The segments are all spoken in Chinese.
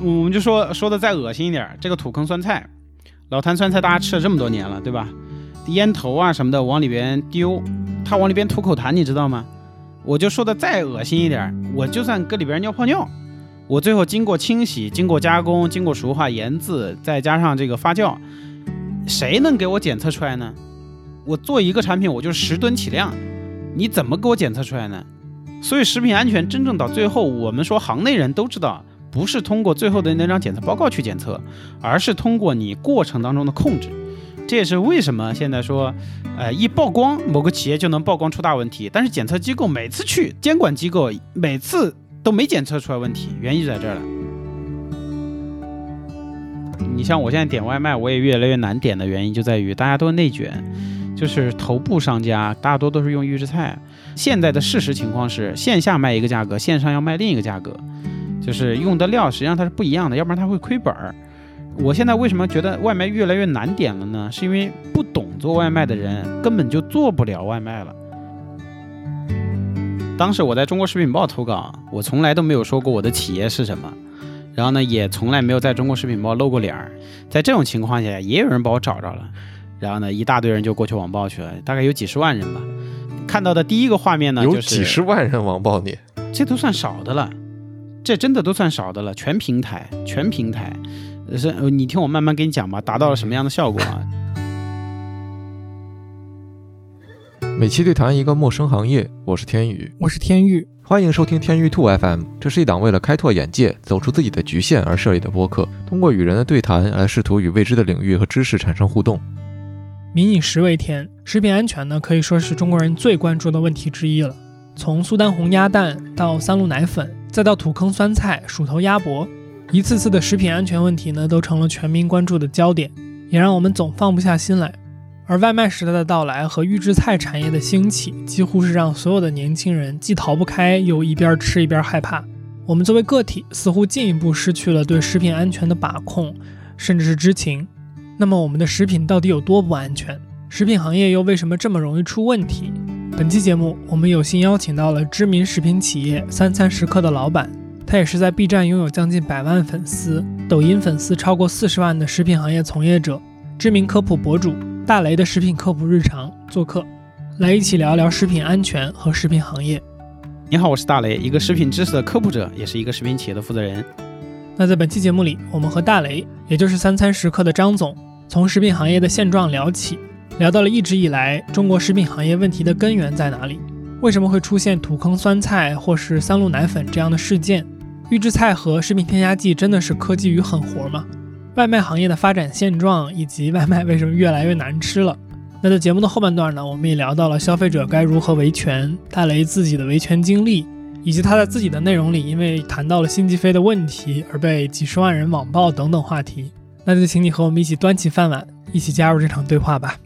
我们就说说的再恶心一点，这个土坑酸菜，老坛酸菜大家吃了这么多年了，对吧？烟头啊什么的往里边丢，他往里边吐口痰，你知道吗？我就说的再恶心一点，我就算搁里边尿泡尿，我最后经过清洗、经过加工、经过熟化、盐渍，再加上这个发酵，谁能给我检测出来呢？我做一个产品，我就十吨起量，你怎么给我检测出来呢？所以食品安全真正到最后，我们说行内人都知道，不是通过最后的那张检测报告去检测，而是通过你过程当中的控制。这也是为什么现在说，呃，一曝光某个企业就能曝光出大问题，但是检测机构每次去监管机构每次都没检测出来问题，原因就在这儿了。你像我现在点外卖，我也越来越难点的原因就在于大家都内卷。就是头部商家大多都是用预制菜。现在的事实情况是，线下卖一个价格，线上要卖另一个价格，就是用的料实际上它是不一样的，要不然它会亏本儿。我现在为什么觉得外卖越来越难点了呢？是因为不懂做外卖的人根本就做不了外卖了。当时我在中国食品报投稿，我从来都没有说过我的企业是什么，然后呢，也从来没有在中国食品报露过脸儿。在这种情况下，也有人把我找着了。然后呢，一大堆人就过去网暴去了，大概有几十万人吧。看到的第一个画面呢，有几十万人网暴你，这都算少的了，这真的都算少的了。全平台，全平台，是，你听我慢慢给你讲吧，达到了什么样的效果啊？每期对谈一个陌生行业，我是天宇，我是天宇，欢迎收听天宇兔 FM。这是一档为了开拓眼界、走出自己的局限而设立的播客，通过与人的对谈来试图与未知的领域和知识产生互动。民以食为天，食品安全呢可以说是中国人最关注的问题之一了。从苏丹红鸭蛋到三鹿奶粉，再到土坑酸菜、鼠头鸭脖，一次次的食品安全问题呢都成了全民关注的焦点，也让我们总放不下心来。而外卖时代的到来和预制菜产业的兴起，几乎是让所有的年轻人既逃不开，又一边吃一边害怕。我们作为个体，似乎进一步失去了对食品安全的把控，甚至是知情。那么我们的食品到底有多不安全？食品行业又为什么这么容易出问题？本期节目，我们有幸邀请到了知名食品企业三餐食客的老板，他也是在 B 站拥有将近百万粉丝、抖音粉丝超过四十万的食品行业从业者，知名科普博主大雷的食品科普日常做客，来一起聊聊食品安全和食品行业。你好，我是大雷，一个食品知识的科普者，也是一个食品企业的负责人。那在本期节目里，我们和大雷，也就是三餐食客的张总，从食品行业的现状聊起，聊到了一直以来中国食品行业问题的根源在哪里？为什么会出现土坑酸菜或是三鹿奶粉这样的事件？预制菜和食品添加剂真的是科技与狠活吗？外卖行业的发展现状以及外卖为什么越来越难吃了？那在节目的后半段呢，我们也聊到了消费者该如何维权，大雷自己的维权经历。以及他在自己的内容里，因为谈到了辛吉飞的问题而被几十万人网暴等等话题，那就请你和我们一起端起饭碗，一起加入这场对话吧。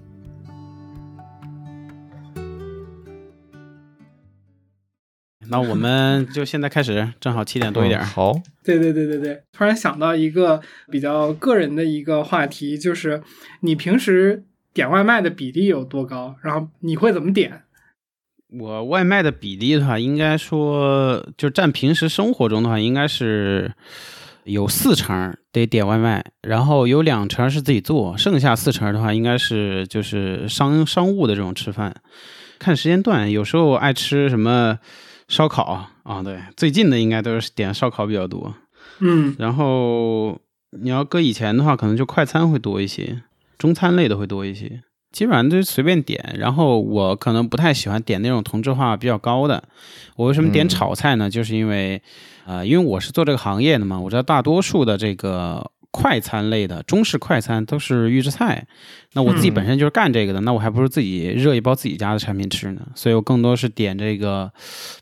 那我们 就现在开始，正好七点多一点。好，对对对对对，突然想到一个比较个人的一个话题，就是你平时点外卖的比例有多高？然后你会怎么点？我外卖的比例的话，应该说就占平时生活中的话，应该是有四成得点外卖，然后有两成是自己做，剩下四成的话，应该是就是商商务的这种吃饭。看时间段，有时候爱吃什么烧烤啊，对，最近的应该都是点烧烤比较多。嗯，然后你要搁以前的话，可能就快餐会多一些，中餐类的会多一些。基本上就随便点，然后我可能不太喜欢点那种同质化比较高的。我为什么点炒菜呢？就是因为，呃，因为我是做这个行业的嘛，我知道大多数的这个。快餐类的中式快餐都是预制菜，那我自己本身就是干这个的，那我还不如自己热一包自己家的产品吃呢。所以我更多是点这个，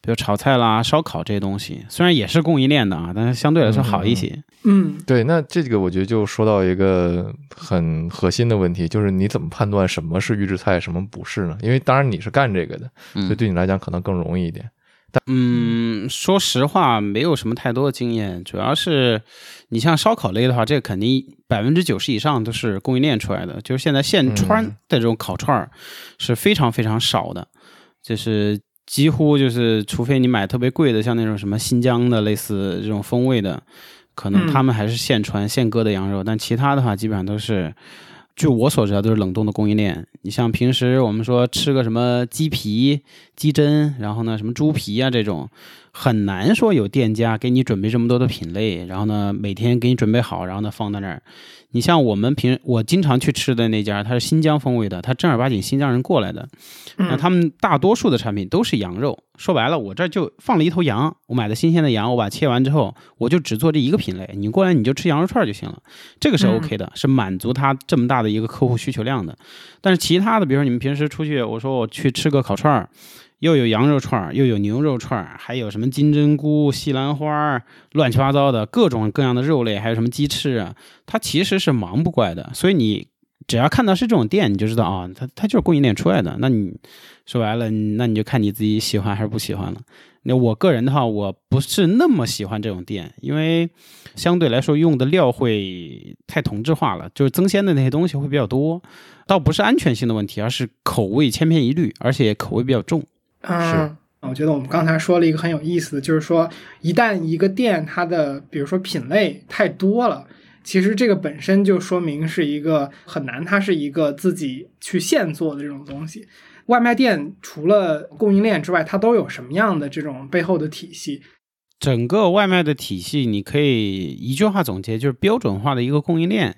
比如炒菜啦、烧烤这些东西，虽然也是供应链的啊，但是相对来说好一些。嗯，对，那这个我觉得就说到一个很核心的问题，就是你怎么判断什么是预制菜，什么不是呢？因为当然你是干这个的，所以对你来讲可能更容易一点。嗯，说实话，没有什么太多的经验，主要是你像烧烤类的话，这个肯定百分之九十以上都是供应链出来的。就是现在现穿的这种烤串儿是非常非常少的，就是几乎就是，除非你买特别贵的，像那种什么新疆的类似这种风味的，可能他们还是现穿现割的羊肉，但其他的话基本上都是。据我所知啊，都是冷冻的供应链。你像平时我们说吃个什么鸡皮、鸡胗，然后呢什么猪皮啊这种，很难说有店家给你准备这么多的品类，然后呢每天给你准备好，然后呢放在那儿。你像我们平我经常去吃的那家，它是新疆风味的，它正儿八经新疆人过来的。那他们大多数的产品都是羊肉。说白了，我这就放了一头羊，我买的新鲜的羊，我把它切完之后，我就只做这一个品类。你过来你就吃羊肉串就行了，这个是 OK 的，是满足他这么大的一个客户需求量的。但是其他的，比如说你们平时出去，我说我去吃个烤串儿。又有羊肉串又有牛肉串还有什么金针菇、西兰花乱七八糟的各种各样的肉类，还有什么鸡翅啊，它其实是忙不过来的。所以你只要看到是这种店，你就知道啊，它它就是供应链出来的。那你说白了，那你就看你自己喜欢还是不喜欢了。那我个人的话，我不是那么喜欢这种店，因为相对来说用的料会太同质化了，就是增鲜的那些东西会比较多。倒不是安全性的问题，而是口味千篇一律，而且口味比较重。嗯，我觉得我们刚才说了一个很有意思的，就是说，一旦一个店它的比如说品类太多了，其实这个本身就说明是一个很难，它是一个自己去现做的这种东西。外卖店除了供应链之外，它都有什么样的这种背后的体系？整个外卖的体系，你可以一句话总结，就是标准化的一个供应链。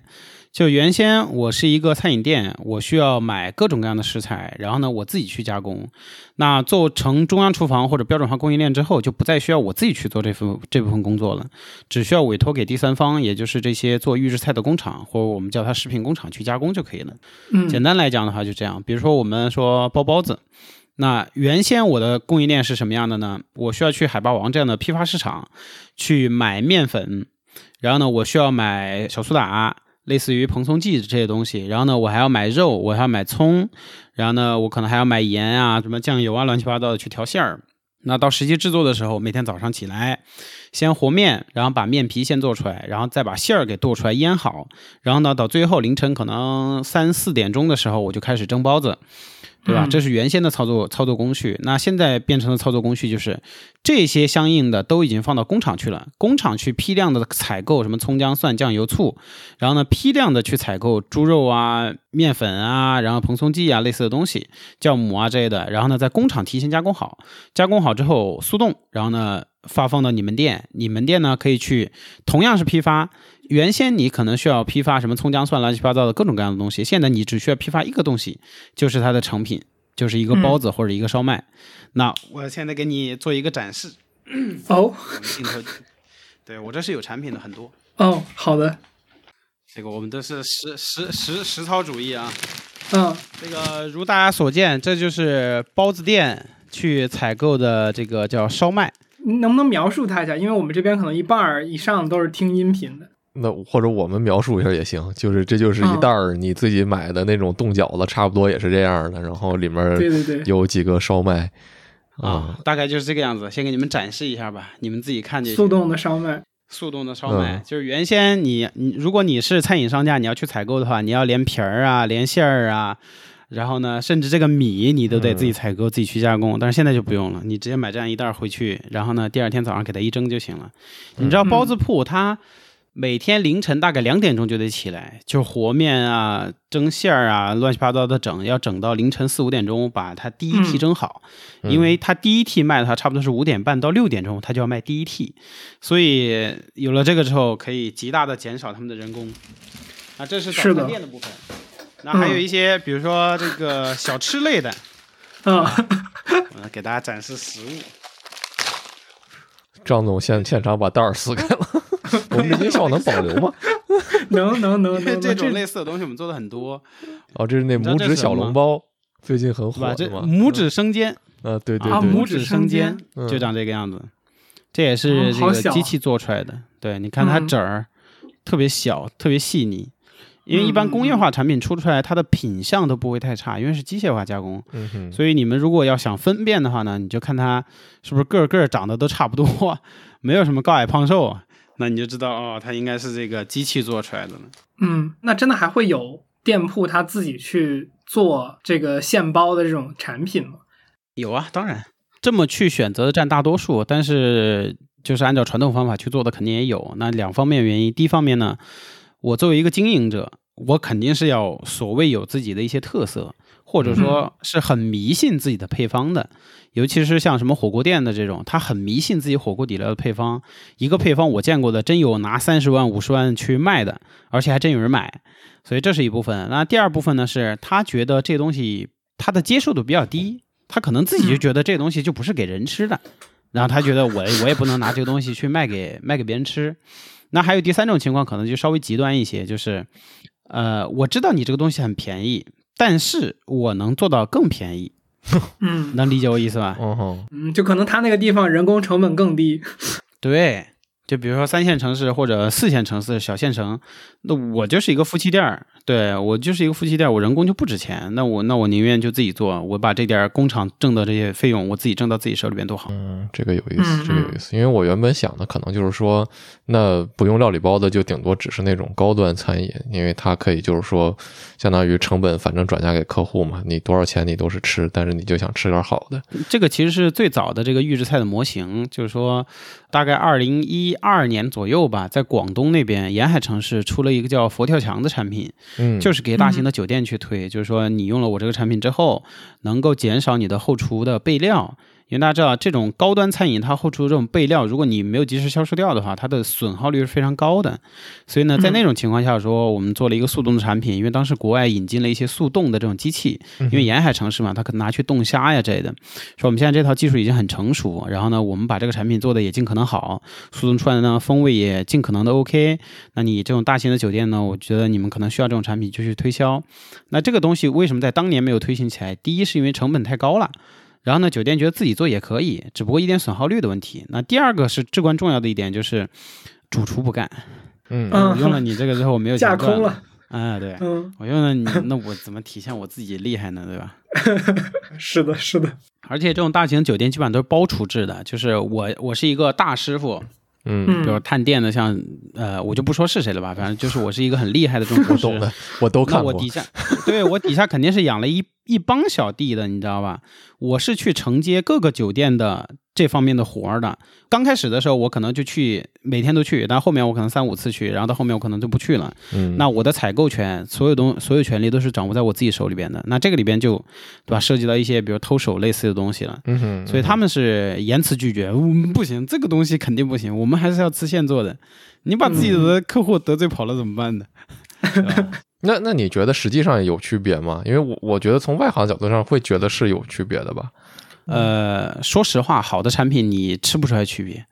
就原先我是一个餐饮店，我需要买各种各样的食材，然后呢我自己去加工。那做成中央厨房或者标准化供应链之后，就不再需要我自己去做这份这部分工作了，只需要委托给第三方，也就是这些做预制菜的工厂，或者我们叫它食品工厂去加工就可以了。嗯，简单来讲的话就这样。比如说我们说包包子，那原先我的供应链是什么样的呢？我需要去海霸王这样的批发市场去买面粉，然后呢我需要买小苏打。类似于蓬松剂这些东西，然后呢，我还要买肉，我还要买葱，然后呢，我可能还要买盐啊，什么酱油啊，乱七八糟的去调馅儿。那到实际制作的时候，每天早上起来，先和面，然后把面皮先做出来，然后再把馅儿给剁出来腌好，然后呢，到最后凌晨可能三四点钟的时候，我就开始蒸包子。对吧？这是原先的操作操作工序，那现在变成的操作工序就是这些相应的都已经放到工厂去了，工厂去批量的采购什么葱姜蒜酱油醋，然后呢批量的去采购猪肉啊、面粉啊、然后蓬松剂啊类似的东西、酵母啊这类的，然后呢在工厂提前加工好，加工好之后速冻，然后呢发放到你们店，你们店呢可以去同样是批发。原先你可能需要批发什么葱姜蒜乱七八糟的各种各样的东西，现在你只需要批发一个东西，就是它的成品，就是一个包子或者一个烧麦。那我现在给你做一个展示。哦，镜头，对我这是有产品的很多。哦，好的。这个我们都是实实实实操主义啊。嗯，这个如大家所见，这就是包子店去采购的这个叫烧麦。能不能描述它一下？因为我们这边可能一半儿以上都是听音频的。那或者我们描述一下也行，就是这就是一袋儿你自己买的那种冻饺子，差不多也是这样的。然后里面对对对有几个烧麦啊，大概就是这个样子。先给你们展示一下吧，你们自己看就行。速冻的烧麦，速冻的烧麦就是原先你你如果你是餐饮商家，你要去采购的话，你要连皮儿啊，连馅儿啊，然后呢，甚至这个米你都得自己采购，自己去加工。但是现在就不用了，你直接买这样一袋回去，然后呢，第二天早上给它一蒸就行了。你知道包子铺它。每天凌晨大概两点钟就得起来，就是和面啊、蒸馅儿啊、乱七八糟的整，要整到凌晨四五点钟把它第一屉蒸好，因为它第一屉卖的话差不多是五点半到六点钟，它就要卖第一屉，所以有了这个之后，可以极大的减少他们的人工。啊，这是早餐店的部分，那还有一些比如说这个小吃类的，嗯，给大家展示食物。张总现现场把袋儿撕开了。我们这音效能保留吗？能能能能。这种类似的东西我们做的很多。哦，这是那拇指小笼包，最近很火这拇指生煎。呃，对对对，拇指生煎就长这个样子。这也是这个机器做出来的。对，你看它褶儿特别小，特别细腻。因为一般工业化产品出出来，它的品相都不会太差，因为是机械化加工。嗯哼。所以你们如果要想分辨的话呢，你就看它是不是个个长得都差不多，没有什么高矮胖瘦。那你就知道哦，它应该是这个机器做出来的了。嗯，那真的还会有店铺他自己去做这个现包的这种产品吗？有啊，当然，这么去选择的占大多数，但是。就是按照传统方法去做的肯定也有。那两方面原因，第一方面呢，我作为一个经营者，我肯定是要所谓有自己的一些特色，或者说是很迷信自己的配方的。尤其是像什么火锅店的这种，他很迷信自己火锅底料的配方。一个配方我见过的，真有拿三十万、五十万去卖的，而且还真有人买。所以这是一部分。那第二部分呢，是他觉得这东西他的接受度比较低，他可能自己就觉得这东西就不是给人吃的，然后他觉得我我也不能拿这个东西去卖给卖给别人吃。那还有第三种情况，可能就稍微极端一些，就是呃，我知道你这个东西很便宜，但是我能做到更便宜。嗯能理解我意思吧？嗯哼，嗯，就可能他那个地方人工成本更低。对，就比如说三线城市或者四线城市、小县城，那我就是一个夫妻店儿，对我就是一个夫妻店儿，我人工就不值钱，那我那我宁愿就自己做，我把这点儿工厂挣的这些费用，我自己挣到自己手里边多好。嗯，这个有意思，嗯这个有意思。因为我原本想的可能就是说，那不用料理包的就顶多只是那种高端餐饮，因为它可以就是说，相当于成本反正转嫁给客户嘛，你多少钱你都是吃，但是你就想吃点好的。这个其实是最早的这个预制菜的模型，就是说大概二零一二年左右吧，在广东那边沿海城市出了一个叫佛跳墙的产品，嗯，就是给大型的酒店去推，就是说你用了我这个产品之后，能够减少你的后厨的备料。因为大家知道，这种高端餐饮它后厨这种备料，如果你没有及时销售掉的话，它的损耗率是非常高的。所以呢，在那种情况下说，我们做了一个速冻的产品，因为当时国外引进了一些速冻的这种机器，因为沿海城市嘛，它可能拿去冻虾呀之类的。说我们现在这套技术已经很成熟，然后呢，我们把这个产品做的也尽可能好，速冻出来的呢风味也尽可能的 OK。那你这种大型的酒店呢，我觉得你们可能需要这种产品就去推销。那这个东西为什么在当年没有推行起来？第一是因为成本太高了。然后呢，酒店觉得自己做也可以，只不过一点损耗率的问题。那第二个是至关重要的一点，就是主厨不干。嗯用了你这个之后，我没有 架空了。啊，对，嗯，我用了你，那我怎么体现我自己厉害呢？对吧？是的，是的。而且这种大型酒店基本上都是包厨制的，就是我我是一个大师傅，嗯，嗯比如探店的像，呃，我就不说是谁了吧，反正就是我是一个很厉害的这种 厨师。我懂的，我都那看过。我底下，对我底下肯定是养了一一帮小弟的，你知道吧？我是去承接各个酒店的这方面的活儿的。刚开始的时候，我可能就去每天都去，但后面我可能三五次去，然后到后面我可能就不去了。嗯，那我的采购权，所有东所有权利都是掌握在我自己手里边的。那这个里边就，对吧？涉及到一些比如偷手类似的东西了。嗯哼，所以他们是严词拒绝，嗯，不行，这个东西肯定不行，我们还是要吃现做的。你把自己的客户得罪跑了怎么办呢？那那你觉得实际上有区别吗？因为我我觉得从外行角度上会觉得是有区别的吧。呃，说实话，好的产品你吃不出来区别。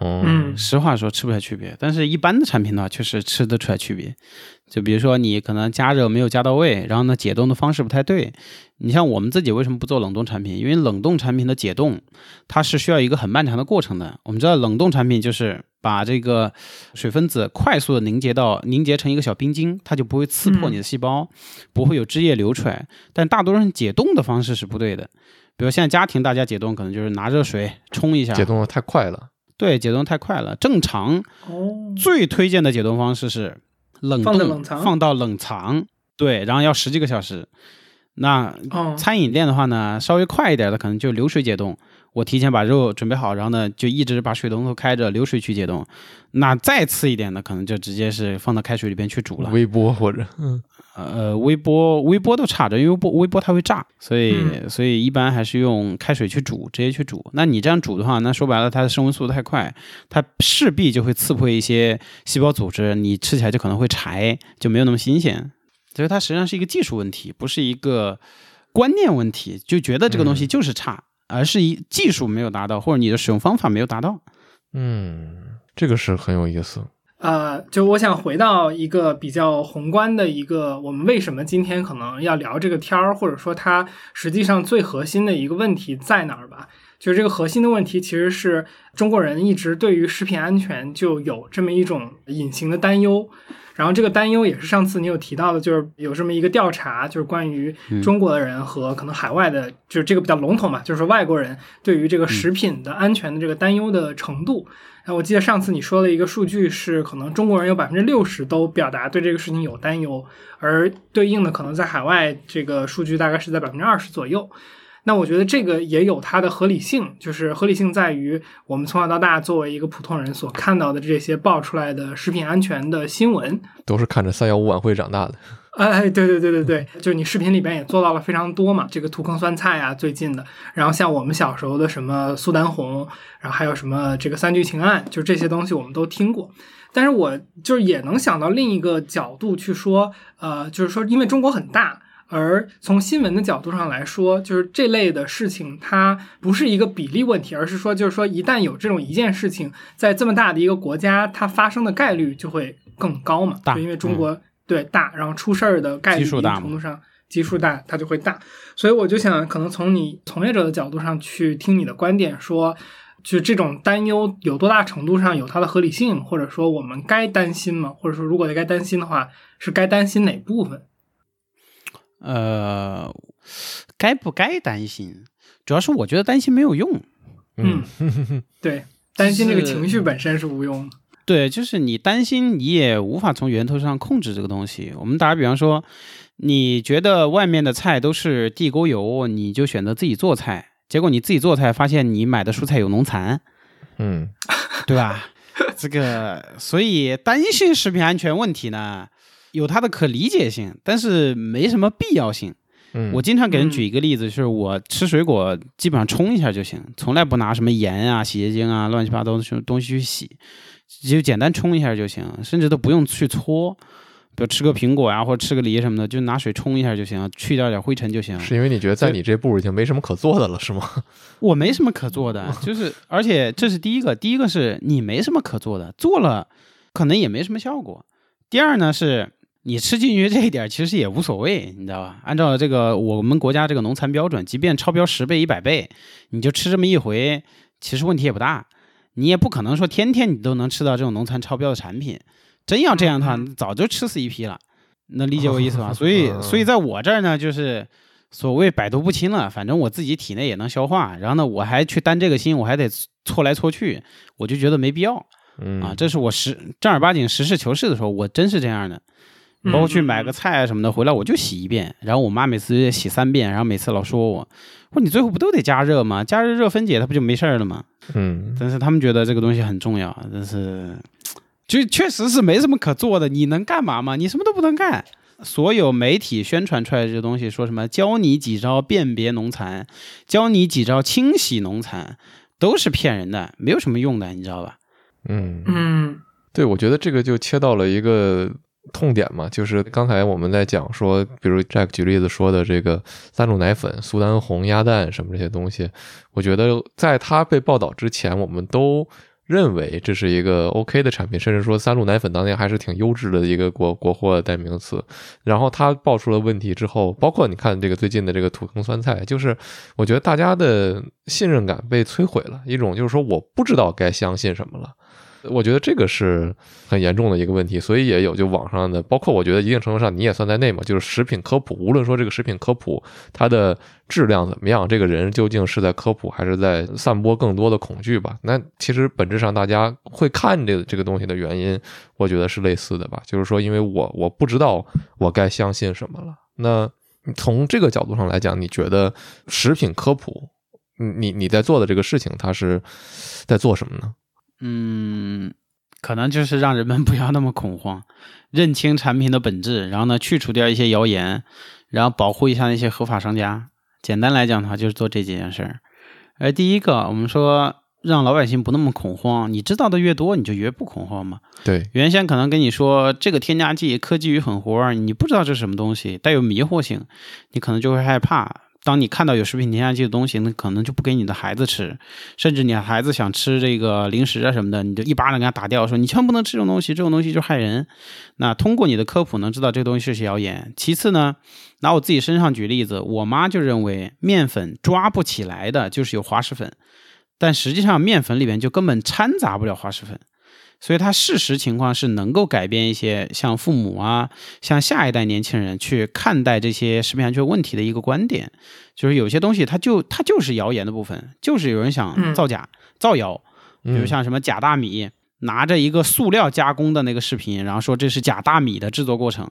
嗯嗯实话说吃不出来区别，但是一般的产品的话，确实吃得出来区别。就比如说你可能加热没有加到位，然后呢解冻的方式不太对。你像我们自己为什么不做冷冻产品？因为冷冻产品的解冻它是需要一个很漫长的过程的。我们知道冷冻产品就是把这个水分子快速的凝结到凝结成一个小冰晶，它就不会刺破你的细胞，不会有汁液流出来。但大多数人解冻的方式是不对的。比如现在家庭大家解冻可能就是拿热水冲一下，解冻的太快了。对，解冻太快了。正常哦，最推荐的解冻方式是冷冻，放冷藏放到冷藏，对，然后要十几个小时。那哦，餐饮店的话呢，稍微快一点的可能就流水解冻。我提前把肉准备好，然后呢就一直把水龙头开着，流水去解冻。那再次一点的，可能就直接是放到开水里边去煮了。微波或者嗯呃，微波微波都差着，因为微波微波它会炸，所以、嗯所以一般还是用开水去煮，直接去煮。那你这样煮的话，那说白了，它的升温速度太快，它势必就会刺破一些细胞组织，你吃起来就可能会柴，就没有那么新鲜。所以它实际上是一个技术问题，不是一个观念问题，就觉得这个东西就是差，而是一技术没有达到，或者你的使用方法没有达到。嗯，这个是很有意思。呃，就我想回到一个比较宏观的一个，我们为什么今天可能要聊这个天儿，或者说它实际上最核心的一个问题在哪儿吧？就是这个核心的问题，其实是中国人一直对于食品安全就有这么一种隐形的担忧。然后这个担忧也是上次你有提到的，就是有这么一个调查，就是关于中国的人和可能海外的，就是这个比较笼统嘛，就是说外国人对于这个食品的安全的这个担忧的程度。然后我记得上次你说了一个数据是，可能中国人有百分之六十都表达对这个事情有担忧，而对应的可能在海外这个数据大概是在百分之二十左右。那我觉得这个也有它的合理性，就是合理性在于我们从小到大作为一个普通人所看到的这些爆出来的食品安全的新闻，都是看着三幺五晚会长大的。哎，对对对对对，就是你视频里边也做到了非常多嘛，这个土坑酸菜啊，最近的，然后像我们小时候的什么苏丹红，然后还有什么这个三聚氰胺，就这些东西我们都听过。但是我就是也能想到另一个角度去说，呃，就是说因为中国很大。而从新闻的角度上来说，就是这类的事情，它不是一个比例问题，而是说，就是说，一旦有这种一件事情在这么大的一个国家，它发生的概率就会更高嘛？大，就因为中国对大，然后出事儿的概率一定程度上基数大，它就会大。所以我就想，可能从你从业者的角度上去听你的观点，说，就这种担忧有多大程度上有它的合理性，或者说我们该担心吗？或者说，如果该担心的话，是该担心哪部分？呃，该不该担心？主要是我觉得担心没有用。嗯，对，担心这个情绪本身是无用的。对，就是你担心，你也无法从源头上控制这个东西。我们打个比方说，你觉得外面的菜都是地沟油，你就选择自己做菜，结果你自己做菜，发现你买的蔬菜有农残，嗯，对吧？这个，所以担心食品安全问题呢？有它的可理解性，但是没什么必要性。嗯，我经常给人举一个例子，就是我吃水果基本上冲一下就行，从来不拿什么盐啊、洗洁精啊、乱七八糟的东西去洗，就简单冲一下就行，甚至都不用去搓。比如吃个苹果呀，或者吃个梨什么的，就拿水冲一下就行，去掉点灰尘就行。是因为你觉得在你这步已经没什么可做的了，是吗？我没什么可做的，就是而且这是第一个，第一个是你没什么可做的，做了可能也没什么效果。第二呢是。你吃进去这一点其实也无所谓，你知道吧？按照这个我们国家这个农残标准，即便超标十倍、一百倍，你就吃这么一回，其实问题也不大。你也不可能说天天你都能吃到这种农残超标的产品。真要这样的话，早就吃死一批了。能理解我意思吧？所以，所以在我这儿呢，就是所谓百毒不侵了，反正我自己体内也能消化。然后呢，我还去担这个心，我还得搓来搓去，我就觉得没必要。啊，这是我实正儿八经实事求是的时候，我真是这样的。包括去买个菜啊什么的，回来我就洗一遍，然后我妈每次洗三遍，然后每次老说我，说你最后不都得加热吗？加热热分解它不就没事儿了吗？嗯，但是他们觉得这个东西很重要，但是 就确实是没什么可做的。你能干嘛吗？你什么都不能干。所有媒体宣传出来的这东西，说什么教你几招辨别农残，教你几招清洗农残，都是骗人的，没有什么用的，你知道吧？嗯嗯，对，我觉得这个就切到了一个。痛点嘛，就是刚才我们在讲说，比如 Jack 举例子说的这个三鹿奶粉、苏丹红、鸭蛋什么这些东西，我觉得在它被报道之前，我们都认为这是一个 OK 的产品，甚至说三鹿奶粉当年还是挺优质的一个国国货代名词。然后它爆出了问题之后，包括你看这个最近的这个土坑酸菜，就是我觉得大家的信任感被摧毁了，一种就是说我不知道该相信什么了。我觉得这个是很严重的一个问题，所以也有就网上的，包括我觉得一定程度上你也算在内嘛，就是食品科普，无论说这个食品科普它的质量怎么样，这个人究竟是在科普还是在散播更多的恐惧吧？那其实本质上大家会看这这个东西的原因，我觉得是类似的吧，就是说因为我我不知道我该相信什么了。那从这个角度上来讲，你觉得食品科普，你你在做的这个事情，它是在做什么呢？嗯，可能就是让人们 不要那么恐慌，认清产品的本质，然后呢，去除掉一些谣言，然后保护一下那些合法商家。简单来讲的话，就是做这几件事儿。而第一个，我们说让老百姓不那么恐慌，你知道的越多，你就越不恐慌嘛。对，原先可能跟你说这个添加剂科技与狠活，你不知道这是什么东西，带有迷惑性，你可能就会害怕。当你看到有食品添加剂的东西，那可能就不给你的孩子吃，甚至你孩子想吃这个零食啊什么的，你就一巴掌给他打掉，说你千万不能吃这种东西，这种东西就害人。那通过你的科普能知道这个东西是谣言。其次呢，拿我自己身上举例子，我妈就认为面粉抓不起来的就是有滑石粉，但实际上面粉里面就根本掺杂不了滑石粉。所以，他事实情况是能够改变一些像父母啊，像下一代年轻人去看待这些食品安全问题的一个观点，就是有些东西它就它就是谣言的部分，就是有人想造假、造谣，比如像什么假大米，拿着一个塑料加工的那个视频，然后说这是假大米的制作过程，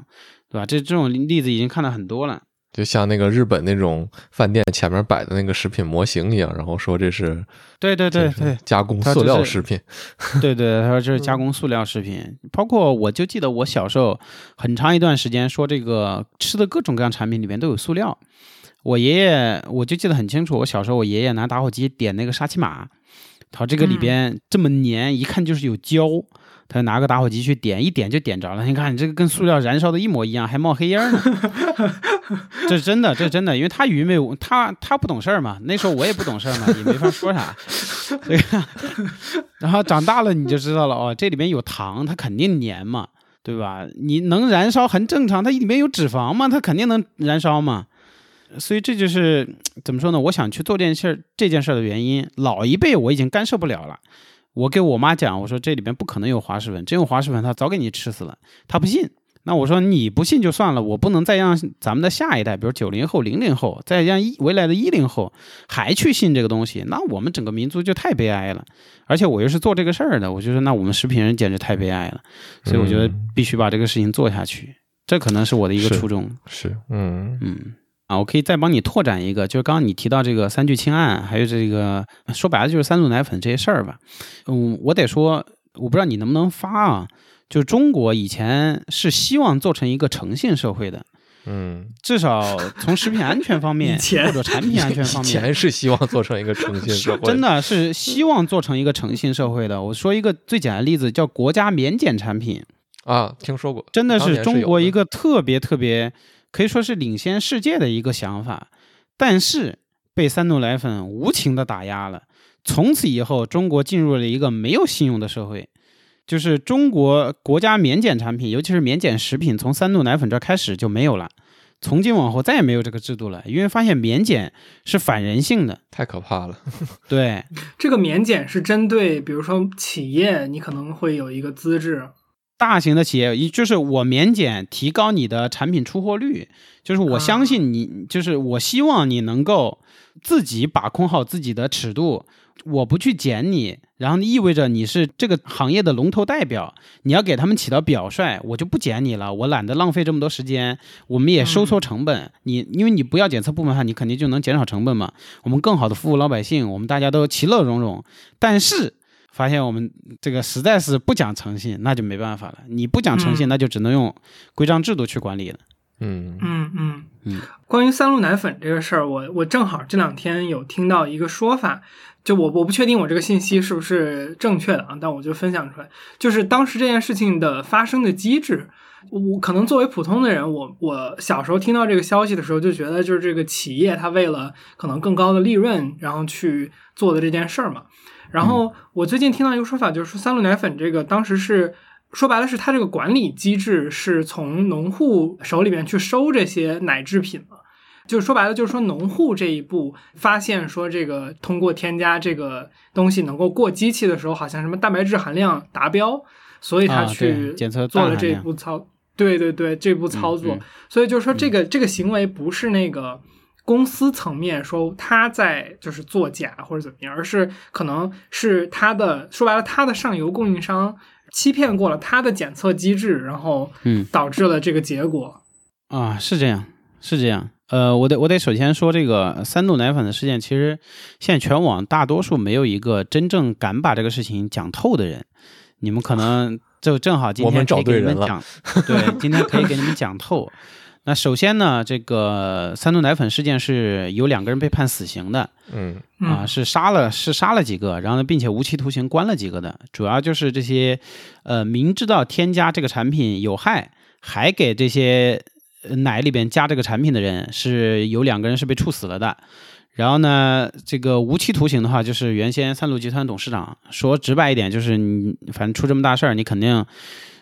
对吧？这这种例子已经看到很多了。就像那个日本那种饭店前面摆的那个食品模型一样，然后说这是对对对对加工塑料食品，对对，他说这是加工塑料食品，包括我就记得我小时候很长一段时间说这个吃的各种各样产品里面都有塑料。我爷爷我就记得很清楚，我小时候我爷爷拿打火机点那个沙琪玛，他说这个里边这么粘，一看就是有胶。他就拿个打火机去点，一点就点着了。你看，你这个跟塑料燃烧的一模一样，还冒黑烟呢。这是真的，这是真的，因为他愚昧无，他他不懂事儿嘛。那时候我也不懂事儿嘛，也没法说啥。这个，然后长大了你就知道了哦，这里面有糖，它肯定粘嘛，对吧？你能燃烧很正常，它里面有脂肪嘛，它肯定能燃烧嘛。所以这就是怎么说呢？我想去做这件事儿，这件事儿的原因。老一辈我已经干涉不了了。我给我妈讲，我说这里边不可能有滑石粉，真有滑石粉，她早给你吃死了。她不信，那我说你不信就算了，我不能再让咱们的下一代，比如九零后、零零后，再让一未来的一零后还去信这个东西，那我们整个民族就太悲哀了。而且我又是做这个事儿的，我就说那我们食品人简直太悲哀了。所以我觉得必须把这个事情做下去，这可能是我的一个初衷。是嗯嗯。啊，我可以再帮你拓展一个，就是刚刚你提到这个三聚氰胺，还有这个说白了就是三鹿奶粉这些事儿吧。嗯，我得说，我不知道你能不能发啊。就是中国以前是希望做成一个诚信社会的，嗯，至少从食品安全方面或者产品安全方面，前是希望做成一个诚信社 会，真的是希望做成一个诚信社会的。我说一个最简单的例子，叫国家免检产品，啊，听说过，真的是中国一个特别特别可以说是领先世界的一个想法，但是被三鹿奶粉无情的打压了。从此以后，中国进入了一个没有信用的社会，就是中国国家免检产品，尤其是免检食品，从三鹿奶粉这儿开始就没有了。从今往后再也没有这个制度了，因为发现免检是反人性的。太可怕了。对，这个免检是针对，比如说企业，你可能会有一个资质，大型的企业，一就是我免检提高你的产品出货率，就是我相信你，就是我希望你能够自己把控好自己的尺度，我不去检你，然后意味着你是这个行业的龙头代表，你要给他们起到表率，我就不检你了，我懒得浪费这么多时间，我们也收缩成本，你因为你不要检测部门的话，你肯定就能减少成本嘛，我们更好的服务老百姓，我们大家都其乐融融，但是。发现我们这个实在是不讲诚信，那就没办法了。你不讲诚信，嗯那就只能用规章制度去管理了。嗯嗯嗯嗯。关于三鹿奶粉这个事儿，我我正好这两天有听到一个说法，就我我不确定我这个信息是不是正确的啊，但我就分享出来，就是当时这件事情的发生的机制。我可能作为普通的人，我我小时候听到这个消息的时候，就觉得就是这个企业它为了可能更高的利润，然后去做的这件事儿嘛。然后我最近听到一个说法，就是说三鹿奶粉这个当时是说白了是它这个管理机制是从农户手里面去收这些奶制品了。就是说白了，就是说农户这一步发现说这个通过添加这个东西能够过机器的时候，好像什么蛋白质含量达标，所以他啊去检测做了这一步操。对对对，这步操作，所以就是说这个、这个行为不是那个公司层面说他在就是作假或者怎么样，而是可能是他的说白了，他的上游供应商欺骗过了他的检测机制，然后嗯导致了这个结果。啊，是这样，是这样。呃，我得我得首先说这个三鹿奶粉的事件，其实现在全网大多数没有一个真正敢把这个事情讲透的人。你们可能就正好今我们找天可以给对人了你们讲，对，今天可以给你们讲透。那首先呢，这个三鹿奶粉事件是有两个人被判死刑的，嗯嗯啊，是杀了是杀了几个，然后呢，并且无期徒刑关了几个的，主要就是这些，呃，明知道添加这个产品有害，还给这些呃奶里边加这个产品的人，是有两个人是被处死了的。然后呢，这个无期徒刑的话，就是原先三鹿集团董事长说直白一点，就是你反正出这么大事儿，你肯定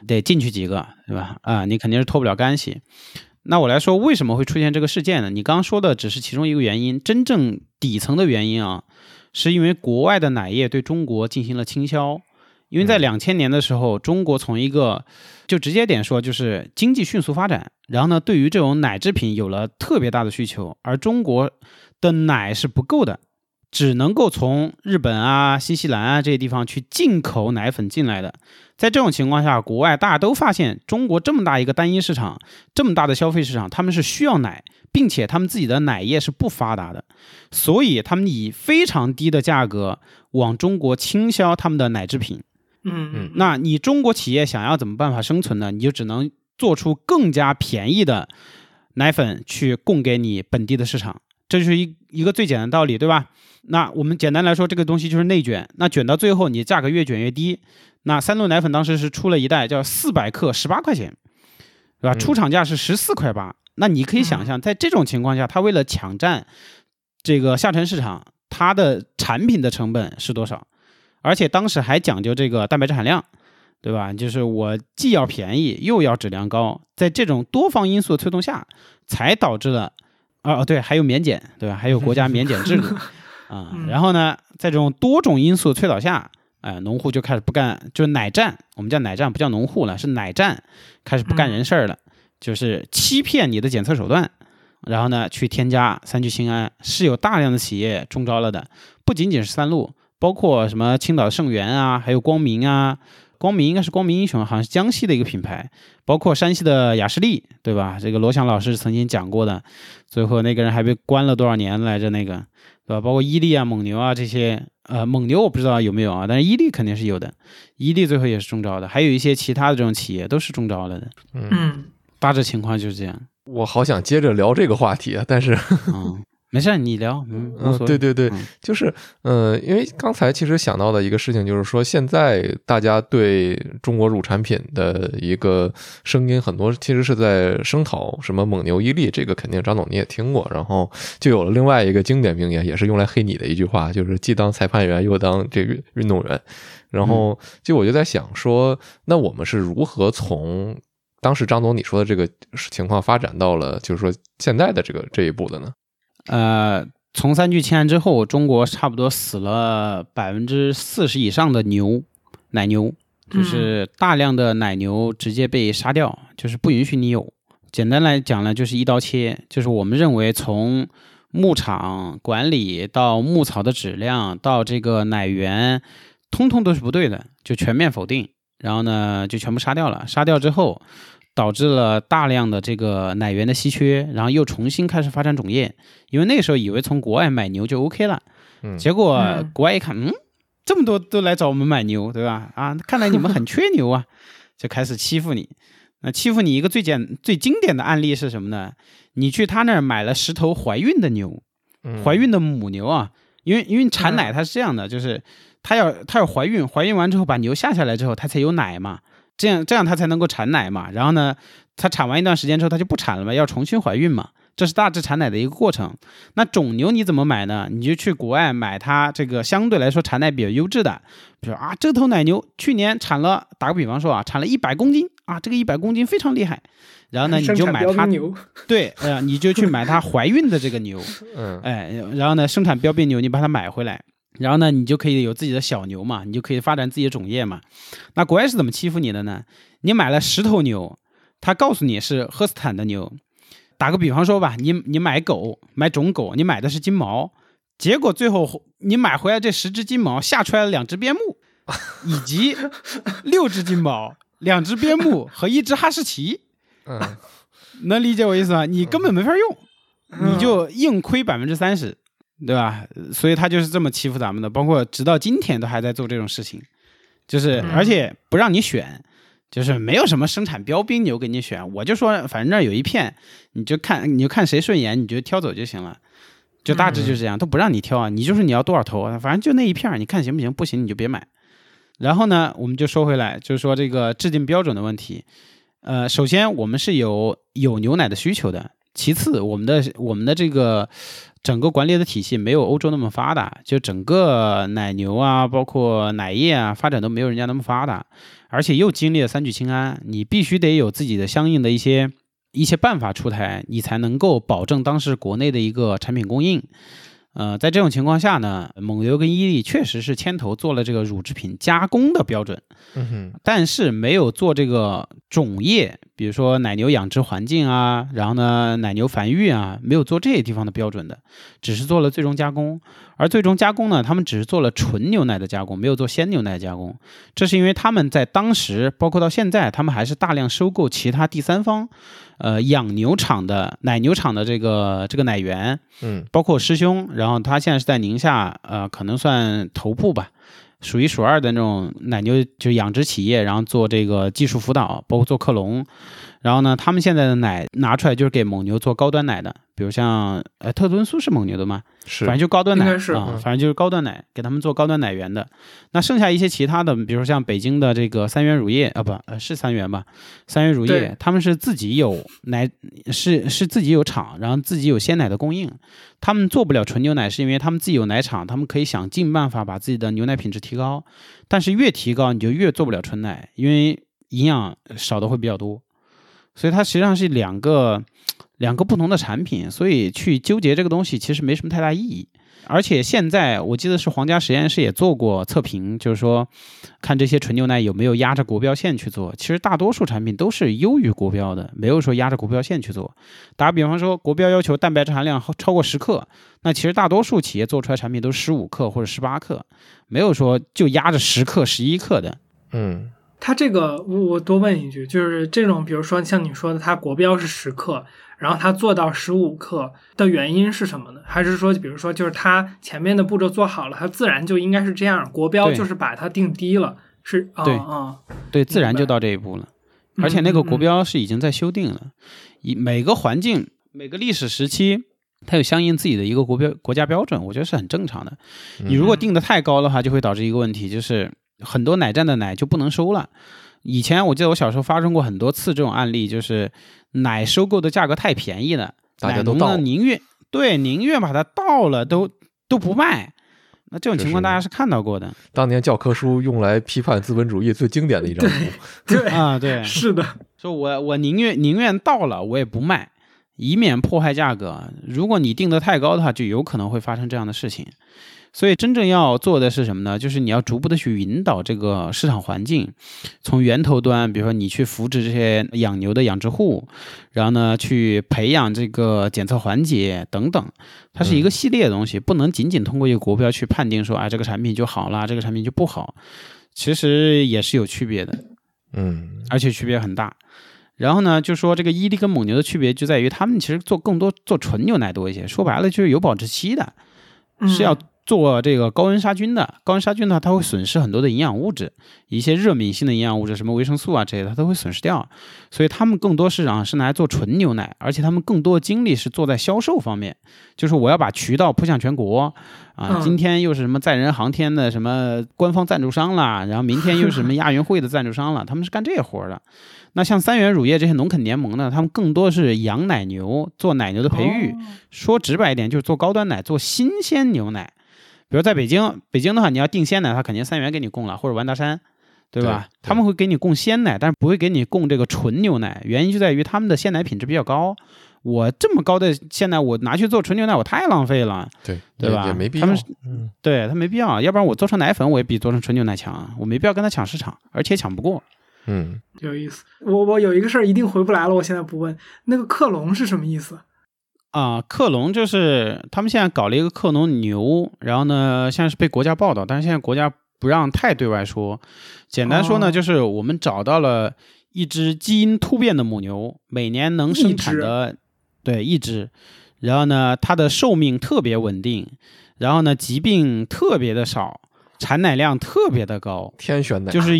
得进去几个，对吧？啊，你肯定是脱不了干系。那我来说，为什么会出现这个事件呢？你刚刚说的只是其中一个原因，真正底层的原因啊，是因为国外的奶业对中国进行了倾销。因为在两千年的时候，中国从一个就直接点说，就是经济迅速发展，然后呢，对于这种奶制品有了特别大的需求，而中国的奶是不够的。只能够从日本啊、新西兰啊这些地方去进口奶粉进来的。在这种情况下，国外大家都发现中国这么大一个单一市场，这么大的消费市场，他们是需要奶，并且他们自己的奶业是不发达的，所以他们以非常低的价格往中国倾销他们的奶制品。嗯嗯，那你中国企业想要怎么办法生存呢？你就只能做出更加便宜的奶粉去供给你本地的市场，这就是一一个最简单的道理，对吧？那我们简单来说，这个东西就是内卷，那卷到最后，你价格越卷越低。那三鹿奶粉当时是出了一袋叫四百克，十八块钱，对吧？嗯出厂价是十四块八。那你可以想象，在这种情况下，它为了抢占这个下沉市场，它的产品的成本是多少？而且当时还讲究这个蛋白质含量，对吧？就是我既要便宜又要质量高，在这种多方因素的推动下，才导致了啊哦对，还有免检，对吧？还有国家免检制度 啊。嗯然后呢，在这种多种因素推导下，哎，农户就开始不干，就是奶站，我们叫奶站，不叫农户了，是奶站开始不干人事儿了，就是欺骗你的检测手段。然后呢，去添加三聚氰胺，是有大量的企业中招了的，不仅仅是三鹿，包括什么青岛盛源啊，还有光明啊，光明应该是光明英雄，好像是江西的一个品牌，包括山西的雅士利，对吧？这个罗翔老师曾经讲过的，最后那个人还被关了多少年来着？那个，对吧？包括伊利啊、蒙牛啊这些，呃，蒙牛我不知道有没有啊，但是伊利肯定是有的，伊利最后也是中招的，还有一些其他的这种企业都是中招了的，嗯，嗯，大致情况就是这样。我好想接着聊这个话题啊，但是，嗯，没事，你聊，嗯，嗯，对对对嗯，就是，呃，因为刚才其实想到的一个事情，就是说现在大家对中国乳产品的一个声音很多，其实是在声讨什么蒙牛、伊利，这个肯定张总你也听过，然后就有了另外一个经典名言，也是用来黑你的一句话，就是既当裁判员又当这个运动员。然后就我就在想说，那我们是如何从当时张总你说的这个情况发展到了，就是说现在的这个这一步的呢？呃，从三聚氰胺之后，中国差不多死了百分之四十以上的牛，奶牛，就是大量的奶牛直接被杀掉，就是不允许你有。简单来讲呢，就是一刀切，就是我们认为从牧场管理到牧草的质量到这个奶源，通通都是不对的，就全面否定。然后呢，就全部杀掉了。杀掉之后，导致了大量的这个奶源的稀缺，然后又重新开始发展种业。因为那时候以为从国外买牛就 OK 了，嗯结果嗯国外一看，嗯，这么多都来找我们买牛，对吧？啊，看来你们很缺牛啊，就开始欺负你。那欺负你一个最简最经典的案例是什么呢？你去他那儿买了十头怀孕的牛，嗯怀孕的母牛啊，因为因为产奶它是这样的，就是它要它要怀孕，怀孕完之后把牛下下来之后，它才有奶嘛，这样这样它才能够产奶嘛。然后呢，它产完一段时间之后，它就不产了嘛，要重新怀孕嘛，这是大致产奶的一个过程。那种牛你怎么买呢？你就去国外买它这个相对来说产奶比较优质的，比如啊，这头奶牛去年产了，打个比方说啊，产了一百公斤啊，这个一百公斤非常厉害。然后呢，你就买它牛，对，呃，你就去买它怀孕的这个牛，嗯哎，然后呢，生产标兵牛，你把它买回来，然后呢，你就可以有自己的小牛嘛，你就可以发展自己的种业嘛。那国外是怎么欺负你的呢？你买了十头牛，他告诉你是赫斯坦的牛。打个比方说吧，你你买狗，买种狗，你买的是金毛，结果最后你买回来这十只金毛下出来了两只边牧，以及六只金毛、两只边牧和一只哈士奇。嗯 能理解我意思吗？你根本没法用，你就硬亏百分之三十，对吧？所以他就是这么欺负咱们的，包括直到今天都还在做这种事情，就是嗯而且不让你选，就是没有什么生产标兵牛给你选，我就说反正那儿有一片，你就看你就看谁顺眼，你就挑走就行了。就大致就是这样，都不让你挑啊，你就是你要多少头，反正就那一片儿，你看行不行？不行你就别买。然后呢，我们就说回来，就是说这个制定标准的问题。呃，首先我们是有有牛奶的需求的，其次我们的我们的这个整个管理的体系没有欧洲那么发达，就整个奶牛啊，包括奶业啊，发展都没有人家那么发达，而且又经历了三聚氰胺，你必须得有自己的相应的一些一些办法出台，你才能够保证当时国内的一个产品供应。呃，在这种情况下呢，蒙牛跟伊利确实是牵头做了这个乳制品加工的标准，嗯哼，但是没有做这个种业，比如说奶牛养殖环境啊，然后呢奶牛繁育啊，没有做这些地方的标准的，只是做了最终加工。而最终加工呢，他们只是做了纯牛奶的加工，没有做鲜牛奶加工。这是因为他们在当时，包括到现在，他们还是大量收购其他第三方，呃，养牛场的奶牛场的这个这个奶源，嗯。包括师兄，然后他现在是在宁夏，呃，可能算头部吧，数一数二的那种奶牛就养殖企业，然后做这个技术辅导，包括做克隆，然后呢，他们现在的奶拿出来就是给蒙牛做高端奶的，比如像呃特仑苏是蒙牛的吗？是反正就高端奶是啊、嗯反正就是高端奶，给他们做高端奶源的。那剩下一些其他的，比如说像北京的这个三元乳业啊，不，呃是三元吧？三元乳业，他们是自己有奶，是是自己有厂，然后自己有鲜奶的供应。他们做不了纯牛奶，是因为他们自己有奶厂，他们可以想尽办法把自己的牛奶品质提高。但是越提高，你就越做不了纯奶，因为营养少的会比较多。所以它实际上是两个两个不同的产品，所以去纠结这个东西其实没什么太大意义。而且现在我记得是皇家实验室也做过测评，就是说看这些纯牛奶有没有压着国标线去做。其实大多数产品都是优于国标的，没有说压着国标线去做。打比方说，国标要求蛋白质含量超过十克，那其实大多数企业做出来产品都是十五克或者十八克，没有说就压着十克、十一克的。嗯它这个我我多问一句，就是这种，比如说像你说的，它国标是十克，然后它做到十五克的原因是什么呢？还是说，比如说就是它前面的步骤做好了，它自然就应该是这样，国标就是把它定低了，是啊对啊，对，自然就到这一步了。而且那个国标是已经在修订了，以每个环境、每个历史时期，它有相应自己的一个国标国家标准，我觉得是很正常的。嗯你如果定的太高的话，就会导致一个问题，就是很多奶站的奶就不能收了。以前我记得我小时候发生过很多次这种案例，就是奶收购的价格太便宜了，奶农大家都宁愿对宁愿把它倒了都都不卖。那这种情况大家是看到过的当年教科书用来批判资本主义最经典的一张图。对，啊，对，是的，说我我宁愿宁愿倒了，我也不卖，以免破坏价格。如果你定得太高的话，就有可能会发生这样的事情。所以真正要做的是什么呢？就是你要逐步的去引导这个市场环境，从源头端，比如说你去扶植这些养牛的养殖户，然后呢去培养这个检测环节等等，它是一个系列的东西，不能仅仅通过一个国标去判定说，啊，这个产品就好啦，这个产品就不好，其实也是有区别的。嗯而且区别很大。然后呢，就说这个伊利跟蒙牛的区别就在于，他们其实做更多做纯牛奶多一些，说白了就是有保质期的，是要做这个高温杀菌的。高温杀菌的话，它会损失很多的营养物质，一些热敏性的营养物质，什么维生素啊这些，它都会损失掉。所以他们更多市场是拿来做纯牛奶，而且他们更多的精力是做在销售方面，就是我要把渠道铺向全国啊。嗯今天又是什么载人航天的什么官方赞助商啦，然后明天又是什么亚运会的赞助商了，他们是干这活儿的。那像三元乳业这些农垦联盟呢，他们更多是养奶牛，做奶牛的培育。哦说直白一点，就是做高端奶，做新鲜牛奶。比如在北京，北京的话，你要订鲜奶，他肯定三元给你供了，或者完达山，对吧？对对他们会给你供鲜奶，但是不会给你供这个纯牛奶。原因就在于他们的鲜奶品质比较高。我这么高的鲜奶，我拿去做纯牛奶，我太浪费了。对对吧也也没必要。他们对他没必要，要不然我做成奶粉，我也比做成纯牛奶强。我没必要跟他抢市场，而且抢不过。嗯，有意思。我我有一个事儿一定回不来了，我现在不问。那个克隆是什么意思？啊，克隆就是他们现在搞了一个克隆牛，然后呢，现在是被国家报道，但是现在国家不让太对外说。简单说呢，哦就是我们找到了一只基因突变的母牛，每年能生产的对一只，然后呢，它的寿命特别稳定，然后呢，疾病特别的少，产奶量特别的高，天选奶就是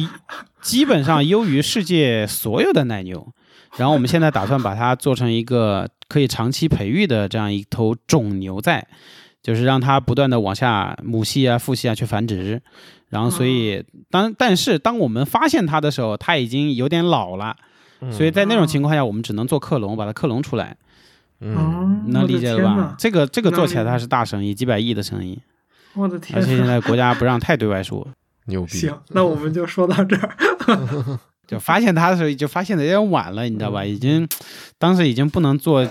基本上优于世界所有的奶牛。然后我们现在打算把它做成一个可以长期培育的这样一头种牛在，就是让它不断的往下母系啊、父系啊去繁殖。然后所以当但是当我们发现它的时候，它已经有点老了，嗯所以在那种情况下，我们只能做克隆，把它克隆出来。嗯，哦，能理解了吧？这个这个做起来它是大生意，几百亿的生意，我的天而且现！在国家不让太对外说。牛逼。行，那我们就说到这儿。就发现它的时候，就发现的有点晚了，你知道吧？已经当时已经不能做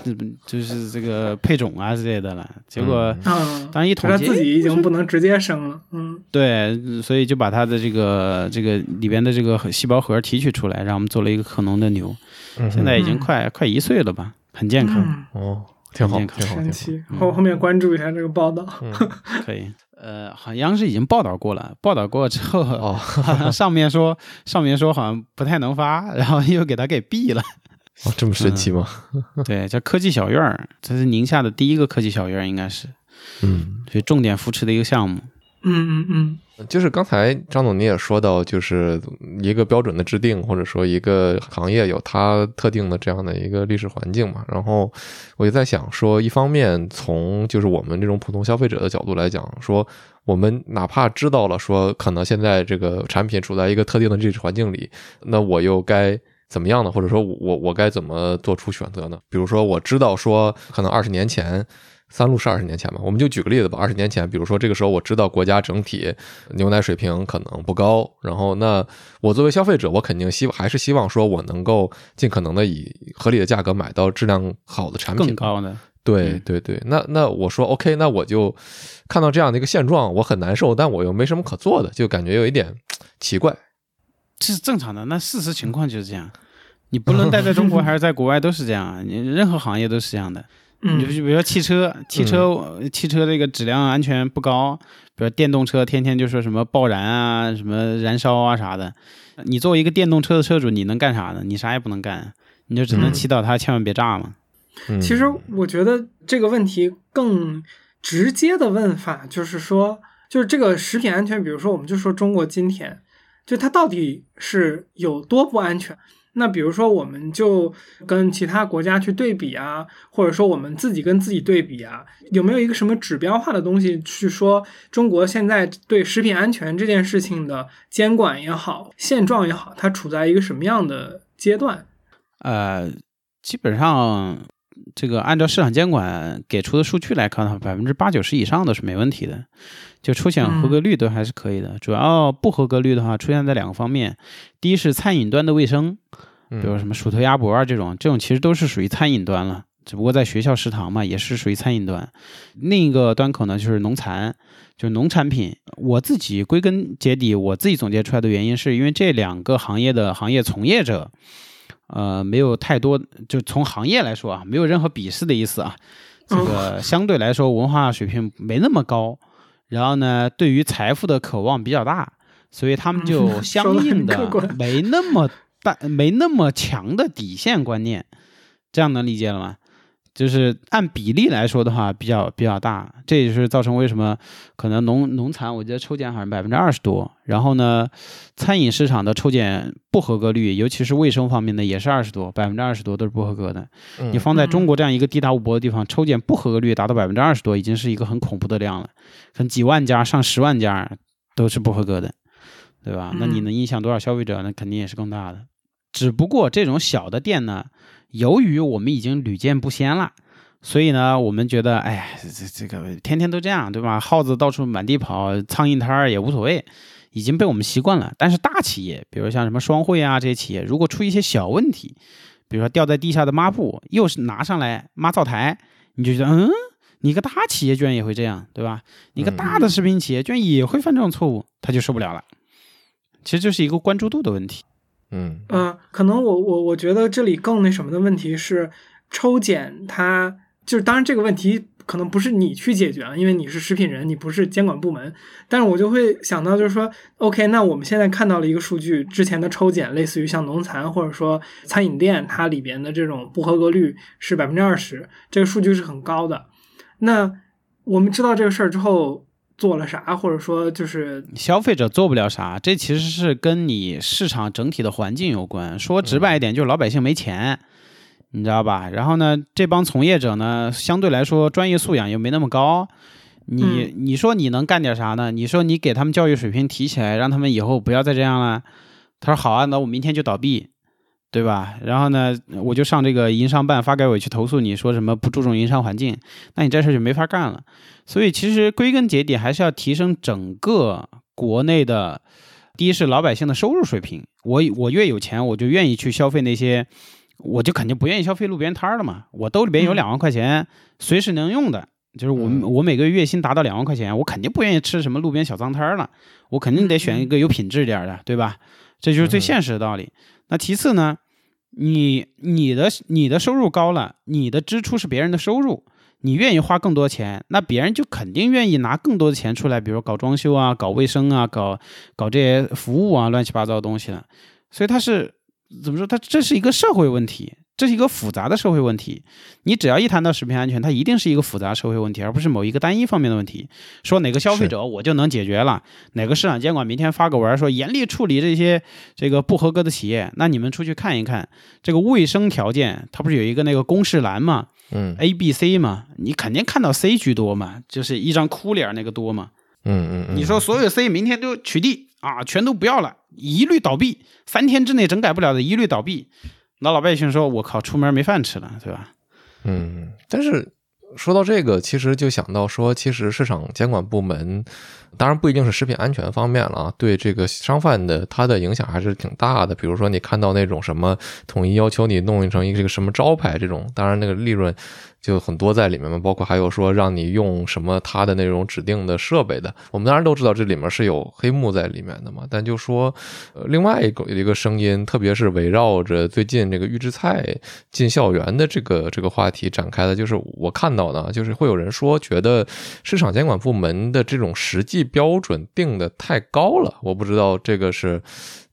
就是这个配种啊之类的了。结果嗯，当时一统计，他自己已经不能直接生了，嗯。对，所以就把它的这个这个里边的这个细胞核提取出来，让我们做了一个克隆的牛，嗯现在已经快快一岁了吧，很健康，嗯，哦，挺好，挺好。神奇。嗯后后面关注一下这个报道。嗯，可以。呃，好像央视已经报道过了，报道过之后，哦，好 像上面说上面说好像不太能发，然后又给他给毙了。哦，这么神奇吗？对，叫科技小院儿，这是宁夏的第一个科技小院儿，应该是，嗯，所以重点扶持的一个项目。嗯嗯嗯就是刚才张总你也说到，就是一个标准的制定，或者说一个行业有它特定的这样的一个历史环境嘛。然后我就在想说，一方面从就是我们这种普通消费者的角度来讲，说我们哪怕知道了说可能现在这个产品处在一个特定的历史环境里，那我又该。怎么样呢？或者说我我该怎么做出选择呢？比如说我知道说可能二十年前三鹿是二十年前嘛，我们就举个例子吧。二十年前，比如说这个时候我知道国家整体牛奶水平可能不高，然后那我作为消费者，我肯定希还是希望说我能够尽可能的以合理的价格买到质量好的产品，更高的，嗯对对对，那那我说 OK，那我就看到这样的一个现状，我很难受，但我又没什么可做的，就感觉有一点奇怪。这是正常的。那事实情况就是这样，你不论待在中国还是在国外都是这样啊，你任何行业都是这样的。你就嗯比如说汽车，汽车、汽车这个质量安全不高，比如电动车天天就说什么爆燃啊、什么燃烧啊啥的。你作为一个电动车的车主，你能干啥呢？你啥也不能干，你就只能嗯祈祷它千万别炸嘛。嗯，其实我觉得这个问题更直接的问法就是说，就是这个食品安全，比如说我们就说中国今天，就它到底是有多不安全？那比如说，我们就跟其他国家去对比啊，或者说我们自己跟自己对比啊，有没有一个什么指标化的东西去说中国现在对食品安全这件事情的监管也好，现状也好，它处在一个什么样的阶段？呃，基本上这个按照市场监管给出的数据来看的话，百分之八九十以上都是没问题的，就出险合格率都还是可以的。主要不合格率的话，出现在两个方面，第一是餐饮端的卫生，嗯比如什么薯头鸭脖啊这种，这种其实都是属于餐饮端了，只不过在学校食堂嘛，也是属于餐饮端。另一个端口呢，就是农残，就是农产品。我自己归根结底，我自己总结出来的原因，是因为这两个行业的行业从业者，呃，没有太多，就从行业来说啊，没有任何鄙视的意思啊。这个 相对来说文化水平没那么高，然后呢，对于财富的渴望比较大，所以他们就嗯相应的没那么大、没那么强的底线观念，这样能理解了吗？就是按比例来说的话，比较比较大，这也是造成为什么可能农农残，我记得抽检好像百分之二十多，然后呢，餐饮市场的抽检不合格率，尤其是卫生方面的也是二十多，百分之二十多都是不合格的。嗯你放在中国这样一个地大物博的地方，抽检不合格率达到百分之二十多，已经是一个很恐怖的量了，可能几万家、上十万家都是不合格的，对吧？那你嗯能影响多少消费者？那肯定也是更大的。只不过这种小的店呢，由于我们已经屡见不鲜了。所以呢，我们觉得，哎，这这这个天天都这样，对吧？耗子到处满地跑，苍蝇摊儿也无所谓，已经被我们习惯了。但是大企业，比如像什么双汇啊这些企业，如果出一些小问题，比如说掉在地下的抹布，又是拿上来抹灶台，你就觉得，嗯，你个大企业居然也会这样，对吧？你个大的食品企业居然也会犯这种错误，他就受不了了。其实就是一个关注度的问题。嗯嗯，可能我我我觉得这里更那什么的问题是，抽检它就是当然这个问题可能不是你去解决啊，因为你是食品人，你不是监管部门。但是我就会想到就是说，OK，那我们现在看到了一个数据，之前的抽检类似于像农残或者说餐饮店，它里边的这种不合格率是百分之二十，这个数据是很高的。那我们知道这个事儿之后做了啥，或者说就是消费者做不了啥，这其实是跟你市场整体的环境有关。说直白一点，就是老百姓没钱，你知道吧？然后呢，这帮从业者呢，相对来说专业素养又没那么高。你你说你能干点啥呢？你说你给他们教育水平提起来，让他们以后不要再这样了。他说好啊，那我明天就倒闭，对吧？然后呢，我就上这个营商办发改委去投诉你说什么不注重营商环境，那你这事儿就没法干了。所以其实归根结底还是要提升整个国内的第一是老百姓的收入水平，我我越有钱，我就愿意去消费那些，我就肯定不愿意消费路边摊儿了嘛。我兜里边有嗯两万块钱，随时能用的，就是我嗯我每个月月薪达到两万块钱，我肯定不愿意吃什么路边小脏摊儿了，我肯定得选一个有品质点儿的，对吧？这就是最嗯现实的道理。那其次呢，你你的你的收入高了，你的支出是别人的收入，你愿意花更多钱，那别人就肯定愿意拿更多的钱出来，比如搞装修啊、搞卫生啊、搞搞这些服务啊、乱七八糟的东西了。所以它是怎么说？它这是一个社会问题，这是一个复杂的社会问题。你只要一谈到食品安全，它一定是一个复杂社会问题，而不是某一个单一方面的问题。说哪个消费者我就能解决了，哪个市场监管明天发个文儿说严厉处理这些这个不合格的企业，那你们出去看一看这个卫生条件，它不是有一个那个公示栏嘛？嗯 A、B、C 嘛，你肯定看到 C 居多嘛，就是一张哭脸儿那个多嘛。嗯嗯嗯，你说所有 C 明天都取缔啊，全都不要了，一律倒闭，三天之内整改不了的一律倒闭，那老百姓说：“我靠，出门没饭吃了，对吧嗯，但是说到这个，其实就想到说，其实市场监管部门，当然不一定是食品安全方面了，对这个商贩的它的影响还是挺大的。比如说你看到那种什么统一要求你弄成一个什么招牌这种，当然那个利润就很多在里面嘛，包括还有说让你用什么它的那种指定的设备的，我们当然都知道这里面是有黑幕在里面的嘛，但就说呃另外一个一个声音，特别是围绕着最近这个预制菜进校园的这个这个话题展开的，就是我看到的，就是会有人说觉得市场监管部门的这种实际标准定的太高了，我不知道这个是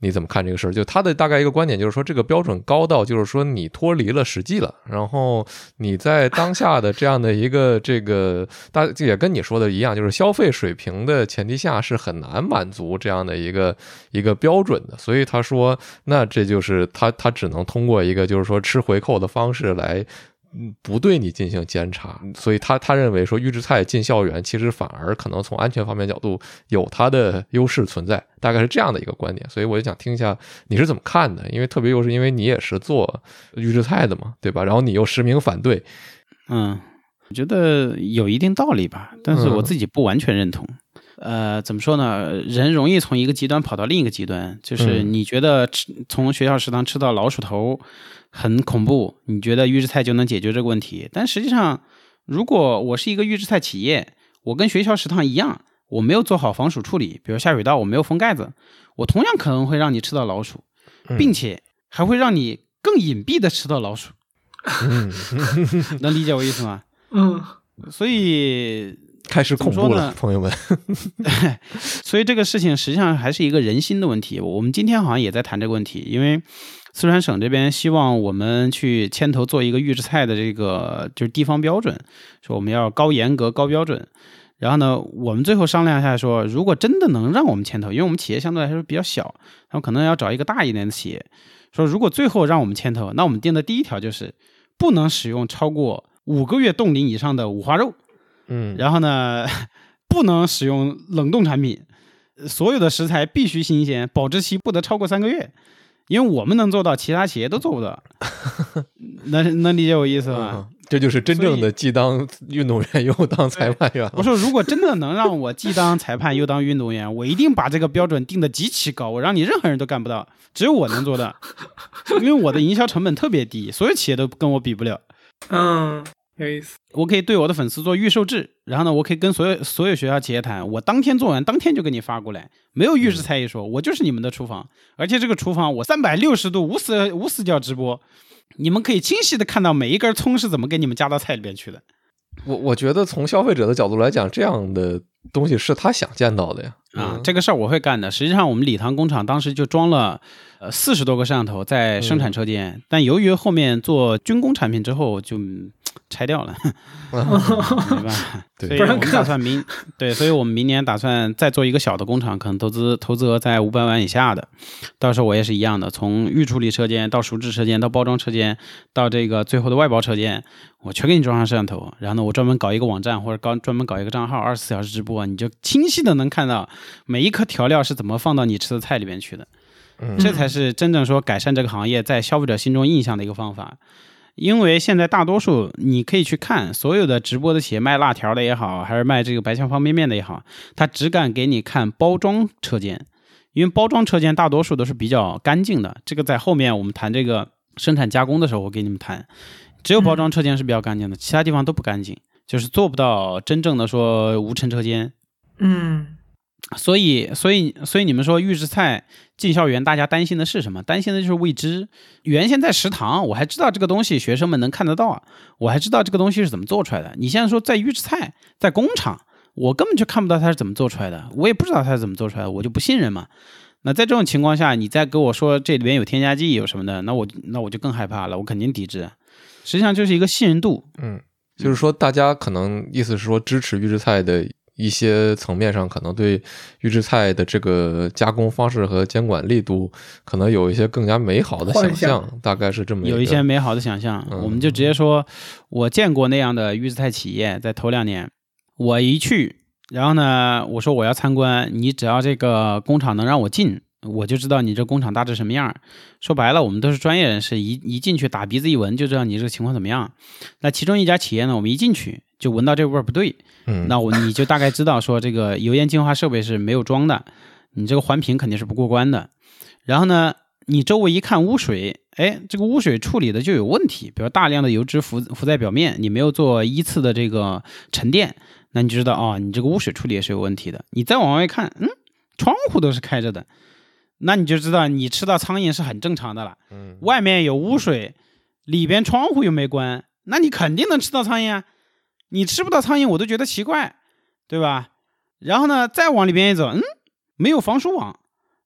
你怎么看这个事儿？就他的大概一个观点就是说，这个标准高到就是说你脱离了实际了，然后你在当下的这样的一个这个大也跟你说的一样，就是消费水平的前提下是很难满足这样的一个一个标准的，所以他说，那这就是他他只能通过一个就是说吃回扣的方式来。嗯，不对你进行监察，所以他他认为说预制菜进校园，其实反而可能从安全方面角度有它的优势存在，大概是这样的一个观点。所以我就想听一下你是怎么看的，因为特别又是因为你也是做预制菜的嘛，对吧？然后你又实名反对，？”嗯，我觉得有一定道理吧，但是我自己不完全认同。呃，怎么说呢？人容易从一个极端跑到另一个极端，就是嗯你觉得吃从学校食堂吃到老鼠头很恐怖，你觉得预制菜就能解决这个问题，但实际上，如果我是一个预制菜企业，我跟学校食堂一样，我没有做好防鼠处理，比如下水道我没有封盖子，我同样可能会让你吃到老鼠，并且还会让你更隐蔽的吃到老鼠。嗯，能理解我意思吗？嗯所以，开始恐怖了朋友们。所以这个事情实际上还是一个人心的问题。我们今天好像也在谈这个问题，因为四川省这边希望我们去牵头做一个预制菜的这个就是地方标准，说我们要高严格、高标准。然后呢，我们最后商量一下说，如果真的能让我们牵头，因为我们企业相对来说比较小，他们可能要找一个大一点的企业。说如果最后让我们牵头，那我们定的第一条就是不能使用超过五个月冻龄以上的五花肉。嗯，然后呢，不能使用冷冻产品，所有的食材必须新鲜，保质期不得超过三个月。因为我们能做到，其他企业都做不到。能能理解我意思吗？嗯这就是真正的既当运动员又当裁判员了。我说，如果真的能让我既当裁判又当运动员，我一定把这个标准定得极其高，我让你任何人都干不到，只有我能做到，因为我的营销成本特别低，所有企业都跟我比不了。嗯，有意思。我可以对我的粉丝做预售制，然后呢，我可以跟所有所有学校企业谈，我当天做完，当天就给你发过来，没有预制菜一说，我就是你们的厨房，而且这个厨房我三百六十度无死无死角直播，你们可以清晰的看到每一根葱是怎么给你们加到菜里边去的。我我觉得从消费者的角度来讲，这样的东西是他想见到的呀。啊，嗯这个事儿我会干的。实际上，我们礼堂工厂当时就装了呃四十多个摄像头在生产车间，但由于后面做军工产品之后就嗯拆掉了，没办法？对所以我们不让看打算明对，所以我们明年打算再做一个小的工厂，可能投资投资额在五百万以下的。到时候我也是一样的，从预处理车间到熟制车间到包装车间到这个最后的外包车间，我全给你装上摄像头。然后呢，我专门搞一个网站或者搞专门搞一个账号，二十四小时直播，你就清晰的能看到每一颗调料是怎么放到你吃的菜里面去的。嗯这才是真正说改善这个行业在消费者心中印象的一个方法。因为现在大多数你可以去看所有的直播的企业卖辣条的也好，还是卖这个白象方便面的也好，他只敢给你看包装车间，因为包装车间大多数都是比较干净的，这个在后面我们谈这个生产加工的时候，我给你们谈，只有包装车间是比较干净的，其他地方都不干净，就是做不到真正的说无尘车间。嗯所以，所以，所以你们说预制菜进校园，大家担心的是什么？担心的就是未知。原先在食堂，我还知道这个东西，学生们能看得到，我还知道这个东西是怎么做出来的。你现在说在预制菜，在工厂，我根本就看不到它是怎么做出来的，我也不知道它是怎么做出来的，我就不信任嘛。那在这种情况下，你再跟我说这里边有添加剂有什么的，那我那我就更害怕了，我肯定抵制。实际上就是一个信任度，嗯，就是说大家可能意思是说支持预制菜的一些层面上，可能对预制菜的这个加工方式和监管力度，可能有一些更加美好的想象，大概是这么有一个一些美好的想象，嗯我们就直接说，我见过那样的预制菜企业，在头两年，我一去，然后呢，我说我要参观，你只要这个工厂能让我进，我就知道你这工厂大致什么样儿。说白了，我们都是专业人士，一一进去打鼻子一闻就知道你这个情况怎么样。那其中一家企业呢，我们一进去就闻到这味儿不对，嗯，那我你就大概知道说这个油烟净化设备是没有装的，你这个环评肯定是不过关的。然后呢，你周围一看污水，哎，这个污水处理的就有问题，比如大量的油脂浮浮在表面，你没有做依次的这个沉淀，那你就知道哦，你这个污水处理也是有问题的。你再往外看，嗯，窗户都是开着的，那你就知道你吃到苍蝇是很正常的了。嗯外面有污水，里边窗户又没关，那你肯定能吃到苍蝇啊！你吃不到苍蝇，我都觉得奇怪，对吧？然后呢，再往里边一走，嗯，没有防鼠网，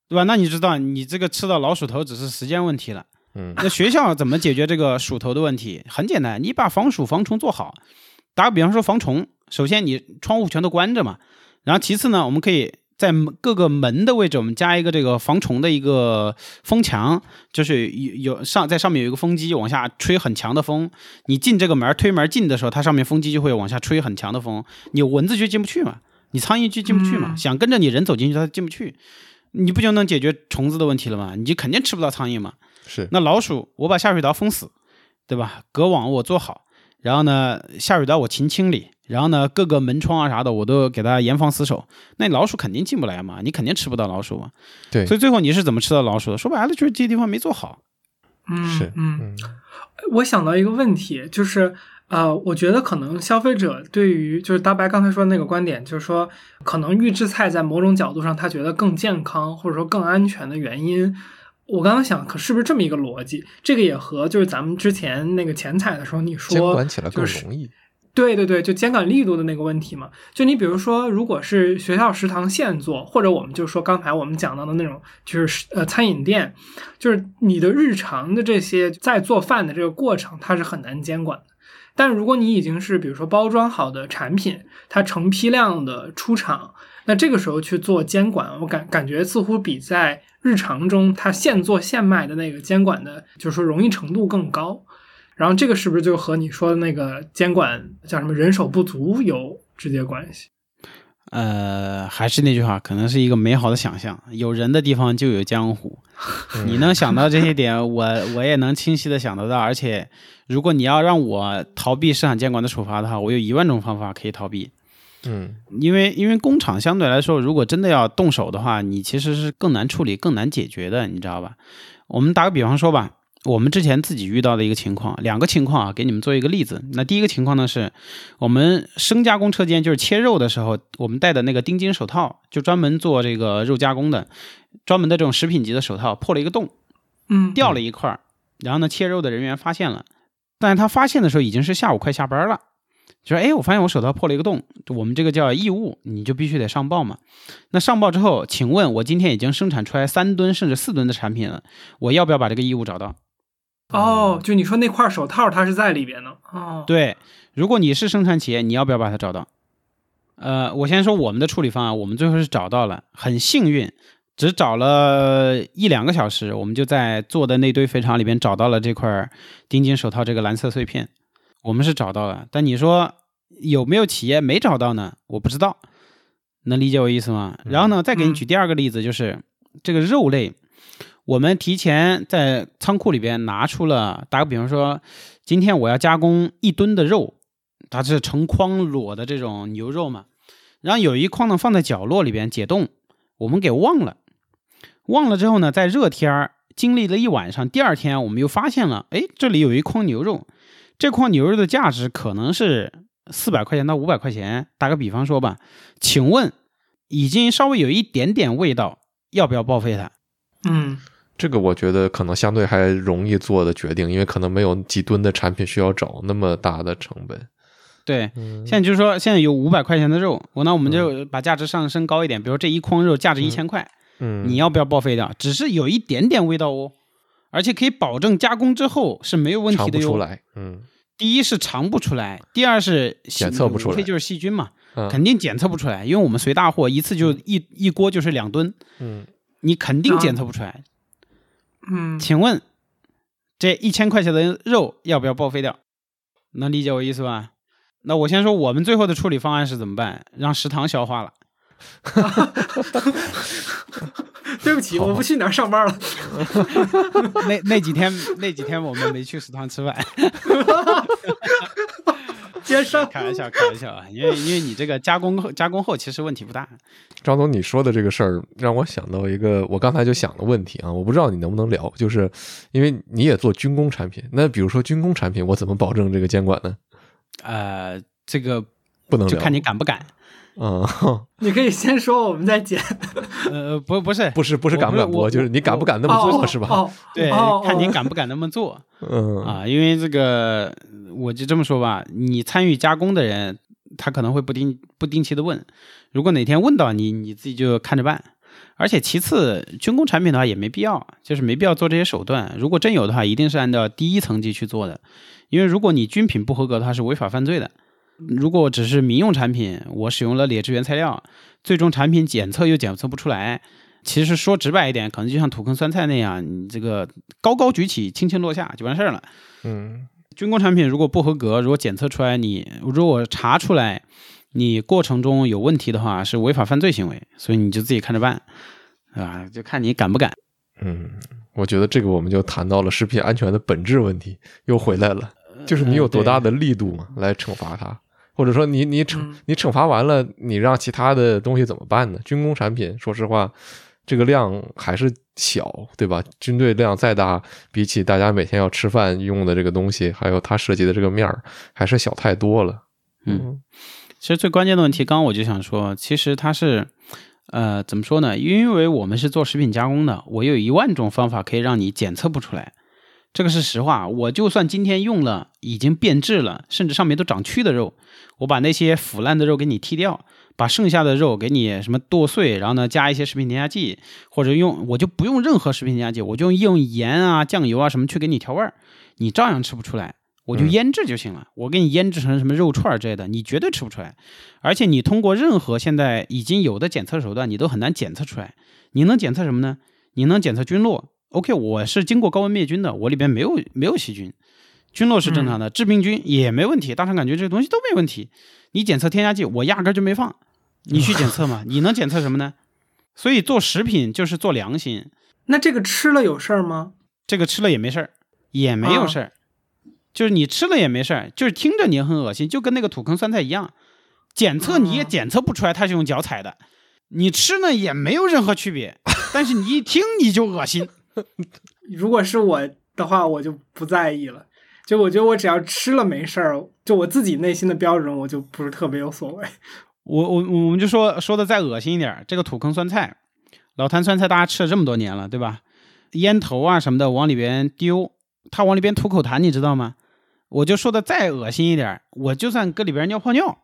对吧？那你知道你这个吃到老鼠头只是时间问题了。嗯那学校怎么解决这个鼠头的问题？很简单，你把防鼠防虫做好。打个比方说防虫，首先你窗户全都关着嘛，然后其次呢，我们可以在门各个门的位置，我们加一个这个防虫的一个风墙，就是有有上在上面有一个风机往下吹很强的风，你进这个门推门进的时候，它上面风机就会往下吹很强的风，你蚊子就进不去嘛，你苍蝇就进不去嘛，嗯想跟着你人走进去它进不去，你不就能解决虫子的问题了吗？你就肯定吃不到苍蝇嘛。是那老鼠，我把下水道封死，对吧？隔网我做好，然后呢，下水道我勤清理，然后呢，各个门窗啊啥的我都给它严防死守。那老鼠肯定进不来嘛，你肯定吃不到老鼠嘛。对所以最后你是怎么吃到老鼠的？说白了就是这些地方没做好。嗯是嗯，嗯我想到一个问题，就是呃，我觉得可能消费者对于就是大白刚才说的那个观点，就是说可能预制菜在某种角度上他觉得更健康或者说更安全的原因。我刚刚想，可是不是这么一个逻辑？这个也和就是咱们之前那个前采的时候你说监管起来更就是容易。对对对，就监管力度的那个问题嘛。就你比如说，如果是学校食堂现做，或者我们就说刚才我们讲到的那种，就是呃餐饮店，就是你的日常的这些在做饭的这个过程，它是很难监管的。但如果你已经是比如说包装好的产品，它成批量的出厂，那这个时候去做监管，我感感觉似乎比在日常中它现做现卖的那个监管的，就是说容易程度更高。然后这个是不是就和你说的那个监管叫什么人手不足有直接关系？呃，还是那句话，可能是一个美好的想象。有人的地方就有江湖，嗯你能想到这些点，我我也能清晰的想得到。而且，如果你要让我逃避市场监管的处罚的话，我有一万种方法可以逃避。嗯因为因为工厂相对来说，如果真的要动手的话，你其实是更难处理、更难解决的，你知道吧？我们打个比方说吧，我们之前自己遇到的一个情况，两个情况啊，给你们做一个例子。那第一个情况呢，是我们生加工车间，就是切肉的时候，我们戴的那个钉金手套，就专门做这个肉加工的，专门的这种食品级的手套破了一个洞，嗯，掉了一块儿，然后呢，切肉的人员发现了，但是他发现的时候已经是下午快下班了，就说：“哎，我发现我手套破了一个洞，我们这个叫异物，你就必须得上报嘛。那上报之后，请问我今天已经生产出来三吨甚至四吨的产品了，我要不要把这个异物找到？哦，就你说那块手套它是在里边的哦，对，如果你是生产企业，你要不要把它找到？呃，我先说我们的处理方案，我们最后是找到了，很幸运，只找了一两个小时，我们就在做的那堆肥肠里边找到了这块丁金手套这个蓝色碎片，我们是找到了。但你说有没有企业没找到呢？我不知道，能理解我意思吗？然后呢，再给你举第二个例子，就是这个肉类，我们提前在仓库里边拿出了，打个比方说，今天我要加工一吨的肉，它是成筐裸的这种牛肉嘛，然后有一筐呢放在角落里边解冻，我们给忘了。忘了之后呢，在热天儿经历了一晚上，第二天我们又发现了，哎，这里有一筐牛肉，这筐牛肉的价值可能是四百块钱到五百块钱。打个比方说吧，请问已经稍微有一点点味道，要不要报废它？嗯这个我觉得可能相对还容易做的决定，因为可能没有几吨的产品需要找那么大的成本。对，嗯现在就是说，现在有五百块钱的肉，我那我们就把价值上升高一点，比如这一筐肉价值一千块，嗯，你要不要报废掉？只是有一点点味道哦，而且可以保证加工之后是没有问题的哟。出来，嗯第一是尝不出来，第二是检测不出来无非就是细菌嘛，嗯肯定检测不出来，因为我们随大货一次就一一锅就是两吨，嗯，你肯定检测不出来。嗯，请问这一千块钱的肉要不要报废掉？能理解我意思吧？那我先说我们最后的处理方案是怎么办？让食堂消化了。对不起，我不去你那儿上班了。那那几天那几天我们没去食堂吃饭，接上，开玩笑开玩笑啊，因为因为你这个加工后加工后其实问题不大。张总，你说的这个事儿让我想到一个我刚才就想的问题啊，我不知道你能不能聊，就是因为你也做军工产品，那比如说军工产品，我怎么保证这个监管呢？呃，这个不能聊，就看你敢不敢。嗯，你可以先说，我们再剪。呃，不不是不是不是敢不敢播，就是你敢不敢那么做哦是吧？哦，对，哦看你哦敢不敢那么做嗯啊。因为这个，我就这么说吧，你参与加工的人，他可能会不定不定期的问，如果哪天问到你，你自己就看着办。而且其次，军工产品的话也没必要，就是没必要做这些手段。如果真有的话，一定是按照第一层级去做的，因为如果你军品不合格的话，是违法犯罪的。如果只是民用产品，我使用了劣质原材料，最终产品检测又检测不出来，其实说直白一点，可能就像土坑酸菜那样，你这个高高举起，轻轻落下就完事儿了。嗯军工产品如果不合格，如果检测出来你如果查出来你过程中有问题的话，是违法犯罪行为，所以你就自己看着办，啊，就看你敢不敢。嗯，我觉得这个我们就谈到了食品安全的本质问题，又回来了，就是你有多大的力度嘛，来惩罚它，或者说你你惩嗯你惩罚完了，你让其他的东西怎么办呢？军工产品，说实话，这个量还是小，对吧？军队量再大，比起大家每天要吃饭用的这个东西，还有它涉及的这个面儿，还是小太多了。嗯，其实最关键的问题，刚刚我就想说，其实它是，呃，怎么说呢？因为我们是做食品加工的，我有一万种方法可以让你检测不出来，这个是实话。我就算今天用了已经变质了，甚至上面都长蛆的肉，我把那些腐烂的肉给你剔掉，把剩下的肉给你什么剁碎，然后呢加一些食品添加剂，或者用我就不用任何食品添加剂，我就用盐啊、酱油啊什么去给你调味儿，你照样吃不出来。我就嗯腌制就行了，我给你腌制成什么肉串儿之类的，你绝对吃不出来。而且你通过任何现在已经有的检测手段，你都很难检测出来。你能检测什么呢？你能检测菌落。OK，我是经过高温灭菌的，我里边没有没有细菌，菌落是正常的，致病菌也没问题，大肠杆菌这些东西都没问题。你检测添加剂，我压根儿就没放，你去检测嘛？你能检测什么呢？所以做食品就是做良心，那这个吃了有事儿吗？这个吃了也没事儿，也没有事儿，就是你吃了也没事儿，就是听着你很恶心，就跟那个土坑酸菜一样，检测你也哦检测不出来它是用脚踩的，你吃呢也没有任何区别，但是你一听你就恶心。如果是我的话，我就不在意了。就我觉得我只要吃了没事儿，就我自己内心的标准，我就不是特别有所谓。我我我们就说说的再恶心一点，这个土坑酸菜，老坛酸菜大家吃了这么多年了，对吧？烟头啊什么的往里边丢，它往里边吐口痰，你知道吗？我就说的再恶心一点，我就算搁里边尿泡尿，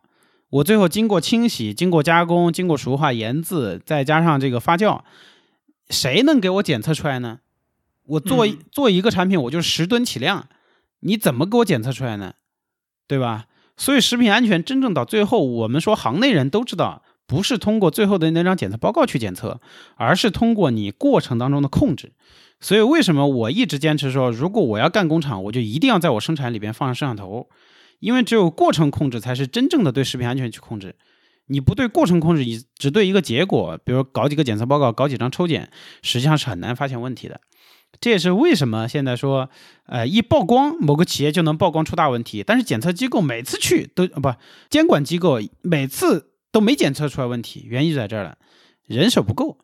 我最后经过清洗、经过加工、经过熟化、盐渍，再加上这个发酵，谁能给我检测出来呢？我做、嗯做一个产品，我就十吨起量，你怎么给我检测出来呢？对吧？所以食品安全真正到最后，我们说行内人都知道，不是通过最后的那张检测报告去检测，而是通过你过程当中的控制。所以为什么我一直坚持说，如果我要干工厂，我就一定要在我生产里边放上摄像头，因为只有过程控制才是真正的对食品安全去控制。你不对过程控制，你只对一个结果，比如搞几个检测报告，搞几张抽检，实际上是很难发现问题的。这也是为什么现在说，呃，一曝光某个企业就能曝光出大问题，但是检测机构每次去都呃不监管机构每次都没检测出来问题，原因就在这儿了，人手不够，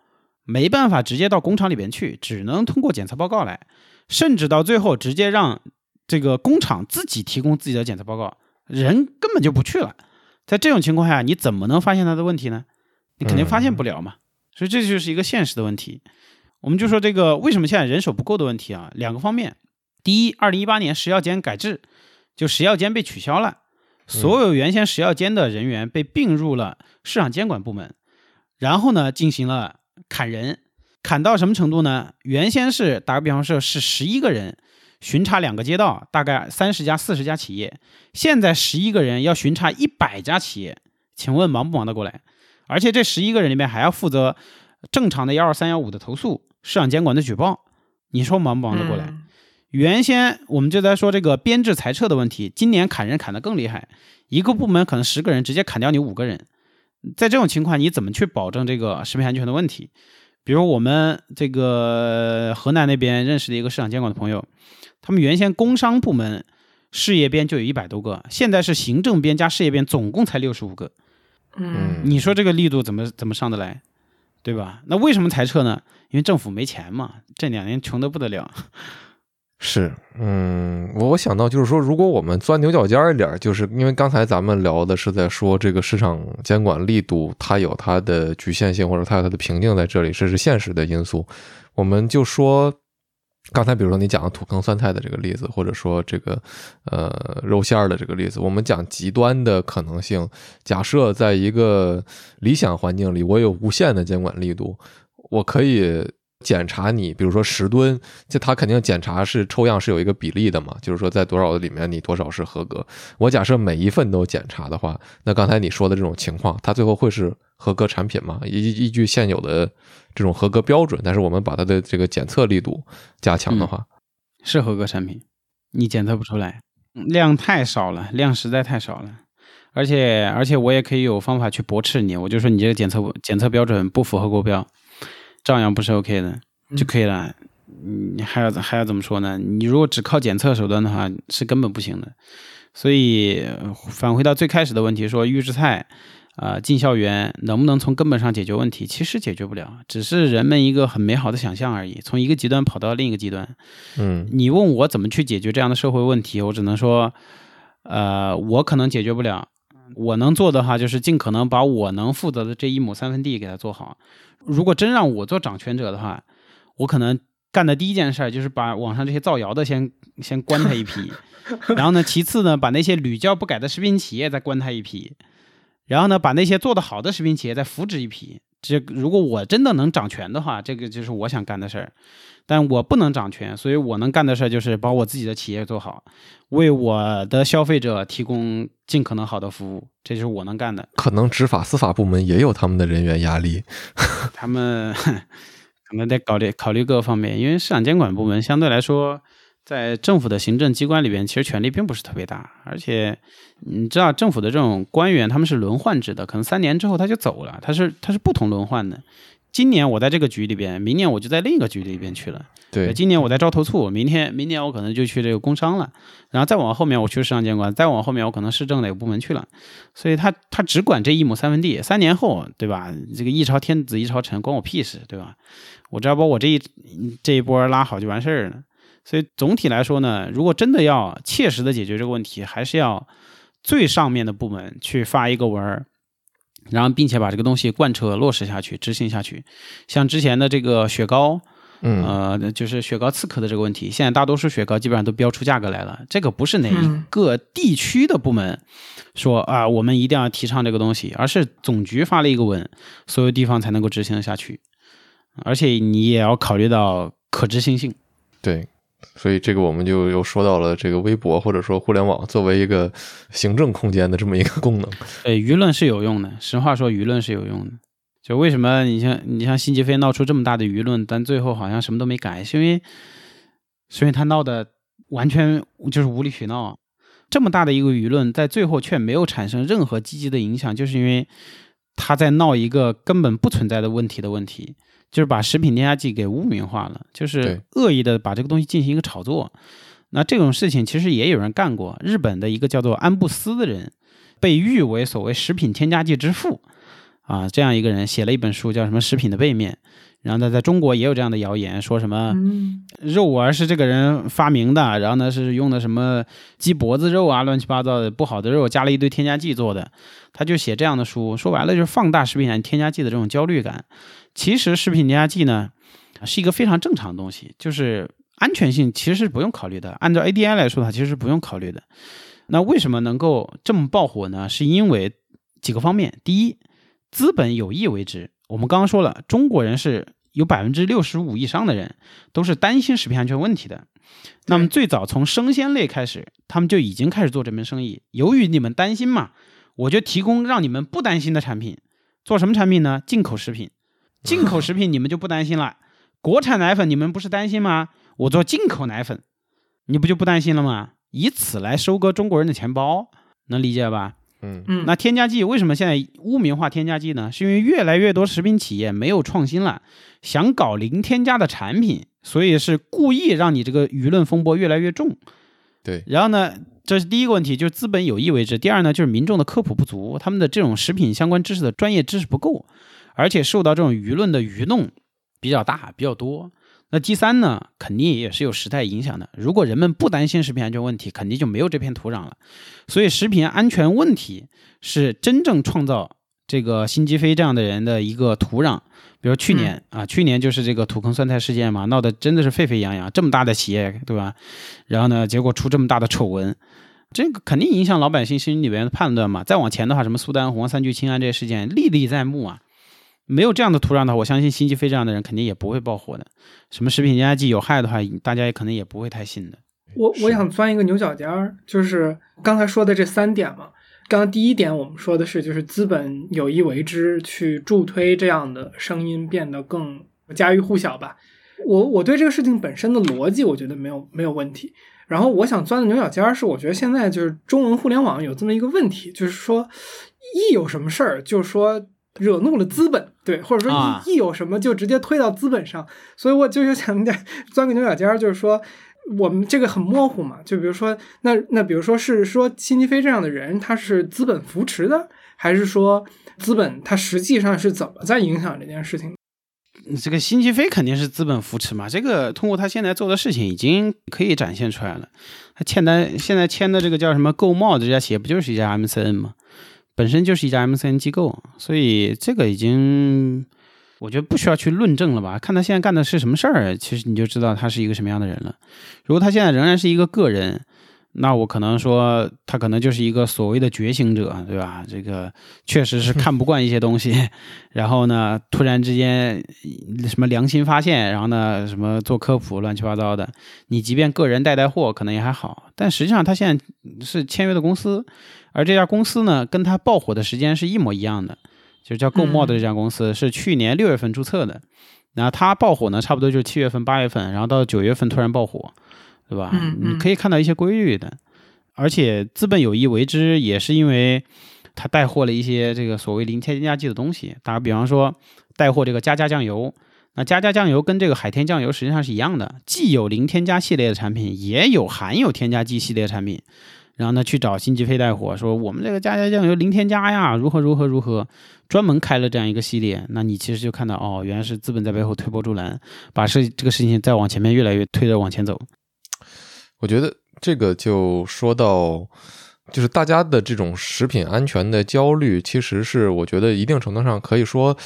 没办法直接到工厂里边去，只能通过检测报告来，甚至到最后直接让这个工厂自己提供自己的检测报告，人根本就不去了。在这种情况下，你怎么能发现他的问题呢？你肯定发现不了嘛。所以这就是一个现实的问题。我们就说这个为什么现在人手不够的问题啊？两个方面。第一，二零一八年食药监改制，就食药监被取消了，所有原先食药监的人员被并入了市场监管部门，然后呢进行了砍人，砍到什么程度呢？原先是打个比方说，是十一个人巡查两个街道，大概三十家、四十家企业，现在十一个人要巡查一百家企业，请问忙不忙得过来？而且这十一个人里面还要负责正常的幺二三幺五的投诉、市场监管的举报，你说忙不忙得过来？嗯原先我们就在说这个编制裁撤的问题，今年砍人砍得更厉害，一个部门可能十个人直接砍掉你五个人，在这种情况，你怎么去保证这个食品安全的问题？比如我们这个河南那边认识的一个市场监管的朋友，他们原先工商部门事业编就有一百多个，现在是行政编加事业编，总共才六十五个。嗯你说这个力度怎么怎么上得来，对吧？那为什么裁撤呢？因为政府没钱嘛，这两年穷得不得了。是，嗯，我我想到就是说，如果我们钻牛角尖儿一点儿，就是因为刚才咱们聊的是在说这个市场监管力度，它有它的局限性，或者它有它的瓶颈在这里，这是现实的因素。我们就说，刚才比如说你讲的土坑酸菜的这个例子，或者说这个呃肉馅儿的这个例子，我们讲极端的可能性。假设在一个理想环境里，我有无限的监管力度，我可以。检查你，比如说十吨，这他肯定检查是抽样是有一个比例的嘛，就是说在多少里面你多少是合格。我假设每一份都检查的话，那刚才你说的这种情况，它最后会是合格产品吗？依依据现有的这种合格标准，但是我们把它的这个检测力度加强的话，是合格产品，你检测不出来，量太少了，量实在太少了。而且而且我也可以有方法去驳斥你，我就说你这个检测检测标准不符合国标，照样不是 OK 的就可以了。你还要还要怎么说呢？你如果只靠检测手段的话，是根本不行的。所以呃返回到最开始的问题，说预制菜啊、进校园能不能从根本上解决问题？其实解决不了，只是人们一个很美好的想象而已。从一个极端跑到另一个极端，嗯你问我怎么去解决这样的社会问题，我只能说，呃，我可能解决不了。我能做的话，就是尽可能把我能负责的这一亩三分地给它做好。如果真让我做掌权者的话，我可能干的第一件事儿就是把网上这些造谣的先先关他一批，然后呢，其次呢，把那些屡教不改的食品企业再关他一批，然后呢，把那些做得好的食品企业再扶植一批。这如果我真的能掌权的话，这个就是我想干的事儿。但我不能掌权，所以我能干的事儿就是把我自己的企业做好，为我的消费者提供尽可能好的服务，这就是我能干的。可能执法司法部门也有他们的人员压力。他们 可能得考虑考虑各个方面，因为市场监管部门相对来说，在政府的行政机关里边，其实权力并不是特别大，而且你知道政府的这种官员他们是轮换制的，可能三年之后他就走了，他是他是不同轮换的。今年我在这个局里边，明年我就在另一个局里边去了。对，今年我在招投促，明天明年我可能就去这个工商了，然后再往后面我去市场监管，再往后面我可能市政哪个部门去了，所以他他只管这一亩三分地，三年后对吧？这个一朝天子一朝臣，关我屁事对吧？我只要把我这一这一波拉好就完事儿了。所以总体来说呢，如果真的要切实的解决这个问题，还是要最上面的部门去发一个文儿。然后，并且把这个东西贯彻落实下去、执行下去。像之前的这个雪糕，嗯呃，就是雪糕刺客的这个问题，现在大多数雪糕基本上都标出价格来了。这个不是哪一个地区的部门说啊，我们一定要提倡这个东西，而是总局发了一个文，所有地方才能够执行下去。而且你也要考虑到可执行性。对，所以这个我们就又说到了这个微博或者说互联网作为一个行政空间的这么一个功能。对，舆论是有用的。实话说，舆论是有用的。就为什么你像你像辛吉飞闹出这么大的舆论，但最后好像什么都没改，是因为是因为他闹的完全就是无理取闹。这么大的一个舆论，在最后却没有产生任何积极的影响，就是因为他在闹一个根本不存在的问题的问题，就是把食品添加剂给污名化了，就是恶意的把这个东西进行一个炒作。那这种事情其实也有人干过，日本的一个叫做安布斯的人，被誉为所谓食品添加剂之父啊，这样一个人写了一本书叫什么《食品的背面》，然后呢，在中国也有这样的谣言，说什么嗯肉丸是这个人发明的，然后呢是用的什么鸡脖子肉啊，乱七八糟的不好的肉，加了一堆添加剂做的。他就写这样的书，说白了就是放大食品添加剂的这种焦虑感。其实食品添加剂呢是一个非常正常的东西，就是安全性其实是不用考虑的。按照 ADI 来说的话，其实是不用考虑的。那为什么能够这么爆火呢？是因为几个方面。第一，资本有意为之。我们刚刚说了，中国人是有百分之六十五以上的人都是担心食品安全问题的。那么最早从生鲜类开始，他们就已经开始做这门生意。由于你们担心嘛，我就提供让你们不担心的产品。做什么产品呢？进口食品。进口食品你们就不担心了。国产奶粉你们不是担心吗？我做进口奶粉，你不就不担心了吗？以此来收割中国人的钱包，能理解吧？嗯嗯，那添加剂为什么现在污名化添加剂呢？是因为越来越多食品企业没有创新了，想搞零添加的产品，所以是故意让你这个舆论风波越来越重。对，然后呢，这是第一个问题，就是资本有意为之；第二呢，就是民众的科普不足，他们的这种食品相关知识的专业知识不够，而且受到这种舆论的愚弄比较大、比较多。那第三呢，肯定也是有时代影响的。如果人们不担心食品安全问题，肯定就没有这片土壤了。所以，食品安全问题是真正创造这个辛吉飞这样的人的一个土壤。比如去年、啊，去年就是这个土坑酸菜事件嘛，闹得真的是沸沸扬扬，这么大的企业，对吧？然后呢，结果出这么大的丑闻，这个肯定影响老百姓心里边的判断嘛。再往前的话，什么苏丹红、三聚氰胺这些事件历历在目啊。没有这样的土壤的话，我相信辛吉飞这样的人肯定也不会爆火的。什么食品添加剂有害的话，大家也可能也不会太信的。我我想钻一个牛角尖儿，就是刚才说的这三点嘛。刚刚第一点我们说的是，就是资本有意为之，去助推这样的声音变得更家喻户晓吧。我我对这个事情本身的逻辑，我觉得没有没有问题。然后我想钻的牛角尖儿是，我觉得现在就是中文互联网有这么一个问题，就是说一有什么事儿，就是说惹怒了资本，对，或者说啊一一有什么就直接推到资本上。所以我就想点钻个牛角尖儿，就是说。我们这个很模糊嘛，就比如说，那那比如说是说辛吉飞这样的人，他是资本扶持的，还是说资本他实际上是怎么在影响这件事情？这个辛吉飞肯定是资本扶持嘛，这个通过他现在做的事情已经可以展现出来了。他签单现在签的这个叫什么购贸的这家企业，不就是一家 MCN 吗？本身就是一家 MCN 机构，所以这个已经我觉得不需要去论证了吧？看他现在干的是什么事儿，其实你就知道他是一个什么样的人了。如果他现在仍然是一个个人，那我可能说他可能就是一个所谓的觉醒者，对吧？这个确实是看不惯一些东西，然后呢，突然之间什么良心发现，然后呢，什么做科普乱七八糟的。你即便个人带带货可能也还好，但实际上他现在是签约的公司，而这家公司呢，跟它爆火的时间是一模一样的。就是叫购茂的这家公司、是去年六月份注册的，然后它爆火呢，差不多就是七月份、八月份，然后到九月份突然爆火，对吧？你可以看到一些规律的，而且资本有意为之，也是因为它带货了一些这个所谓零添加剂的东西。打个比方说，带货这个加加酱油，那加加酱油跟这个海天酱油实际上是一样的，既有零添加系列的产品，也有含有添加剂系列的产品。然后呢，去找辛吉飞带货，说我们这个加加酱油零添加呀，如何如何如何，专门开了这样一个系列。那你其实就看到，哦，原来是资本在背后推波助澜，把事这个事情再往前面越来越推着往前走。我觉得这个就说到，就是大家的这种食品安全的焦虑，其实是我觉得一定程度上可以说，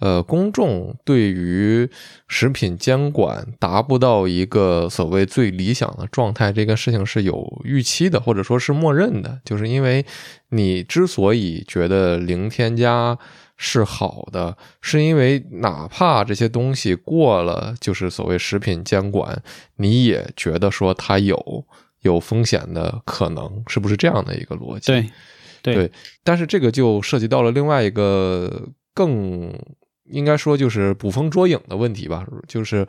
呃，公众对于食品监管达不到一个所谓最理想的状态，这个事情是有预期的，或者说是默认的，就是因为你之所以觉得零添加。是好的，是因为哪怕这些东西过了，就是所谓食品监管，你也觉得说它有有风险的可能，是不是这样的一个逻辑？对，对，对但是这个就涉及到了另外一个更应该说就是捕风捉影的问题吧，就是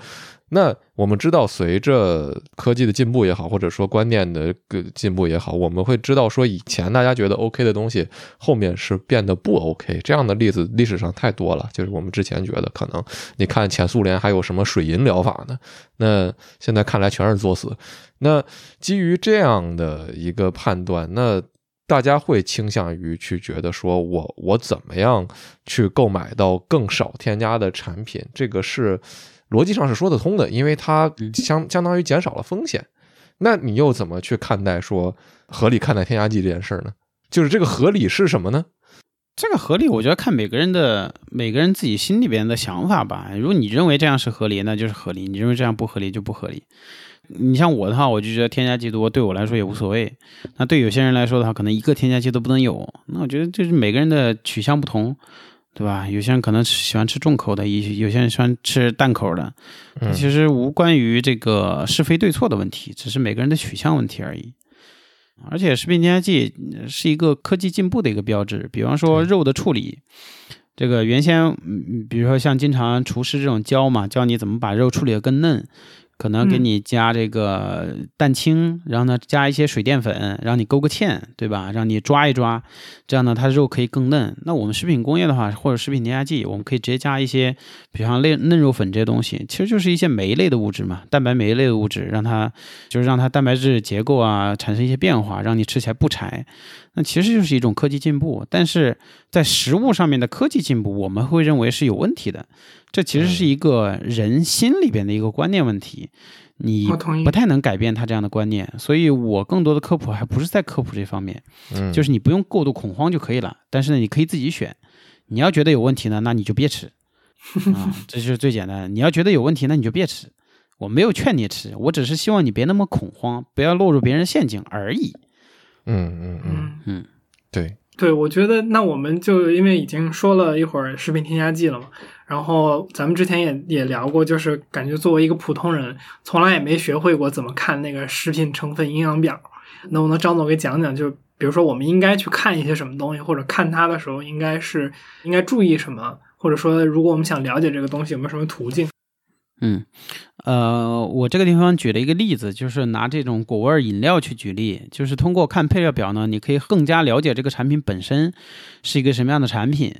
那我们知道，随着科技的进步也好，或者说观念的个进步也好，我们会知道说以前大家觉得 OK 的东西，后面是变得不 OK。这样的例子历史上太多了，就是我们之前觉得可能你看前苏联还有什么水银疗法呢，那现在看来全是作死。那基于这样的一个判断，那大家会倾向于去觉得说我我怎么样去购买到更少添加的产品，这个是逻辑上是说得通的，因为它相相当于减少了风险。那你又怎么去看待说合理看待添加剂这件事儿呢？就是这个合理是什么呢？这个合理，我觉得看每个人的每个人自己心里边的想法吧。如果你认为这样是合理，那就是合理；你认为这样不合理，就不合理。你像我的话，我就觉得添加剂多对我来说也无所谓。那对有些人来说的话，可能一个添加剂都不能有。那我觉得就是每个人的取向不同，对吧？有些人可能喜欢吃重口的，有有些人喜欢吃淡口的。其实无关于这个是非对错的问题，只是每个人的取向问题而已。而且食品添加剂是一个科技进步的一个标志。比方说肉的处理，这个原先，嗯，比如说像经常厨师这种教嘛，教你怎么把肉处理的更嫩。可能给你加这个蛋清，然后呢加一些水淀粉，让你勾个芡，对吧？让你抓一抓，这样呢它肉可以更嫩。那我们食品工业的话，或者食品添加剂，我们可以直接加一些，比方类嫩肉粉这些东西，其实就是一些酶类的物质嘛，蛋白酶类的物质，让它就是让它蛋白质结构啊产生一些变化，让你吃起来不柴。那其实就是一种科技进步，但是在食物上面的科技进步，我们会认为是有问题的。这其实是一个人心里边的一个观念问题，你不太能改变他这样的观念。所以我更多的科普还不是在科普这方面，就是你不用过度恐慌就可以了。但是呢，你可以自己选。你要觉得有问题呢，那你就别吃 啊，这就是最简单。你要觉得有问题，那你就别吃。我没有劝你吃，我只是希望你别那么恐慌，不要落入别人陷阱而已。嗯嗯嗯嗯，对对，我觉得那我们就因为已经说了一会儿食品添加剂了嘛。然后咱们之前也也聊过，就是感觉作为一个普通人，从来也没学会过怎么看那个食品成分营养表。能不能张总给讲讲？就比如说我们应该去看一些什么东西，或者看它的时候应该是应该注意什么？或者说，如果我们想了解这个东西，有没有什么途径？嗯，呃，我这个地方举了一个例子，就是拿这种果味饮料去举例，就是通过看配料表呢，你可以更加了解这个产品本身是一个什么样的产品。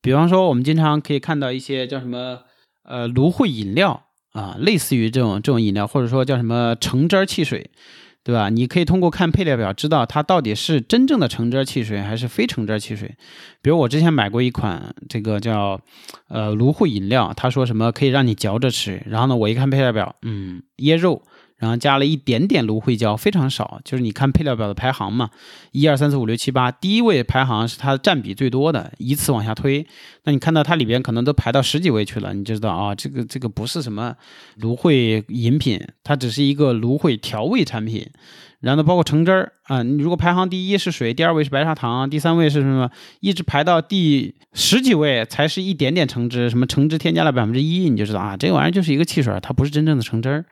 比方说，我们经常可以看到一些叫什么呃芦荟饮料啊，类似于这种这种饮料，或者说叫什么橙汁汽水，对吧？你可以通过看配料表知道它到底是真正的橙汁汽水还是非橙汁汽水。比如我之前买过一款这个叫呃芦荟饮料，他说什么可以让你嚼着吃，然后呢，我一看配料表，嗯，椰肉。然后加了一点点芦荟胶，非常少。就是你看配料表的排行嘛，一二三四五六七八，第一位排行是它占比最多的，依次往下推。那你看到它里边可能都排到十几位去了，你就知道啊，这个这个不是什么芦荟饮品，它只是一个芦荟调味产品。然后呢，包括橙汁儿啊，你如果排行第一是水，第二位是白砂糖，第三位是什么，一直排到第十几位才是一点点橙汁，什么橙汁添加了百分之一，你就知道啊，这个玩意儿就是一个汽水，它不是真正的橙汁儿。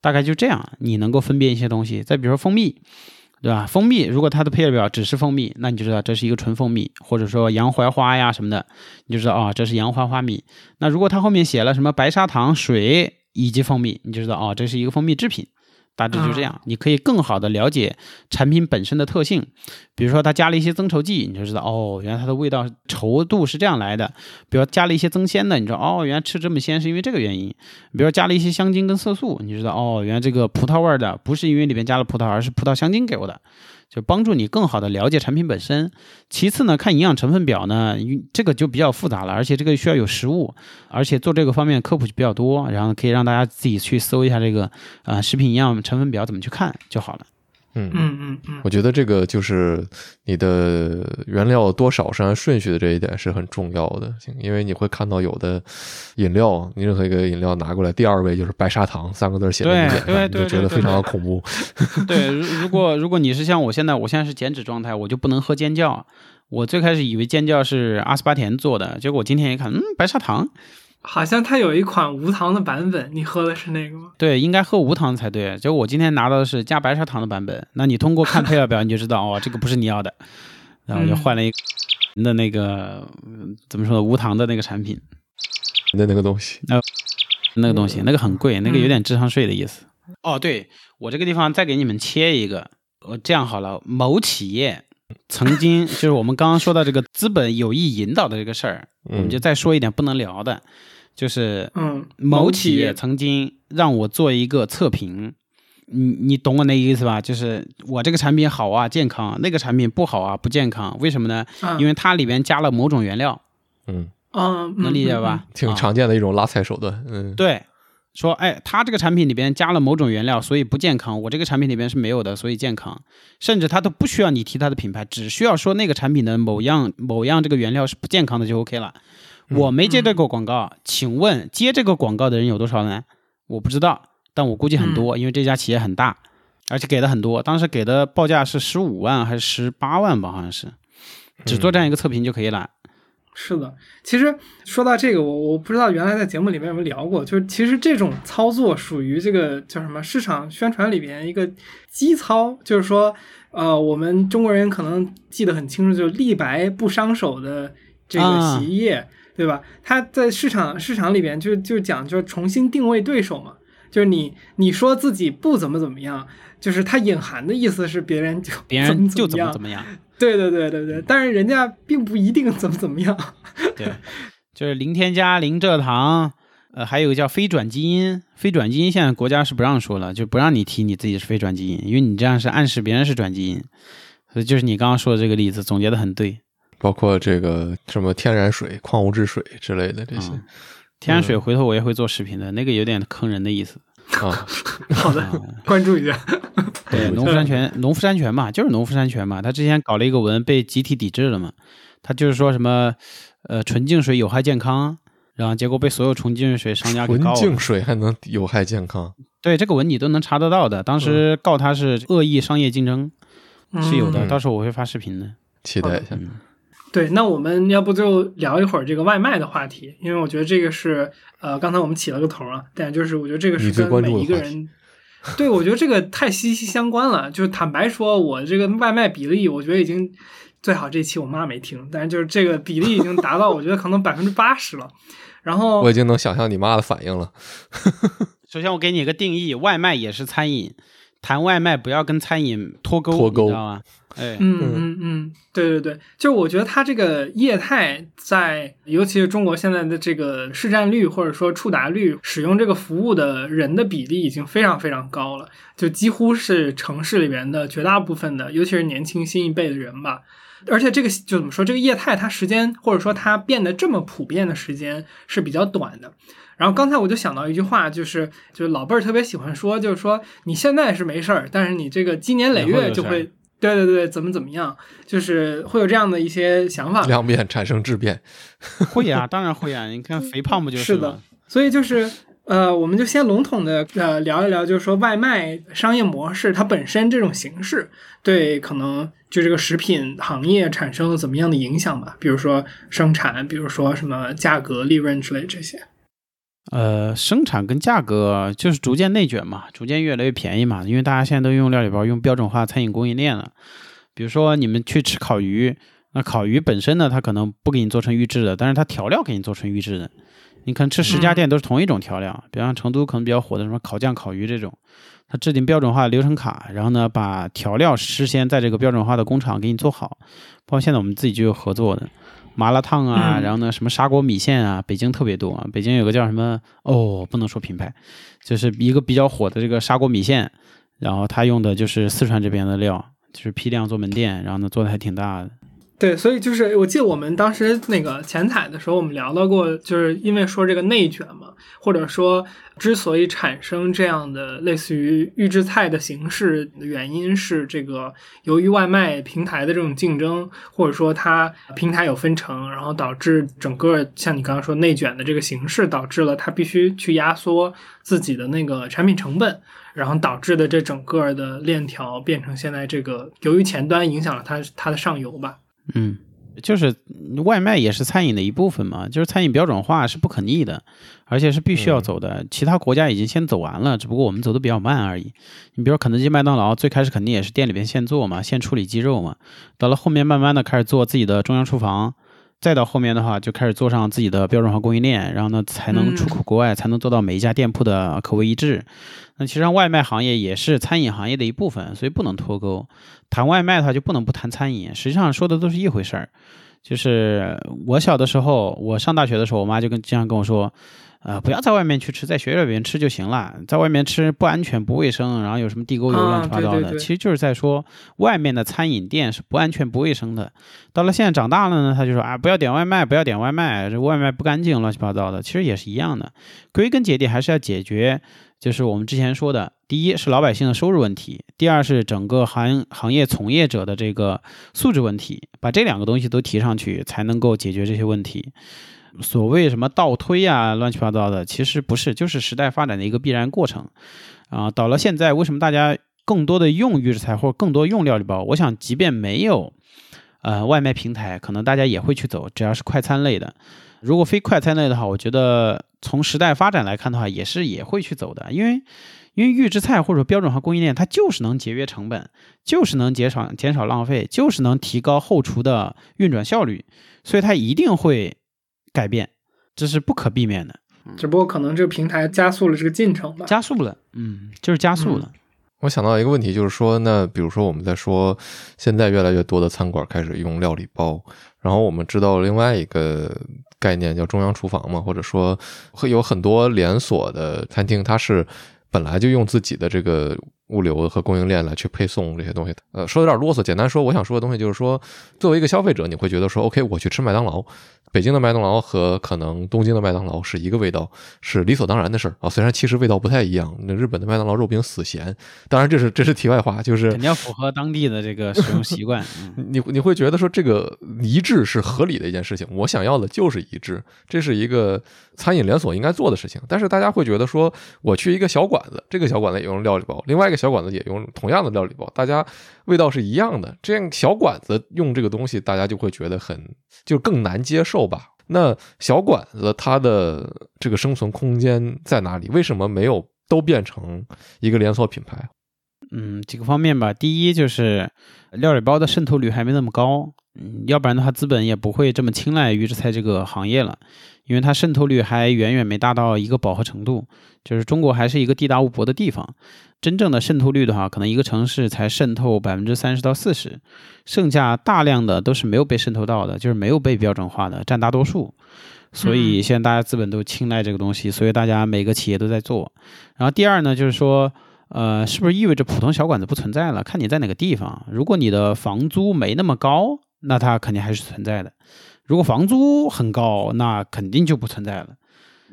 大概就这样，你能够分辨一些东西。再比如说蜂蜜，对吧？蜂蜜如果它的配料表只是蜂蜜，那你就知道这是一个纯蜂蜜，或者说洋槐花呀什么的，你就知道啊，这是洋槐花蜜。那如果它后面写了什么白砂糖、水以及蜂蜜，你就知道啊，这是一个蜂蜜制品。大致就这样，你可以更好的了解产品本身的特性。比如说，它加了一些增稠剂，你就知道哦，原来它的味道稠度是这样来的。比如加了一些增鲜的，你知道哦，原来吃这么鲜是因为这个原因。比如说加了一些香精跟色素，你知道哦，原来这个葡萄味的不是因为里面加了葡萄，而是葡萄香精给我的。就帮助你更好的了解产品本身。其次呢，看营养成分表呢，这个就比较复杂了，而且这个需要有实物，而且做这个方面科普就比较多，然后可以让大家自己去搜一下这个啊食品营养成分表怎么去看就好了。嗯嗯嗯嗯，我觉得这个就是你的原料多少是按顺序的这一点是很重要的，因为你会看到有的饮料，你任何一个饮料拿过来，第二位就是白砂糖三个字写在对对对，就觉得非常的恐怖。对，如果如果你是像我现在，我现在是减脂状态，我就不能喝尖叫。我最开始以为尖叫是阿斯巴甜做的，结果我今天一看，嗯，白砂糖。好像它有一款无糖的版本，你喝的是那个吗？对，应该喝无糖才对。结果我今天拿到的是加白砂糖的版本。那你通过看配料表，你就知道哦，这个不是你要的。然后我就换了一个的那个怎么说无糖的那个产品。那那个东西，那那个东西，那个很贵，那个有点智商税的意思。哦，对我这个地方再给你们切一个，我这样好了，某企业曾经就是我们刚刚说到这个资本有意引导的这个事儿，我们就再说一点不能聊的。就是，嗯，某企业曾经让我做一个测评，你你懂我那意思吧？就是我这个产品好啊，健康；那个产品不好啊，不健康。为什么呢？啊因为它里边加了某种原料，嗯，嗯，能理解吧？挺啊常见的一种拉踩手段。嗯，对，说哎，他这个产品里边加了某种原料，所以不健康。我这个产品里边是没有的，所以健康。甚至他都不需要你提它的品牌，只需要说那个产品的某样某样这个原料是不健康的就 OK 了。我没接这个广告，请问接这个广告的人有多少呢？我不知道，但我估计很多，因为这家企业很大，而且给的很多。当时给的报价是十五万还是十八万吧，好像是，只做这样一个测评就可以了。是的，其实说到这个，我我不知道原来在节目里面有没有聊过，就是其实这种操作属于这个叫什么市场宣传里边一个基操，就是说，呃，我们中国人可能记得很清楚，就是立白不伤手的这个啊洗衣液，对吧？它在市场市场里边就就讲就是重新定位对手嘛，就是你你说自己不怎么怎么样，就是它隐含的意思是别人就别人就怎么样怎么样，对对对对对，但是人家并不一定怎么怎么样。对，就是零添加、零蔗糖，呃，还有个叫非转基因。非转基因现在国家是不让说了，就不让你提你自己是非转基因，因为你这样是暗示别人是转基因。所以就是你刚刚说的这个例子，总结的很对。包括这个什么天然水、矿物质水之类的这些嗯天然水回头我也会做视频的，那个有点坑人的意思。啊，好的，啊关注一下。对，农夫山泉，农夫山泉嘛，就是农夫山泉嘛。他之前搞了一个文，被集体抵制了嘛。他就是说什么，呃，纯净水有害健康，然后结果被所有纯净水商家给纯告了。净水还能有害健康？对这个文你都能查得到的，当时告他是恶意商业竞争，是有的。嗯到时候我会发视频的。期待一下。嗯，对，那我们要不就聊一会儿这个外卖的话题，因为我觉得这个是呃，刚才我们起了个头啊，但就是我觉得这个是跟每关注一个人，对我觉得这个太息息相关了。就是坦白说，我这个外卖比例，我觉得已经最好这期我妈没听，但是就是这个比例已经达到我觉得可能百分之八十了。然后 我已经能想象你妈的反应了。首先我给你一个定义，外卖也是餐饮，谈外卖不要跟餐饮脱钩，脱钩你知道吗？哎，嗯嗯嗯，对对对，就是我觉得它这个业态在，尤其是中国现在的这个市占率或者说触达率，使用这个服务的人的比例已经非常非常高了，就几乎是城市里边的绝大部分的，尤其是年轻新一辈的人吧。而且这个就怎么说，这个业态它时间或者说它变得这么普遍的时间是比较短的。然后刚才我就想到一句话，就是就是老辈儿特别喜欢说，就是说你现在是没事儿，但是你这个积年累月就会，对对对，怎么怎么样，就是会有这样的一些想法。量变产生质变，会啊，当然会啊。你看肥胖不就是吗是的？所以就是呃，我们就先笼统的呃聊一聊，就是说外卖商业模式它本身这种形式对可能就这个食品行业产生了怎么样的影响吧？比如说生产，比如说什么价格、利润之类这些。呃，生产跟价格就是逐渐内卷嘛，逐渐越来越便宜嘛，因为大家现在都用料理包，用标准化餐饮供应链了。比如说你们去吃烤鱼，那烤鱼本身呢，它可能不给你做成预制的，但是它调料给你做成预制的。你可能吃十家店都是同一种调料，比方成都可能比较火的什么烤酱、烤鱼这种，它制定标准化流程卡，然后呢把调料事先在这个标准化的工厂给你做好。包括现在我们自己就有合作的。麻辣烫啊，嗯然后呢，什么砂锅米线啊，北京特别多啊。北京有个叫什么哦，不能说品牌，就是一个比较火的这个砂锅米线，然后他用的就是四川这边的料，就是批量做门店，然后呢做的还挺大的。对，所以就是我记得我们当时那个前采的时候，我们聊到过，就是因为说这个内卷嘛，或者说之所以产生这样的类似于预制菜的形式的原因是这个由于外卖平台的这种竞争，或者说它平台有分成，然后导致整个像你刚刚说内卷的这个形式，导致了它必须去压缩自己的那个产品成本。然后导致的这整个的链条变成现在这个，由于前端影响了它它的上游吧，嗯，就是外卖也是餐饮的一部分嘛，就是餐饮标准化是不可逆的，而且是必须要走的。其他国家已经先走完了，只不过我们走的比较慢而已。你比如说肯德基、麦当劳，最开始肯定也是店里边现做嘛，现处理鸡肉嘛，到了后面慢慢的开始做自己的中央厨房。再到后面的话，就开始做上自己的标准化供应链，然后呢，才能出口国外，才能做到每一家店铺的口味一致。那其实上外卖行业也是餐饮行业的一部分，所以不能脱钩。谈外卖的话，就不能不谈餐饮，实际上说的都是一回事儿。就是我小的时候，我上大学的时候，我妈就跟经常跟我说，呃，不要在外面去吃，在学校里面吃就行了。在外面吃不安全、不卫生，然后有什么地沟油啊乱七八糟的，对对对其实就是在说外面的餐饮店是不安全、不卫生的。到了现在长大了呢，他就说啊，不要点外卖，不要点外卖，这外卖不干净，乱七八糟的。其实也是一样的，归根结底还是要解决，就是我们之前说的，第一是老百姓的收入问题，第二是整个行行业从业者的这个素质问题，把这两个东西都提上去，才能够解决这些问题。所谓什么倒推啊，乱七八糟的，其实不是，就是时代发展的一个必然过程。啊，到了现在，为什么大家更多的用预制菜或者更多用料理包？我想，即便没有呃外卖平台，可能大家也会去走，只要是快餐类的。如果非快餐类的话，我觉得从时代发展来看的话，也是也会去走的，因为因为预制菜或者标准化供应链，它就是能节约成本，就是能减少减少浪费，就是能提高后厨的运转效率，所以它一定会改变，这是不可避免的，只不过可能这个平台加速了这个进程吧。加速了，嗯，就是加速了。我想到一个问题，就是说，那比如说我们在说，现在越来越多的餐馆开始用料理包，然后我们知道另外一个概念叫中央厨房嘛，或者说会有很多连锁的餐厅，它是本来就用自己的这个物流和供应链来去配送这些东西。呃，说有点啰嗦，简单说，我想说的东西就是说，作为一个消费者，你会觉得说，OK，我去吃麦当劳。北京的麦当劳和可能东京的麦当劳是一个味道，是理所当然的事儿啊。虽然其实味道不太一样，那日本的麦当劳肉饼死咸，当然这是这是题外话，就是肯定要符合当地的这个使用习惯。嗯你 你会觉得说这个一致是合理的一件事情，我想要的就是一致，这是一个餐饮连锁应该做的事情。但是大家会觉得说，我去一个小馆子，这个小馆子也用料理包，另外一个小馆子也用同样的料理包，大家味道是一样的，这样小馆子用这个东西，大家就会觉得很就更难接受够吧。那小馆子它的这个生存空间在哪里？为什么没有都变成一个连锁品牌？嗯，几个方面吧。第一就是料理包的渗透率还没那么高，嗯，要不然的话资本也不会这么青睐预制菜这个行业了，因为它渗透率还远远没达到一个饱和程度。就是中国还是一个地大物博的地方，真正的渗透率的话，可能一个城市才渗透百分之三十到四十，剩下大量的都是没有被渗透到的，就是没有被标准化的，占大多数。所以现在大家资本都青睐这个东西，所以大家每个企业都在做。然后第二呢，就是说。呃，是不是意味着普通小馆子不存在了？看你在哪个地方。如果你的房租没那么高，那它肯定还是存在的；如果房租很高，那肯定就不存在了。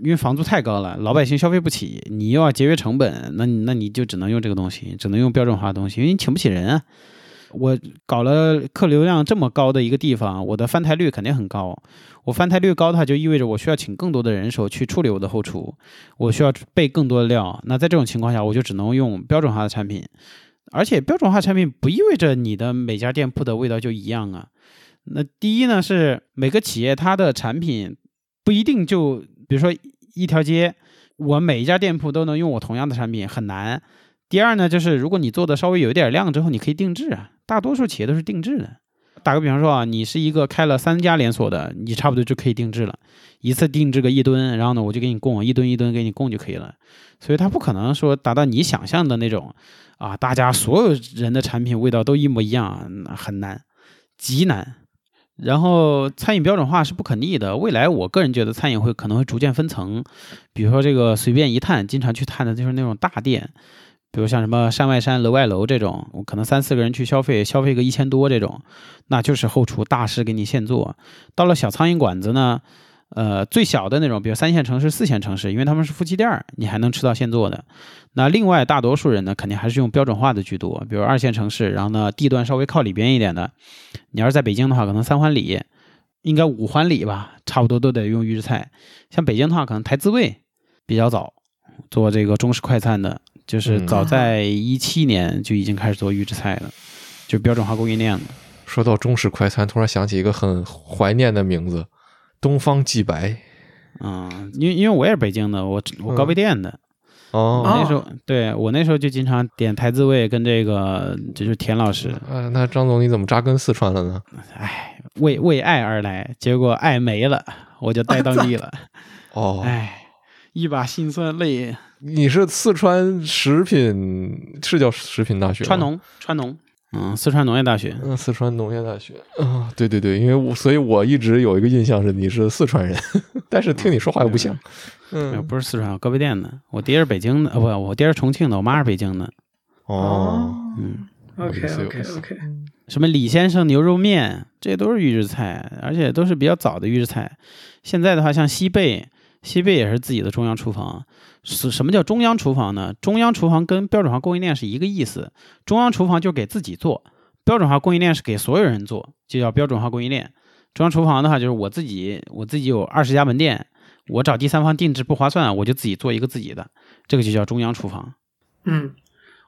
因为房租太高了，老百姓消费不起，你又要节约成本，那你那你就只能用这个东西，只能用标准化的东西，因为你请不起人啊。我搞了客流量这么高的一个地方，我的翻台率肯定很高。我翻台率高的话，就意味着我需要请更多的人手去处理我的后厨，我需要备更多的料。那在这种情况下，我就只能用标准化的产品。而且标准化产品不意味着你的每家店铺的味道就一样啊。那第一呢，是每个企业它的产品不一定就，比如说一条街，我每一家店铺都能用我同样的产品，很难。第二呢，就是如果你做的稍微有一点量之后，你可以定制啊。大多数企业都是定制的。打个比方说啊，你是一个开了三家连锁的，你差不多就可以定制了，一次定制个一吨，然后呢，我就给你供一吨一吨给你供就可以了。所以它不可能说达到你想象的那种啊，大家所有人的产品味道都一模一样，很难，极难。然后餐饮标准化是不可逆的，未来我个人觉得餐饮会可能会逐渐分层，比如说这个随便一探，经常去探的就是那种大店。比如像什么山外山楼外楼这种，我可能三四个人去消费，消费个一千多这种，那就是后厨大师给你现做。到了小苍蝇馆子呢，呃，最小的那种，比如三线城市、四线城市，因为他们是夫妻店儿，你还能吃到现做的。那另外大多数人呢，肯定还是用标准化的居多，比如二线城市，然后呢地段稍微靠里边一点的，你要是在北京的话，可能三环里，应该五环里吧，差不多都得用预制菜。像北京的话，可能台资味比较早做这个中式快餐的。就是早在一七年就已经开始做预制菜了，就标准化供应链了。说到中式快餐，突然想起一个很怀念的名字——东方既白。嗯，因为因为我也是北京的，我我高碑店的。哦，那时候对我那时候就经常点台滋味跟这个就是田老师。嗯，那张总你怎么扎根四川了呢？哎，为为爱而来，结果爱没了，我就待当地 了。哦，哎，一把辛酸泪。你是四川食品是叫食品大学？川农，川农。嗯，四川农业大学。嗯，四川农业大学啊，对对对，因为我所以我一直有一个印象是你是四川人，但是听你说话又不像。嗯，不是四川，我高碑店的。我爹是北京的，呃，不，我爹是重庆的，我妈是北京的。哦，嗯，，OK OK OK，什么李先生牛肉面，这些都是预制菜，而且都是比较早的预制菜。现在的话，像西贝，西贝也是自己的中央厨房。是什么叫中央厨房呢？中央厨房跟标准化供应链是一个意思。中央厨房就给自己做，标准化供应链是给所有人做，就叫标准化供应链。中央厨房的话，就是我自己，我自己有二十家门店，我找第三方定制不划算，我就自己做一个自己的，这个就叫中央厨房。嗯，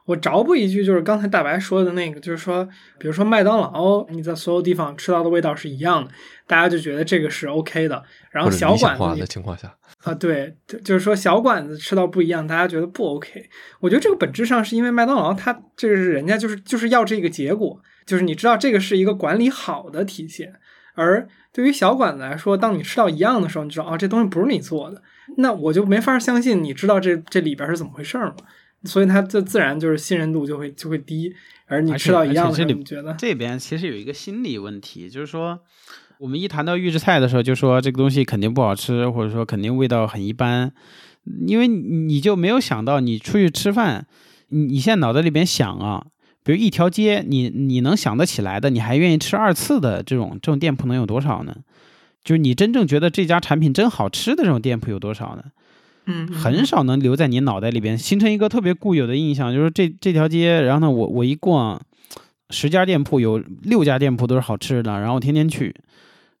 我着补一句，就是刚才大白说的那个，就是说，比如说麦当劳，你在所有地方吃到的味道是一样的，大家就觉得这个是 OK 的。然后小馆子的情况下，啊，对，就就是说小馆子吃到不一样，大家觉得不 OK。我觉得这个本质上是因为麦当劳它这个是人家就是就是要这个结果，就是你知道这个是一个管理好的体现。而对于小馆子来说，当你吃到一样的时候，你知道啊，这东西不是你做的，那我就没法相信你知道这这里边是怎么回事儿嘛。所以它这自然就是信任度就会就会低，而你吃到一样的时候，而且这里你觉得这边其实有一个心理问题，就是说，我们一谈到预制菜的时候，就说这个东西肯定不好吃，或者说肯定味道很一般，因为你就没有想到，你出去吃饭，你你现在脑袋里边想啊，比如一条街，你你能想得起来的，你还愿意吃二次的这种这种店铺能有多少呢？就是你真正觉得这家产品真好吃的这种店铺有多少呢？嗯，嗯很少能留在你脑袋里边，形成一个特别固有的印象，就是这这条街，然后呢，我我一逛，十家店铺有六家店铺都是好吃的，然后我天天去，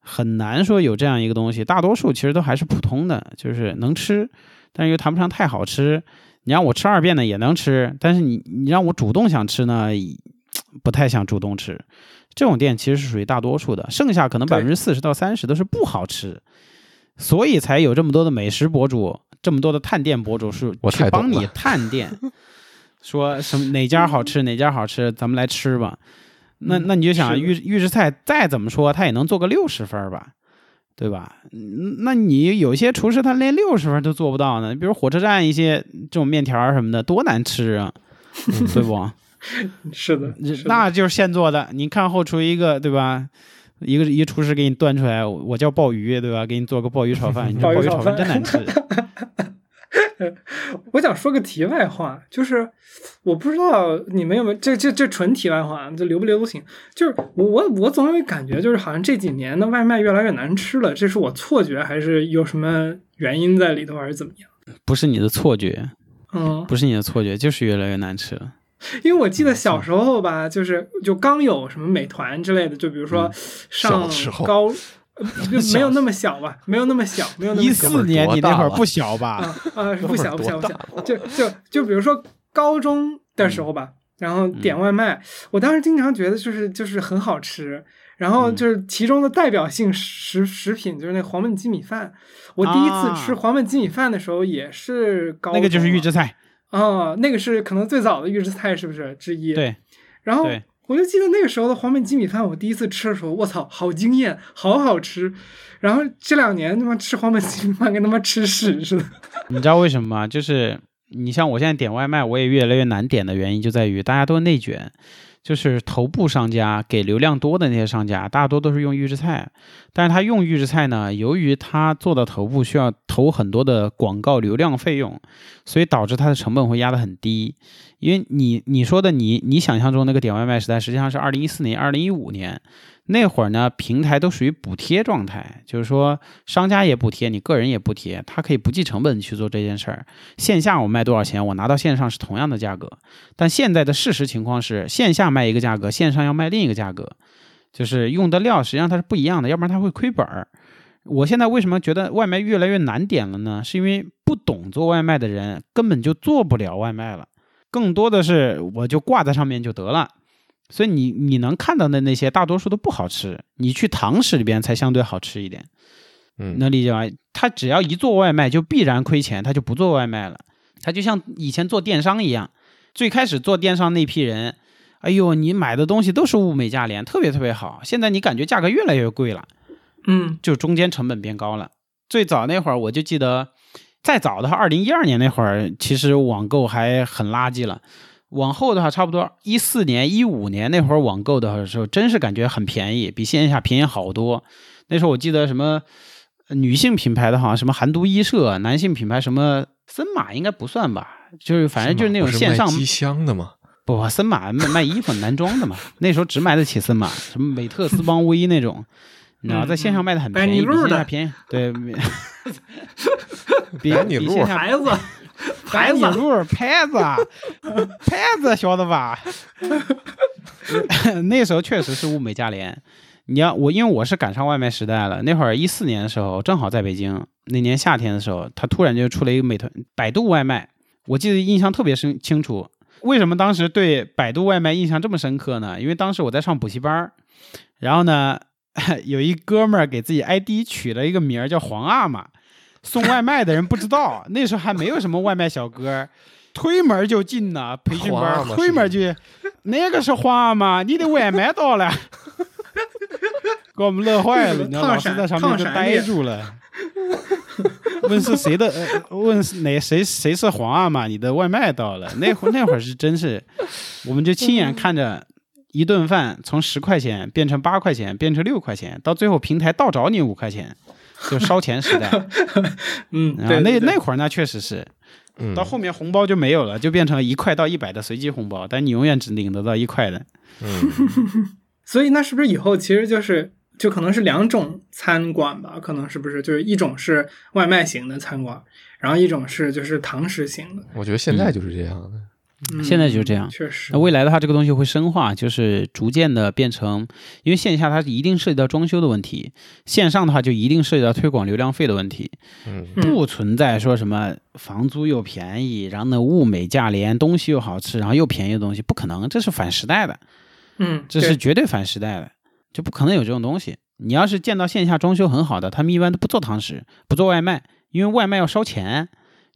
很难说有这样一个东西。大多数其实都还是普通的，就是能吃，但是又谈不上太好吃。你让我吃二遍呢也能吃，但是你你让我主动想吃呢，不太想主动吃。这种店其实是属于大多数的，剩下可能百对分之四十到三十都是不好吃，所以才有这么多的美食博主，这么多的探店博主是我去帮你探店，说什么哪家好吃哪家好吃，咱们来吃吧。那嗯那你就想预预制菜再怎么说，他也能做个六十分儿吧，对吧？嗯那你有些厨师他连六十分都做不到呢，比如火车站一些这种面条儿什么的，多难吃啊，对不？是的，是的那就是现做的。你看后厨一个，对吧？一个一个厨师给你端出来，我叫鲍鱼，对吧？给你做个鲍鱼炒饭，你这鲍鱼炒饭真难吃。我想说个题外话，就是我不知道你们有没有这这这纯题外话，这留不留都行。就是我我我总有一感觉，就是好像这几年的外卖越来越难吃了，这是我错觉，还是有什么原因在里头，还是怎么样？不是你的错觉，嗯，不是你的错觉，就是越来越难吃了。因为我记得小时候吧，就是就刚有什么美团之类的，就比如说上高，呃就没有那么小吧，没有那么小，没有那么一小四年你那会儿不小吧？啊啊，不小不小不小，就就就比如说高中的时候吧，然后点外卖，我当时经常觉得就是就是很好吃，然后就是其中的代表性食食品就是那黄焖鸡米饭，我第一次吃啊黄焖鸡米饭的时候也是高那个就是预制菜，啊，那个是可能最早的预制菜是不是之一？，对然后。我就记得那个时候的黄焖鸡米饭，我第一次吃的时候，我操，好惊艳，好好吃。然后这两年他妈吃黄焖鸡米饭跟他妈吃屎似的。你知道为什么吗？就是你像我现在点外卖，我也越来越难点的原因就在于大家都内卷，就是头部商家给流量多的那些商家，大多都是用预制菜，但是他用预制菜呢，由于他做的头部需要投很多的广告流量费用，所以导致他的成本会压得很低。因为你你说的你你想象中那个点外卖时代，实际上是二零一四年、二零一五年那会儿呢，平台都属于补贴状态，就是说商家也补贴，你个人也补贴，他可以不计成本去做这件事儿。线下我卖多少钱，我拿到线上是同样的价格，但现在的事实情况是，线下卖一个价格，线上要卖另一个价格，就是用的料实际上它是不一样的，要不然它会亏本儿。我现在为什么觉得外卖越来越难点了呢？是因为不懂做外卖的人根本就做不了外卖了，更多的是我就挂在上面就得了。所以你你能看到的那些大多数都不好吃，你去堂食里边才相对好吃一点。嗯，能理解吗？他只要一做外卖，就必然亏钱，他就不做外卖了。他就像以前做电商一样，最开始做电商那批人，哎呦，你买的东西都是物美价廉，特别特别好。现在你感觉价格越来越贵了，嗯就中间成本变高了。最早那会儿，我就记得，再早的话，二零一二年那会儿，其实网购还很垃圾了。往后的话，差不多一四年、一五年那会儿网购的时候，真是感觉很便宜，比线下便宜好多。那时候我记得什么呃女性品牌的，好像什么韩都衣舍；男性品牌什么森马应该不算吧，就是反正就是那种线上卖机箱的嘛。不，森马卖卖衣服男装的嘛，那时候只买得起森马，什么美特斯邦威那种，你知道，嗯在线上卖的很便宜，比线下便宜，对，比 比线下孩子，孩子路牌子，牌子晓得吧？那时候确实是物美价廉。你要我，因为我是赶上外卖时代了。那会儿一四年的时候，正好在北京。那年夏天的时候，他突然就出了一个美团百度外卖，我记得印象特别深清楚。为什么当时对百度外卖印象这么深刻呢？因为当时我在上补习班儿，然后呢，有一哥们儿给自己 ID 取了一个名儿叫皇阿玛，送外卖的人不知道，那时候还没有什么外卖小哥，推门就进呐，培训班推门就，那个是皇阿玛，你的外卖到了，给我们乐坏了，你知道，烫老师在上面就呆住了。问是谁的？呃、问哪谁谁是皇阿玛？你的外卖到了。那会那会儿是真是，我们就亲眼看着一顿饭从十块钱变成八块钱，变成六块钱，到最后平台倒找你五块钱，就烧钱时代。嗯，那对对那会儿那确实是，嗯，到后面红包就没有了，就变成了一块到一百的随机红包，但你永远只领得到一块的。嗯，所以那是不是以后其实就是就可能是两种餐馆吧？可能是不是就是一种是外卖型的餐馆，然后一种是就是堂食型的。我觉得现在就是这样的。嗯现在就是这样确实那。未来的话，这个东西会深化，就是逐渐的变成，因为线下它一定涉及到装修的问题，线上的话就一定涉及到推广流量费的问题，嗯，嗯不存在说什么房租又便宜，然后呢物美价廉，东西又好吃，然后又便宜的东西，不可能，这是反时代的，嗯，这是绝对反时代的，就不可能有这种东西。你要是见到线下装修很好的，他们一般都不做堂食，不做外卖，因为外卖要烧钱。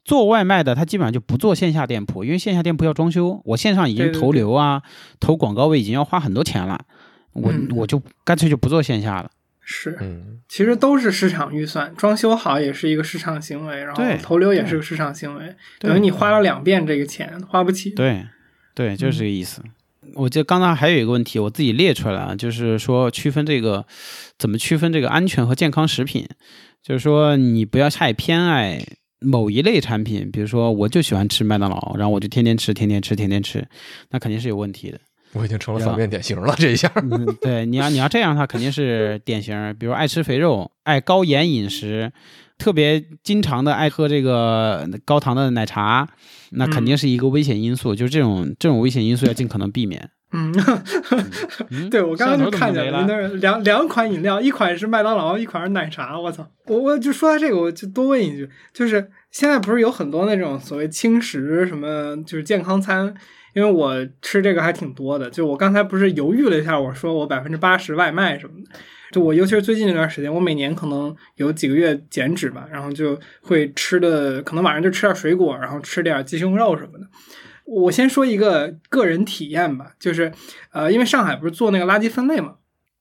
做外卖的他基本上就不做线下店铺，因为线下店铺要装修，我线上已经投流啊、投广告位已经要花很多钱了，我、嗯我就干脆就不做线下了。是，嗯，其实都是市场预算，装修好也是一个市场行为，然后投流也是个市场行为，等于你花了两遍这个钱，花不起。对，对，就是这个意思。我记得刚才还有一个问题，我自己列出来了，就是说区分这个怎么区分这个安全和健康食品，就是说你不要太偏爱某一类产品，比如说我就喜欢吃麦当劳，然后我就天天吃，天天吃，天天吃，那肯定是有问题的。我已经成了反面典型了，这一下。嗯，对，你要你要这样，他 肯定是典型，比如爱吃肥肉，爱高盐饮食，特别经常的爱喝这个高糖的奶茶，那肯定是一个危险因素。就是这种这种危险因素要尽可能避免。嗯，嗯 对我刚刚就看见了那两两款饮料，一款是麦当劳，一款是奶茶。我操！我我就说到这个，我就多问一句，就是现在不是有很多那种所谓轻食什么，就是健康餐。因为我吃这个还挺多的，就我刚才不是犹豫了一下，我说我百分之八十外卖什么的，就我尤其是最近这段时间，我每年可能有几个月减脂吧，然后就会吃的，可能晚上就吃点水果，然后吃点鸡胸肉什么的。我先说一个个人体验吧，就是呃，因为上海不是做那个垃圾分类嘛，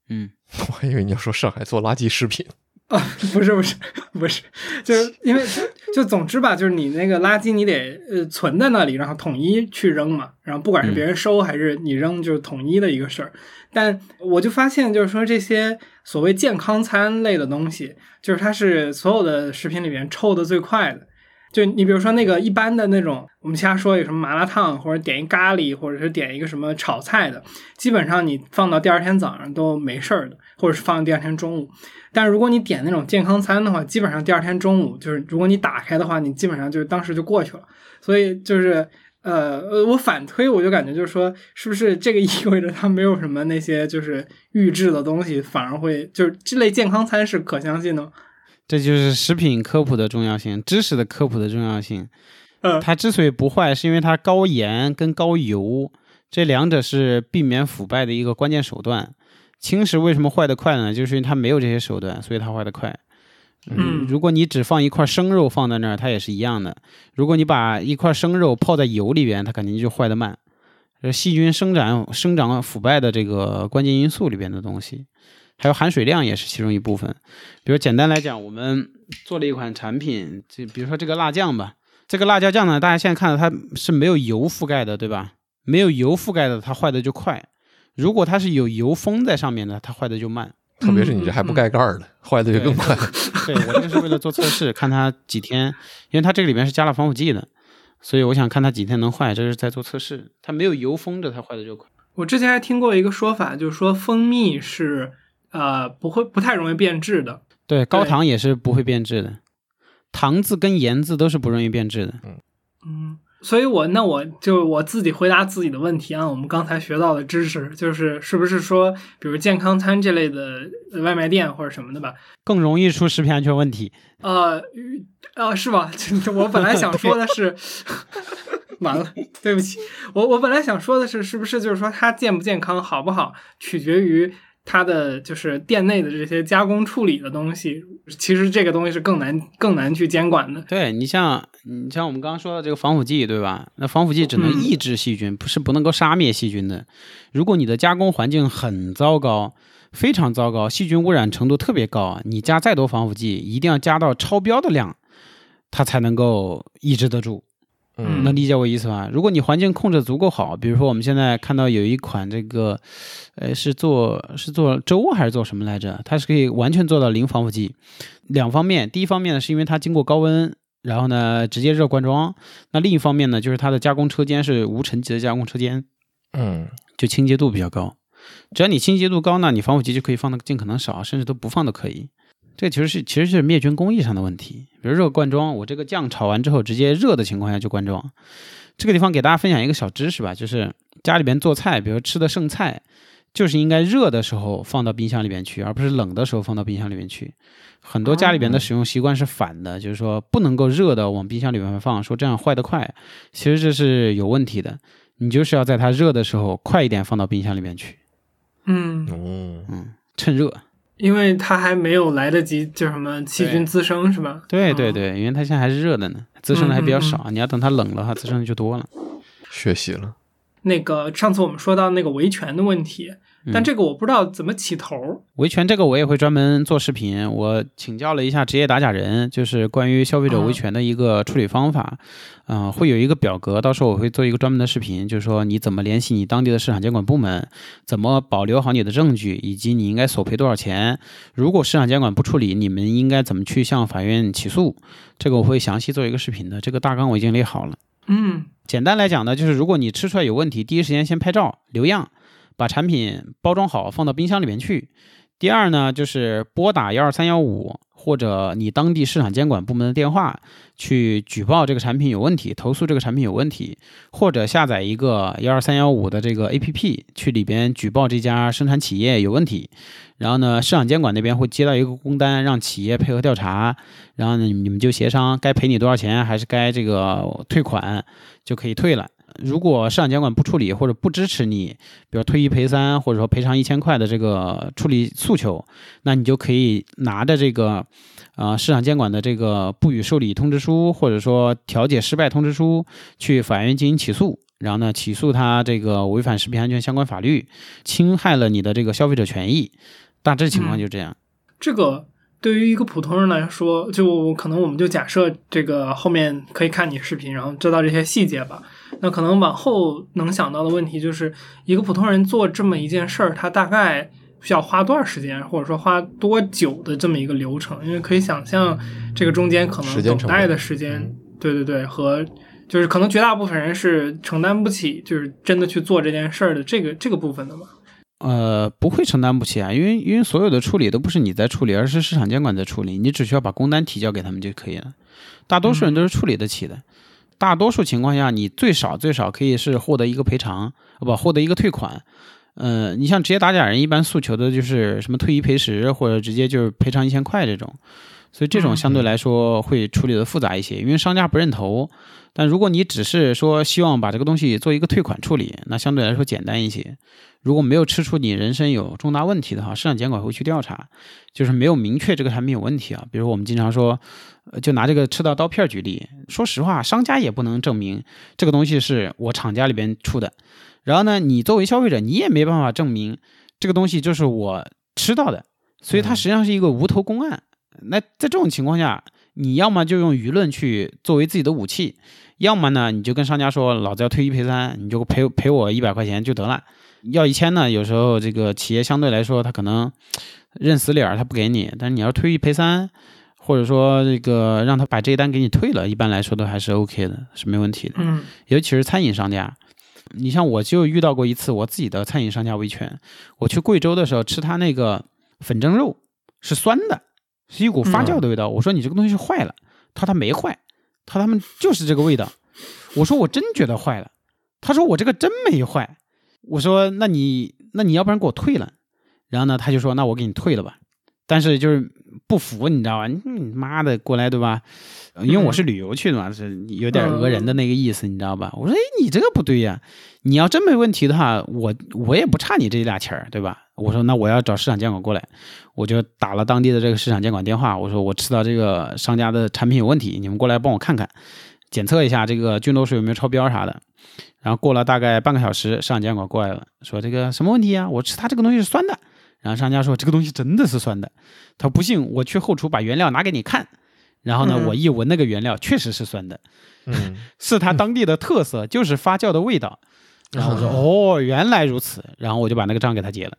嗯，我还以为你要说上海做垃圾食品。啊，不是不是不是，就是因为就就总之吧，就是你那个垃圾你得呃存在那里，然后统一去扔嘛，然后不管是别人收还是你扔，就是统一的一个事儿。但我就发现，就是说这些所谓健康餐类的东西，就是它是所有的食品里面臭的最快的。就你比如说那个一般的那种，我们瞎说有什么麻辣烫，或者点一咖喱，或者是点一个什么炒菜的，基本上你放到第二天早上都没事儿的，或者是放到第二天中午。但如果你点那种健康餐的话，基本上第二天中午就是如果你打开的话，你基本上就是当时就过去了。所以就是呃呃，我反推我就感觉就是说，是不是这个意味着它没有什么那些就是预制的东西，反而会就是这类健康餐是可相信的？这就是食品科普的重要性，知识的科普的重要性。呃，它之所以不坏，是因为它高盐跟高油这两者是避免腐败的一个关键手段。轻食为什么坏得快呢？就是因为它没有这些手段，所以它坏得快。嗯如果你只放一块生肉放在那儿，它也是一样的。如果你把一块生肉泡在油里边，它肯定就坏得慢。这细菌生长、生长腐败的这个关键因素里边的东西，还有含水量也是其中一部分。比如简单来讲，我们做了一款产品，就比如说这个辣酱吧，这个辣椒酱呢，大家现在看到它是没有油覆盖的，对吧？没有油覆盖的，它坏的就快；如果它是有油封在上面的，它坏的就慢。特别是你这还不盖盖儿的，坏的就更快。对我这个是为了做测试，看它几天，因为它这个里面是加了防腐剂的，所以我想看它几天能坏，这是在做测试。它没有油封着，它坏的就快。我之前还听过一个说法，就是说蜂蜜是呃不会不太容易变质的。对，高糖也是不会变质的，糖字跟盐字都是不容易变质的。嗯，所以我那我就我自己回答自己的问题啊。我们刚才学到的知识，就是是不是说，比如健康餐这类的外卖店或者什么的吧，更容易出食品安全问题。呃呃，是吧？我本来想说的是，完了，对不起，我我本来想说的是，是不是就是说它健不健康、好不好，取决于它的就是店内的这些加工处理的东西。其实这个东西是更难更难去监管的。对你像你像我们刚刚说的这个防腐剂，对吧？那防腐剂只能嗯抑制细菌，不是不能够杀灭细菌的。如果你的加工环境很糟糕，非常糟糕，细菌污染程度特别高，你加再多防腐剂，一定要加到超标的量，它才能够抑制得住。嗯能理解我意思吧？如果你环境控制足够好，比如说我们现在看到有一款这个，呃，是做是做粥还是做什么来着？它是可以完全做到零防腐剂。两方面，第一方面呢，是因为它经过高温，然后呢直接热灌装；那另一方面呢，就是它的加工车间是无尘级的加工车间，嗯就清洁度比较高。只要你清洁度高那，你防腐剂就可以放的尽可能少，甚至都不放都可以。这其实是其实是灭菌工艺上的问题，比如热灌装，我这个酱炒完之后直接热的情况下就灌装。这个地方给大家分享一个小知识吧，就是家里边做菜，比如吃的剩菜，就是应该热的时候放到冰箱里面去，而不是冷的时候放到冰箱里面去。很多家里边的使用习惯是反的，就是说不能够热的往冰箱里面放，说这样坏得快，其实这是有问题的。你就是要在它热的时候快一点放到冰箱里面去，嗯，哦，嗯，趁热。因为它还没有来得及就什么细菌滋生是吧？嗯对对对，因为它现在还是热的呢，滋生的还比较少。你要等它冷了，它滋生的就多了。学习了。那个上次我们说到那个维权的问题，但嗯。这个我不知道怎么起头。维权这个我也会专门做视频，我请教了一下职业打假人，就是关于消费者维权的一个处理方法，啊、会有一个表格，到时候我会做一个专门的视频，就是说你怎么联系你当地的市场监管部门，怎么保留好你的证据，以及你应该索赔多少钱，如果市场监管不处理，你们应该怎么去向法院起诉，这个我会详细做一个视频的，这个大纲我已经列好了。嗯。简单来讲呢，就是如果你吃出来有问题，第一时间先拍照留样，把产品包装好放到冰箱里面去。第二呢，就是拨打幺二三幺五或者你当地市场监管部门的电话去举报这个产品有问题，投诉这个产品有问题，或者下载一个幺二三幺五的这个 APP 去里边举报这家生产企业有问题。然后呢，市场监管那边会接到一个工单，让企业配合调查，然后呢，你们就协商该赔你多少钱，还是该这个退款，就可以退了。如果市场监管不处理或者不支持你，比如退一赔三，或者说赔偿一千块的这个处理诉求，那你就可以拿着这个，呃，市场监管的这个不予受理通知书，或者说调解失败通知书，去法院进行起诉。然后呢，起诉他这个违反食品安全相关法律，侵害了你的这个消费者权益。大致情况就这样。这个对于一个普通人来说，就可能我们就假设这个后面可以看你视频，然后知道这些细节吧。那可能往后能想到的问题就是，一个普通人做这么一件事儿，他大概需要花多少时间，或者说花多久的这么一个流程？因为可以想象，这个中间可能等待的时间，对对对，和就是可能绝大部分人是承担不起，就是真的去做这件事儿的这个这个部分的嘛。呃，不会承担不起啊，因为因为所有的处理都不是你在处理，而是市场监管在处理，你只需要把工单提交给他们就可以了。大多数人都是处理得起的，大多数情况下，你最少最少可以是获得一个赔偿，不获得一个退款。呃，你像职业打假人，一般诉求的就是什么退一赔十，或者直接就是赔偿一千块这种，所以这种相对来说会处理的复杂一些，因为商家不认投。但如果你只是说希望把这个东西做一个退款处理，那相对来说简单一些。如果没有吃出你人身有重大问题的话，市场监管会去调查，就是没有明确这个产品有问题啊。比如我们经常说，呃就拿这个吃到刀片举例，说实话，商家也不能证明这个东西是我厂家里边出的，然后呢，你作为消费者，你也没办法证明这个东西就是我吃到的，所以它实际上是一个无头公案。那在这种情况下，你要么就用舆论去作为自己的武器，要么呢你就跟商家说，老子要退一赔三，你就赔赔我一百块钱就得了。要一千呢，有时候这个企业相对来说他可能认死理儿，他不给你，但是你要退一赔三。或者说这个让他把这一单给你退了，一般来说都还是 OK 的，是没问题的。嗯尤其是餐饮商家，你像我就遇到过一次我自己的餐饮商家维权。我去贵州的时候吃他那个粉蒸肉是酸的，是一股发酵的味道。我说你这个东西是坏了，他说他没坏，他说他们就是这个味道。我说我真觉得坏了，他说我这个真没坏。我说那你那你要不然给我退了，然后呢他就说那我给你退了吧，但是就是不服你知道吧？你你妈的过来对吧？呃因为我是旅游去的嘛，是有点讹人的那个意思，你知道吧？我说，哎，你这个不对呀，你要真没问题的话，我我也不差你这俩钱儿，对吧？我说，那我要找市场监管过来，我就打了当地的这个市场监管电话，我说我吃到这个商家的产品有问题，你们过来帮我看看，检测一下这个菌落水有没有超标啥的。然后过了大概半个小时，市场监管过来了，说这个什么问题呀？我吃它这个东西是酸的。然后商家说这个东西真的是酸的，他说不信我去后厨把原料拿给你看。然后呢，嗯我一闻那个原料确实是酸的，嗯，是它当地的特色，就是发酵的味道。然后我说哦，原来如此，然后我就把那个账给他结了，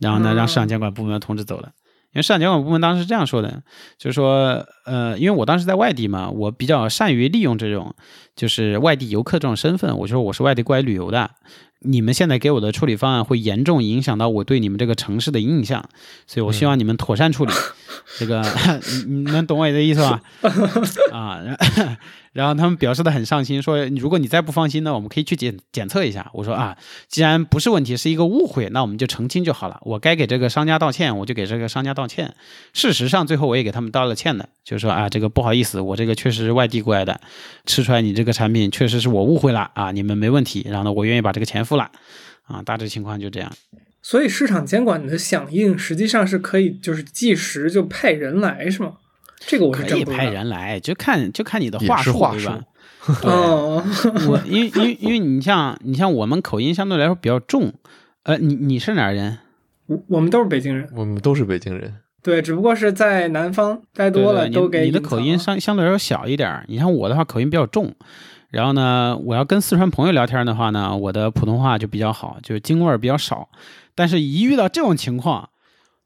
然后呢，嗯让市场监管部门通知走了。因为市场监管部门当时是这样说的，就是说，呃，因为我当时在外地嘛，我比较善于利用这种就是外地游客这种身份，我就说我是外地过来旅游的，你们现在给我的处理方案会严重影响到我对你们这个城市的印象，所以我希望你们妥善处理。这个 你你能懂我的意思吧？啊，然后他们表示的很上心，说如果你再不放心呢，我们可以去检检测一下。我说啊，既然不是问题，是一个误会，那我们就澄清就好了。我该给这个商家道歉，我就给这个商家道歉。事实上，最后我也给他们道了歉的，就是说啊，这个不好意思，我这个确实是外地过来的，吃出来你这个产品确实是我误会了啊，你们没问题。然后呢，我愿意把这个钱付了。啊，大致情况就这样。所以市场监管的响应实际上是可以就是即时就派人来是吗？这个我是可以派。人来，就看就看你的话术，对吧？哦，我因为因为因为你像你像我们口音相对来说比较重，呃，你你是哪儿人？我我们都是北京人，我们都是北京人，对，只不过是在南方待多了，对对都给你你的口音相相对来说小一点儿。你像我的话，口音比较重。然后呢，我要跟四川朋友聊天的话呢，我的普通话就比较好，就是京味儿比较少。但是，一遇到这种情况，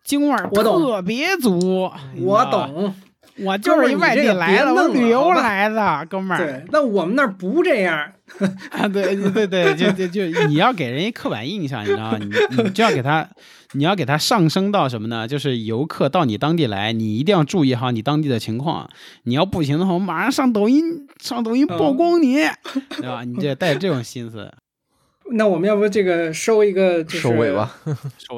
京味儿我特别足。我，懂。我就是一外地来的，我旅游来的，哥们儿。对，那我们那儿不这样。啊，对对对，就就就你要给人一刻板印象，你知道吗？你你就要给他，你要给他上升到什么呢？就是游客到你当地来，你一定要注意好你当地的情况。你要不行的话，我马上上抖音，上抖音曝光你，对吧？你这带着这种心思那我们要不这个收一个、就是、收尾吧。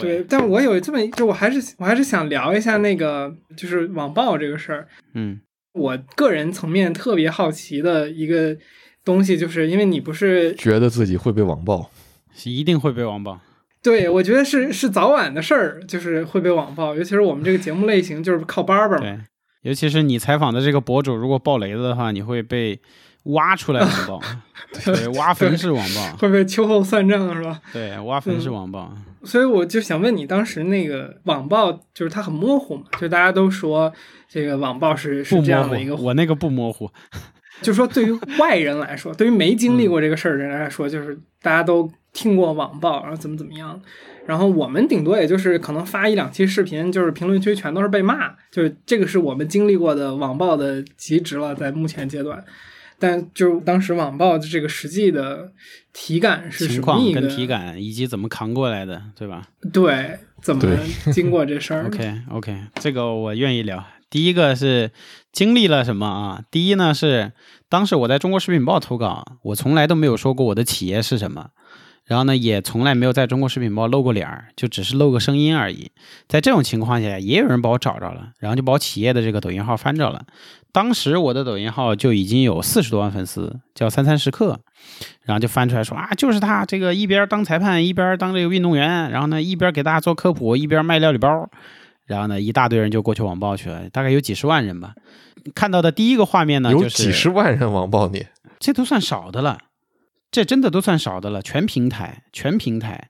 对，但我有这么，就我还是我还是想聊一下那个，就是网暴这个事儿。嗯我个人层面特别好奇的一个东西，就是因为你不是觉得自己会被网暴，是一定会被网暴。对我觉得是是早晚的事儿，就是会被网暴，尤其是我们这个节目类型就是靠叭叭嘛。对，尤其是你采访的这个博主，如果爆雷了的话，你会被挖出来网暴，对，挖坟式网暴，会不会秋后算账是吧？对，挖坟式网暴。所以我就想问你，当时那个网暴就是它很模糊嘛，就大家都说这个网暴是是不这样的一个，我那个不模糊。就说对于外人来说，对于没经历过这个事儿的人来说，就是大家都听过网暴，然后怎么怎么样，然后我们顶多也就是可能发一两期视频，就是评论区全都是被骂，就是这个是我们经历过的网暴的极值了，在目前阶段。但就是当时网暴的这个实际的体感是什情况么一个跟体感以及怎么扛过来的，对吧对，怎么 经过这事儿？OK OK，这个我愿意聊。第一个是经历了什么啊？第一呢是当时我在中国食品报投稿，我从来都没有说过我的企业是什么，然后呢也从来没有在中国食品报露过脸儿，就只是露个声音而已。在这种情况下，也有人把我找着了，然后就把我企业的这个抖音号翻着了。当时我的抖音号就已经有四十多万粉丝，叫三餐时刻，然后就翻出来说啊，就是他这个一边当裁判一边当这个运动员，然后呢一边给大家做科普一边卖料理包，然后呢一大堆人就过去网暴去了，大概有几十万人吧。看到的第一个画面呢，有几十万人网暴你，这都算少的了，这真的都算少的了。全平台，全平台，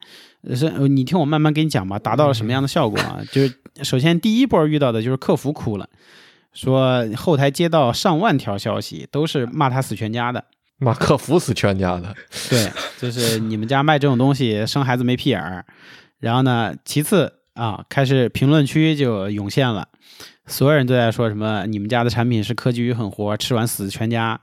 呃是呃你听我慢慢给你讲吧，达到了什么样的效果啊？就是首先第一波遇到的就是客服哭了，说后台接到上万条消息，都是骂他死全家的。马克服死全家的。对，就是你们家卖这种东西，生孩子没屁眼儿。然后呢，其次啊，开始评论区就涌现了，所有人都在说什么你们家的产品是科技与狠活，吃完死全家。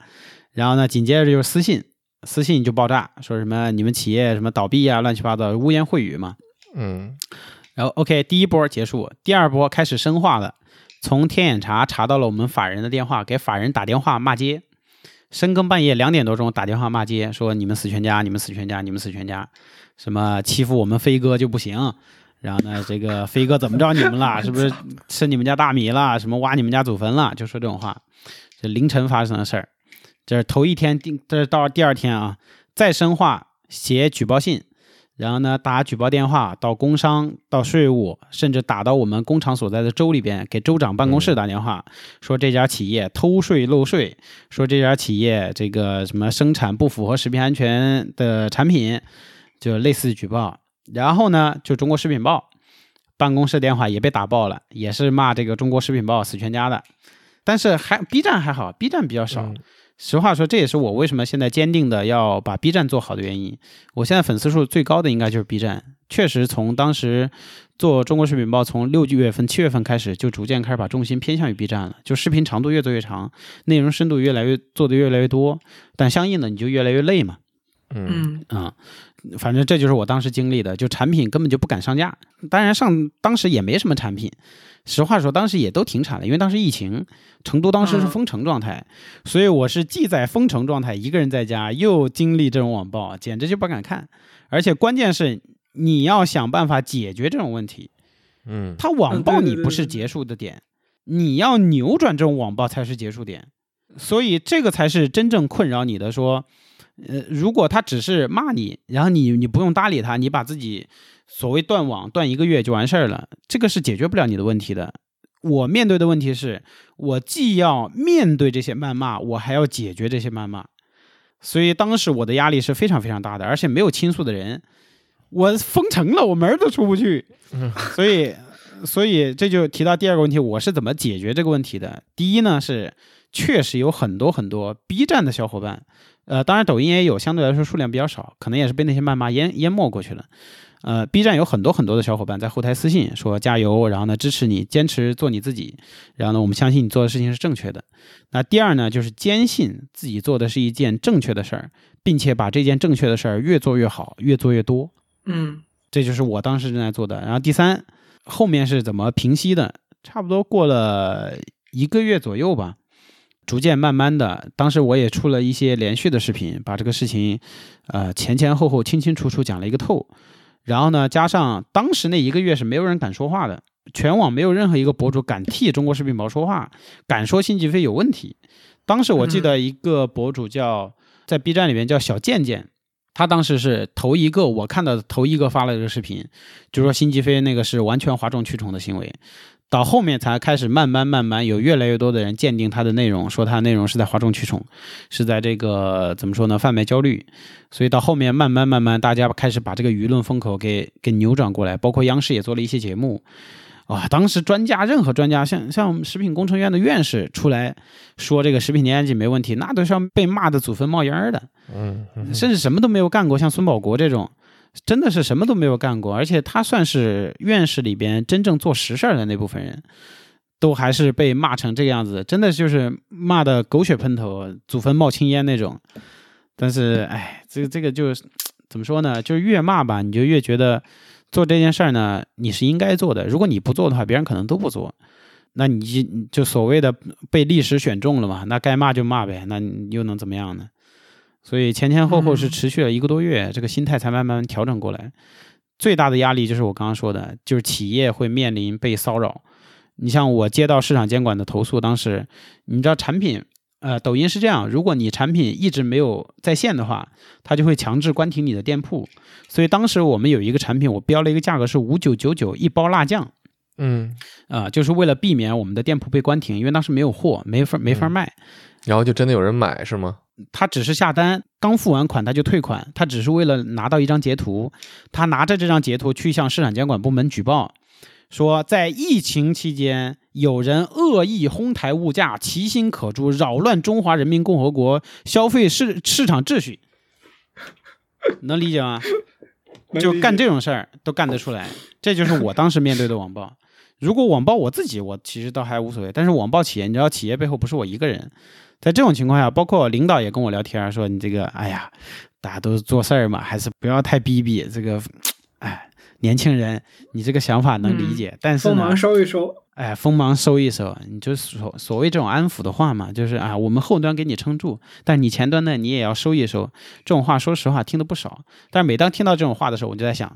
然后呢，紧接着就是私信，私信就爆炸，说什么你们企业什么倒闭啊，乱七八糟，污言秽语嘛。嗯然后 OK，第一波结束，第二波开始深化了。从天眼查查到了我们法人的电话，给法人打电话骂街，深更半夜两点多钟打电话骂街，说你们死全家，你们死全家，你们死全家，什么欺负我们飞哥就不行。然后呢，这个飞哥怎么着你们了？是不是吃你们家大米了？什么挖你们家祖坟了？就说这种话。这凌晨发生的事儿，这是头一天，定这是到第二天啊，再深化写举报信。然后呢，打举报电话到工商、到税务，甚至打到我们工厂所在的州里边，给州长办公室打电话，说这家企业偷税漏税，说这家企业这个什么生产不符合食品安全的产品，就类似举报。然后呢，就中国食品报办公室电话也被打爆了，也是骂这个中国食品报死全家的。但是还 B 站还好，B 站比较少。实话说，这也是我为什么现在坚定的要把 B 站做好的原因。我现在粉丝数最高的应该就是 B 站，确实从当时做中国视频报从六月份、七月份开始，就逐渐开始把重心偏向于 B 站了，就视频长度越做越长，内容深度越来越做的越来越多，但相应的你就越来越累嘛。嗯嗯啊、反正这就是我当时经历的，就产品根本就不敢上架。当然上当时也没什么产品，实话说当时也都停产了，因为当时疫情，成都当时是嗯封城状态，所以我是既在封城状态，一个人在家，又经历这种网暴，简直就不敢看。而且关键是你要想办法解决这种问题，嗯他网暴你不是结束的点，你要扭转这种网暴才是结束点，所以这个才是真正困扰你的。说，呃，如果他只是骂你，然后你你不用搭理他，你把自己所谓断网断一个月就完事儿了，这个是解决不了你的问题的。我面对的问题是，我既要面对这些谩骂，我还要解决这些谩骂，所以当时我的压力是非常非常大的，而且没有倾诉的人，我封城了，我门儿都出不去，所以，所以这就提到第二个问题，我是怎么解决这个问题的？第一呢是确实有很多很多 B 站的小伙伴，呃，当然抖音也有，相对来说数量比较少，可能也是被那些谩骂淹淹没过去了。呃，B 站有很多很多的小伙伴在后台私信说加油，然后呢支持你，坚持做你自己，然后呢我们相信你做的事情是正确的。那第二呢就是坚信自己做的是一件正确的事儿，并且把这件正确的事儿越做越好，越做越多。嗯这就是我当时正在做的。然后第三，后面是怎么平息的？差不多过了一个月左右吧，逐渐慢慢的，当时我也出了一些连续的视频，把这个事情，呃前前后后清清楚楚讲了一个透。然后呢，加上当时那一个月是没有人敢说话的，全网没有任何一个博主敢替中国视频宝说话，敢说辛吉飞有问题。当时我记得一个博主叫在 B 站里面叫小贱贱，他当时是头一个我看到的头一个发了这个视频，就说辛吉飞那个是完全哗众取宠的行为。到后面才开始慢慢慢慢有越来越多的人鉴定他的内容，说他内容是在哗众取宠，是在这个怎么说呢贩卖焦虑。所以到后面慢慢慢慢，大家开始把这个舆论风口给给扭转过来，包括央视也做了一些节目。啊，当时专家任何专家，像像食品工程院的院士出来说这个食品添加剂没问题，那都是要被骂的祖坟冒烟儿的。嗯嗯甚至什么都没有干过，像孙保国这种，真的是什么都没有干过，而且他算是院士里边真正做实事儿的那部分人，都还是被骂成这个样子，真的就是骂的狗血喷头，祖坟冒青烟那种。但是，哎，这个这个就是怎么说呢？就是越骂吧，你就越觉得做这件事儿呢，你是应该做的。如果你不做的话，别人可能都不做。那你就就所谓的被历史选中了嘛？那该骂就骂呗，那你又能怎么样呢？所以前前后后是嗯持续了一个多月，这个心态才慢慢调整过来。最大的压力就是我刚刚说的，就是企业会面临被骚扰。你像我接到市场监管的投诉，当时你知道产品，呃，抖音是这样，如果你产品一直没有在线的话，它就会强制关停你的店铺。所以当时我们有一个产品，我标了一个价格是五九九九一包辣酱，嗯，啊、就是为了避免我们的店铺被关停，因为当时没有货，没法没法嗯卖。然后就真的有人买是吗？他只是下单，刚付完款他就退款，他只是为了拿到一张截图，他拿着这张截图去向市场监管部门举报，说在疫情期间有人恶意哄抬物价，其心可诛，扰乱中华人民共和国消费市市场秩序，能理解吗？就干这种事儿都干得出来，这就是我当时面对的网暴。如果网暴我自己，我其实倒还无所谓。但是网暴企业，你知道，企业背后不是我一个人。在这种情况下，包括领导也跟我聊天说：“你这个，哎呀，大家都是做事儿嘛，还是不要太逼逼。这个，哎，年轻人，你这个想法能理解，但是锋芒收一收，哎，锋芒收一收，你就所所谓这种安抚的话嘛，就是啊，我们后端给你撑住，但你前端呢，你也要收一收。这种话，说实话听的不少。但是每当听到这种话的时候，我就在想，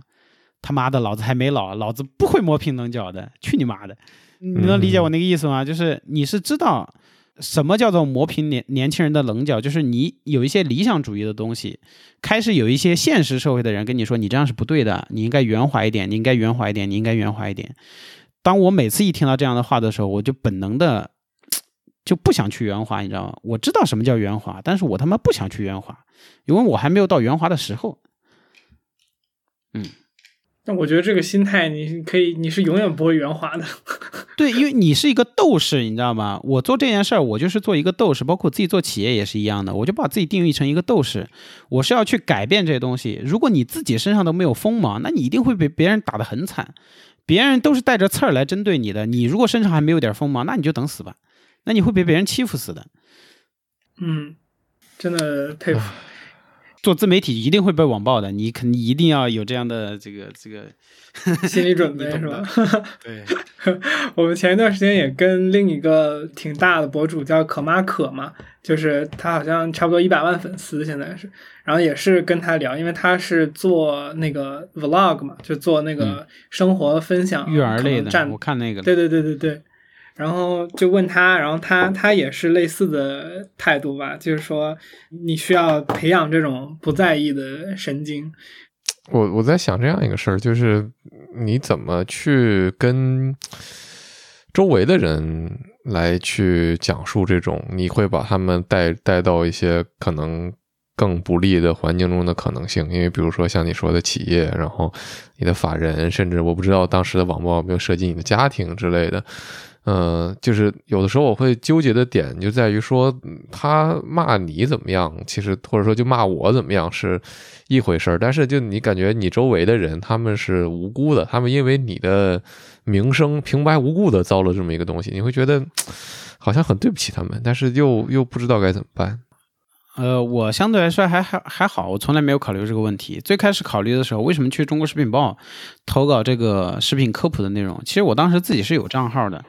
他妈的，老子还没老，老子不会磨平棱角的，去你妈的！你能理解我那个意思吗？就是你是知道。什么叫做磨平年年轻人的棱角？就是你有一些理想主义的东西，开始有一些现实社会的人跟你说，你这样是不对的，你应该圆滑一点，你应该圆滑一点，你应该圆滑一点。当我每次一听到这样的话的时候，我就本能的 就不想去圆滑，你知道吗？我知道什么叫圆滑，但是我他妈不想去圆滑，因为我还没有到圆滑的时候。嗯。但我觉得这个心态，你可以，你是永远不会圆滑的。对，因为你是一个斗士，你知道吗？我做这件事儿，我就是做一个斗士，包括自己做企业也是一样的，我就把自己定义成一个斗士，我是要去改变这些东西。如果你自己身上都没有锋芒，那你一定会被别人打得很惨。别人都是带着刺儿来针对你的，你如果身上还没有点锋芒，那你就等死吧，那你会被别人欺负死的。嗯，真的佩服。做自媒体一定会被网暴的，你肯定一定要有这样的这个这个心理准备，是吧？对，我们前一段时间也跟另一个挺大的博主叫可妈可嘛，就是他好像差不多一百万粉丝现在是，然后也是跟他聊，因为他是做那个 vlog 嘛，就做那个生活分享，育儿类的，我看那个，对对对对对。然后就问他，然后他他也是类似的态度吧，就是说你需要培养这种不在意的神经。我我在想这样一个事儿，就是你怎么去跟周围的人来去讲述这种，你会把他们带带到一些可能更不利的环境中的可能性。因为比如说像你说的企业，然后你的法人，甚至我不知道当时的网暴有没有涉及你的家庭之类的。嗯，就是有的时候我会纠结的点就在于说，他骂你怎么样，其实或者说就骂我怎么样是一回事儿，但是就你感觉你周围的人他们是无辜的，他们因为你的名声平白无故的遭了这么一个东西，你会觉得好像很对不起他们，但是又又不知道该怎么办。呃，我相对来说还还还好，我从来没有考虑这个问题。最开始考虑的时候，为什么去中国食品报投稿这个食品科普的内容？其实我当时自己是有账号的。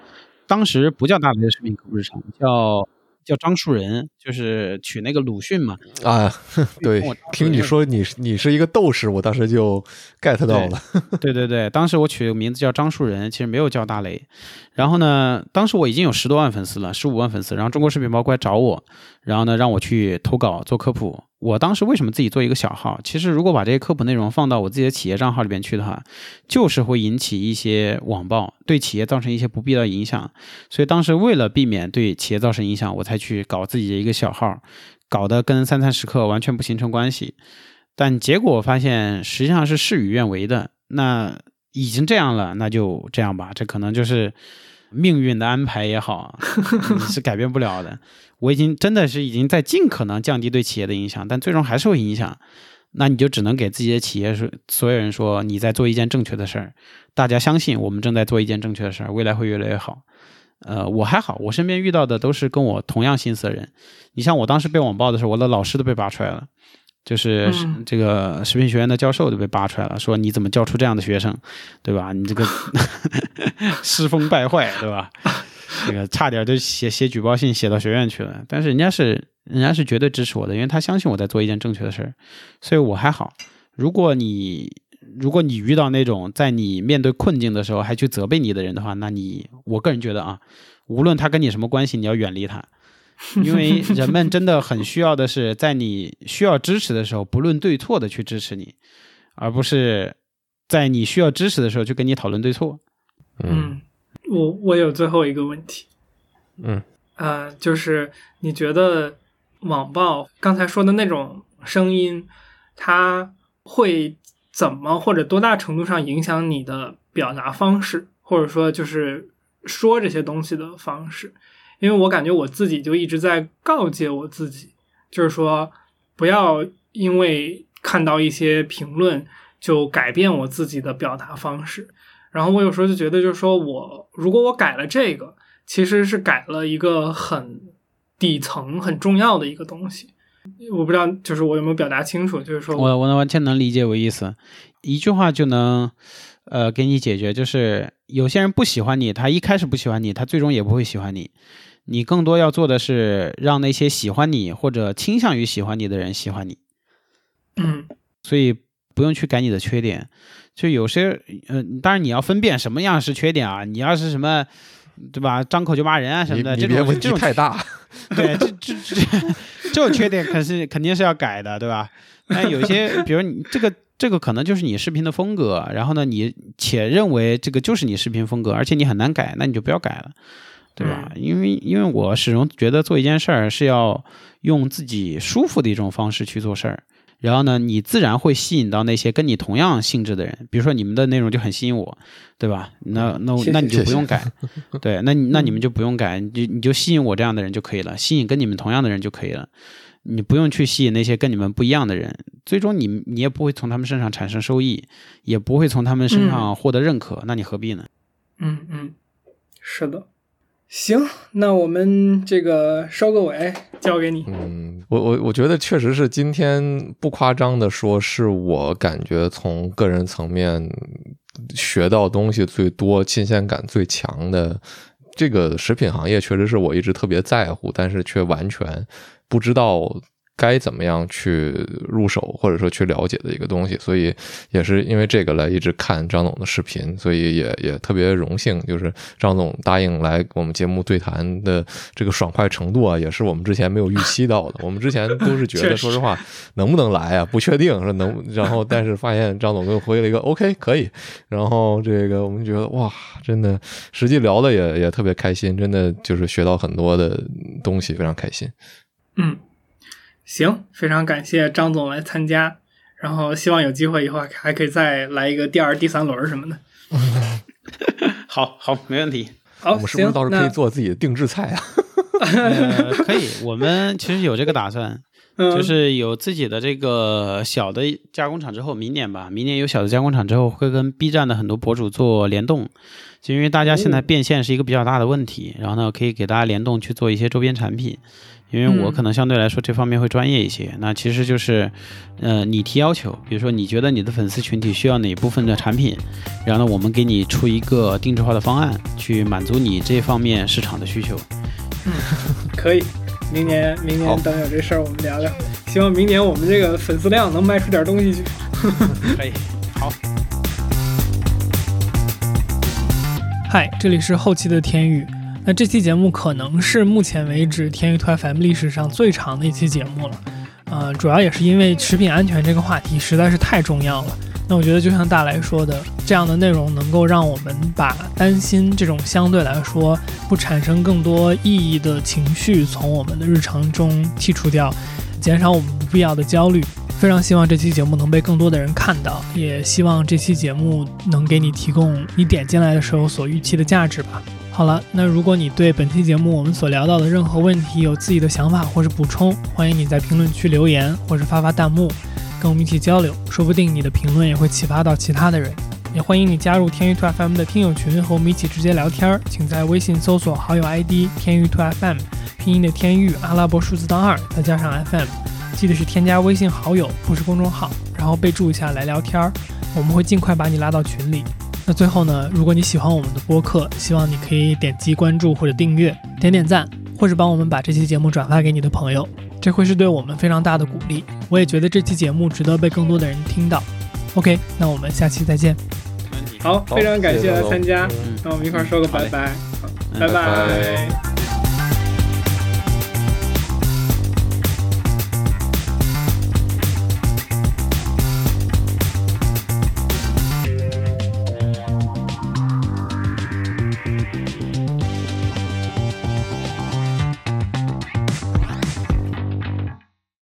当时不叫大雷的食品科普日常，叫叫张树人，就是取那个鲁迅嘛。啊，对，听你说你你是一个斗士，我当时就 get 到了。对对对，当时我取个名字叫张树人，其实没有叫大雷。然后呢，当时我已经有十多万粉丝了，十五万粉丝。然后中国视频包过来找我，然后呢让我去投稿做科普。我当时为什么自己做一个小号？其实如果把这些科普内容放到我自己的企业账号里边去的话，就是会引起一些网暴，对企业造成一些不必要的影响。所以当时为了避免对企业造成影响，我才去搞自己的一个小号，搞得跟三餐时刻完全不形成关系。但结果发现实际上是事与愿违的。那已经这样了，那就这样吧。这可能就是命运的安排也好，是改变不了的。我已经真的是已经在尽可能降低对企业的影响，但最终还是会影响。那你就只能给自己的企业说，所有人说你在做一件正确的事儿，大家相信我们正在做一件正确的事儿，未来会越来越好。呃，我还好，我身边遇到的都是跟我同样心思的人。你像我当时被网暴的时候，我的老师都被扒出来了，就是这个食品学院的教授都被扒出来了，说你怎么教出这样的学生，对吧？你这个 师风败坏，对吧？那个差点就写写举报信写到学院去了，但是人家是人家是绝对支持我的，因为他相信我在做一件正确的事儿，所以我还好。如果你如果你遇到那种在你面对困境的时候还去责备你的人的话，那你我个人觉得啊，无论他跟你什么关系，你要远离他，因为人们真的很需要的是在你需要支持的时候不论对错的去支持你，而不是在你需要支持的时候去跟你讨论对错。嗯。我我有最后一个问题，嗯，呃，就是你觉得网暴刚才说的那种声音，它会怎么或者多大程度上影响你的表达方式，或者说就是说这些东西的方式，因为我感觉我自己就一直在告诫我自己，就是说不要因为看到一些评论就改变我自己的表达方式。然后我有时候就觉得，就是说我如果我改了这个，其实是改了一个很底层、很重要的一个东西。我不知道，就是我有没有表达清楚？就是说我我完全能理解我意思，一句话就能呃给你解决。就是有些人不喜欢你，他一开始不喜欢你，他最终也不会喜欢你。你更多要做的是让那些喜欢你或者倾向于喜欢你的人喜欢你。嗯，所以不用去改你的缺点。就有些，嗯，当然你要分辨什么样是缺点啊。你要是什么，对吧？张口就骂人啊什么的，这种问题太大。对，这这这这种缺点可是肯定是要改的，对吧？那有些，比如你这个这个可能就是你视频的风格，然后呢，你且认为这个就是你视频风格，而且你很难改，那你就不要改了，对吧？因为因为我始终觉得做一件事儿是要用自己舒服的一种方式去做事儿。然后呢，你自然会吸引到那些跟你同样性质的人，比如说你们的内容就很吸引我，对吧？那那那你就不用改，对，那那你们就不用改，你就你就吸引我这样的人就可以了，吸引跟你们同样的人就可以了，你不用去吸引那些跟你们不一样的人，最终你你也不会从他们身上产生收益，也不会从他们身上获得认可，那你何必呢？嗯嗯，是的。行，那我们这个收个尾，交给你。嗯，我我我觉得确实是今天不夸张的说，是我感觉从个人层面学到东西最多、新鲜感最强的这个食品行业，确实是我一直特别在乎，但是却完全不知道。该怎么样去入手，或者说去了解的一个东西，所以也是因为这个来一直看张总的视频，所以也也特别荣幸，就是张总答应来我们节目对谈的这个爽快程度啊，也是我们之前没有预期到的。我们之前都是觉得，说实话，能不能来啊？不确定说能，然后但是发现张总给我回了一个 OK 可以，然后这个我们觉得哇，真的实际聊的也也特别开心，真的就是学到很多的东西，非常开心。嗯。行，非常感谢张总来参加，然后希望有机会以后还可以再来一个第二、第三轮什么的。好好，没问题。好，我们是不是到时候可以做自己的定制菜啊？可以，我们其实有这个打算，就是有自己的这个小的加工厂之后，明年吧，明年有小的加工厂之后，会跟 B 站的很多博主做联动，就因为大家现在变现是一个比较大的问题，然后呢，可以给大家联动去做一些周边产品。因为我可能相对来说这方面会专业一些，那其实就是，呃，你提要求，比如说你觉得你的粉丝群体需要哪部分的产品，然后呢，我们给你出一个定制化的方案，去满足你这方面市场的需求。嗯，可以，明年明年等有这事儿我们聊聊，希望明年我们这个粉丝量能卖出点东西去。可以，好。嗨，这里是后期的天宇。那这期节目可能是目前为止天娱 FM 历史上最长的一期节目了，呃，主要也是因为食品安全这个话题实在是太重要了。那我觉得就像大来说的，这样的内容能够让我们把担心这种相对来说不产生更多意义的情绪从我们的日常中剔除掉，减少我们不必要的焦虑。非常希望这期节目能被更多的人看到，也希望这期节目能给你提供你点进来的时候所预期的价值吧。好了，那如果你对本期节目我们所聊到的任何问题有自己的想法或是补充，欢迎你在评论区留言或者发发弹幕，跟我们一起交流，说不定你的评论也会启发到其他的人。也欢迎你加入天域兔 FM 的听友群和我们一起直接聊天儿，请在微信搜索好友 ID 天域兔 FM，拼音的天域，阿拉伯数字当二，再加上 FM，记得是添加微信好友，不是公众号，然后备注一下来聊天儿，我们会尽快把你拉到群里。那最后呢，如果你喜欢我们的播客，希望你可以点击关注或者订阅，点点赞，或者帮我们把这期节目转发给你的朋友，这会是对我们非常大的鼓励。我也觉得这期节目值得被更多的人听到。OK，那我们下期再见。好，非常感谢来参加，那我们一块儿说个拜拜，拜拜。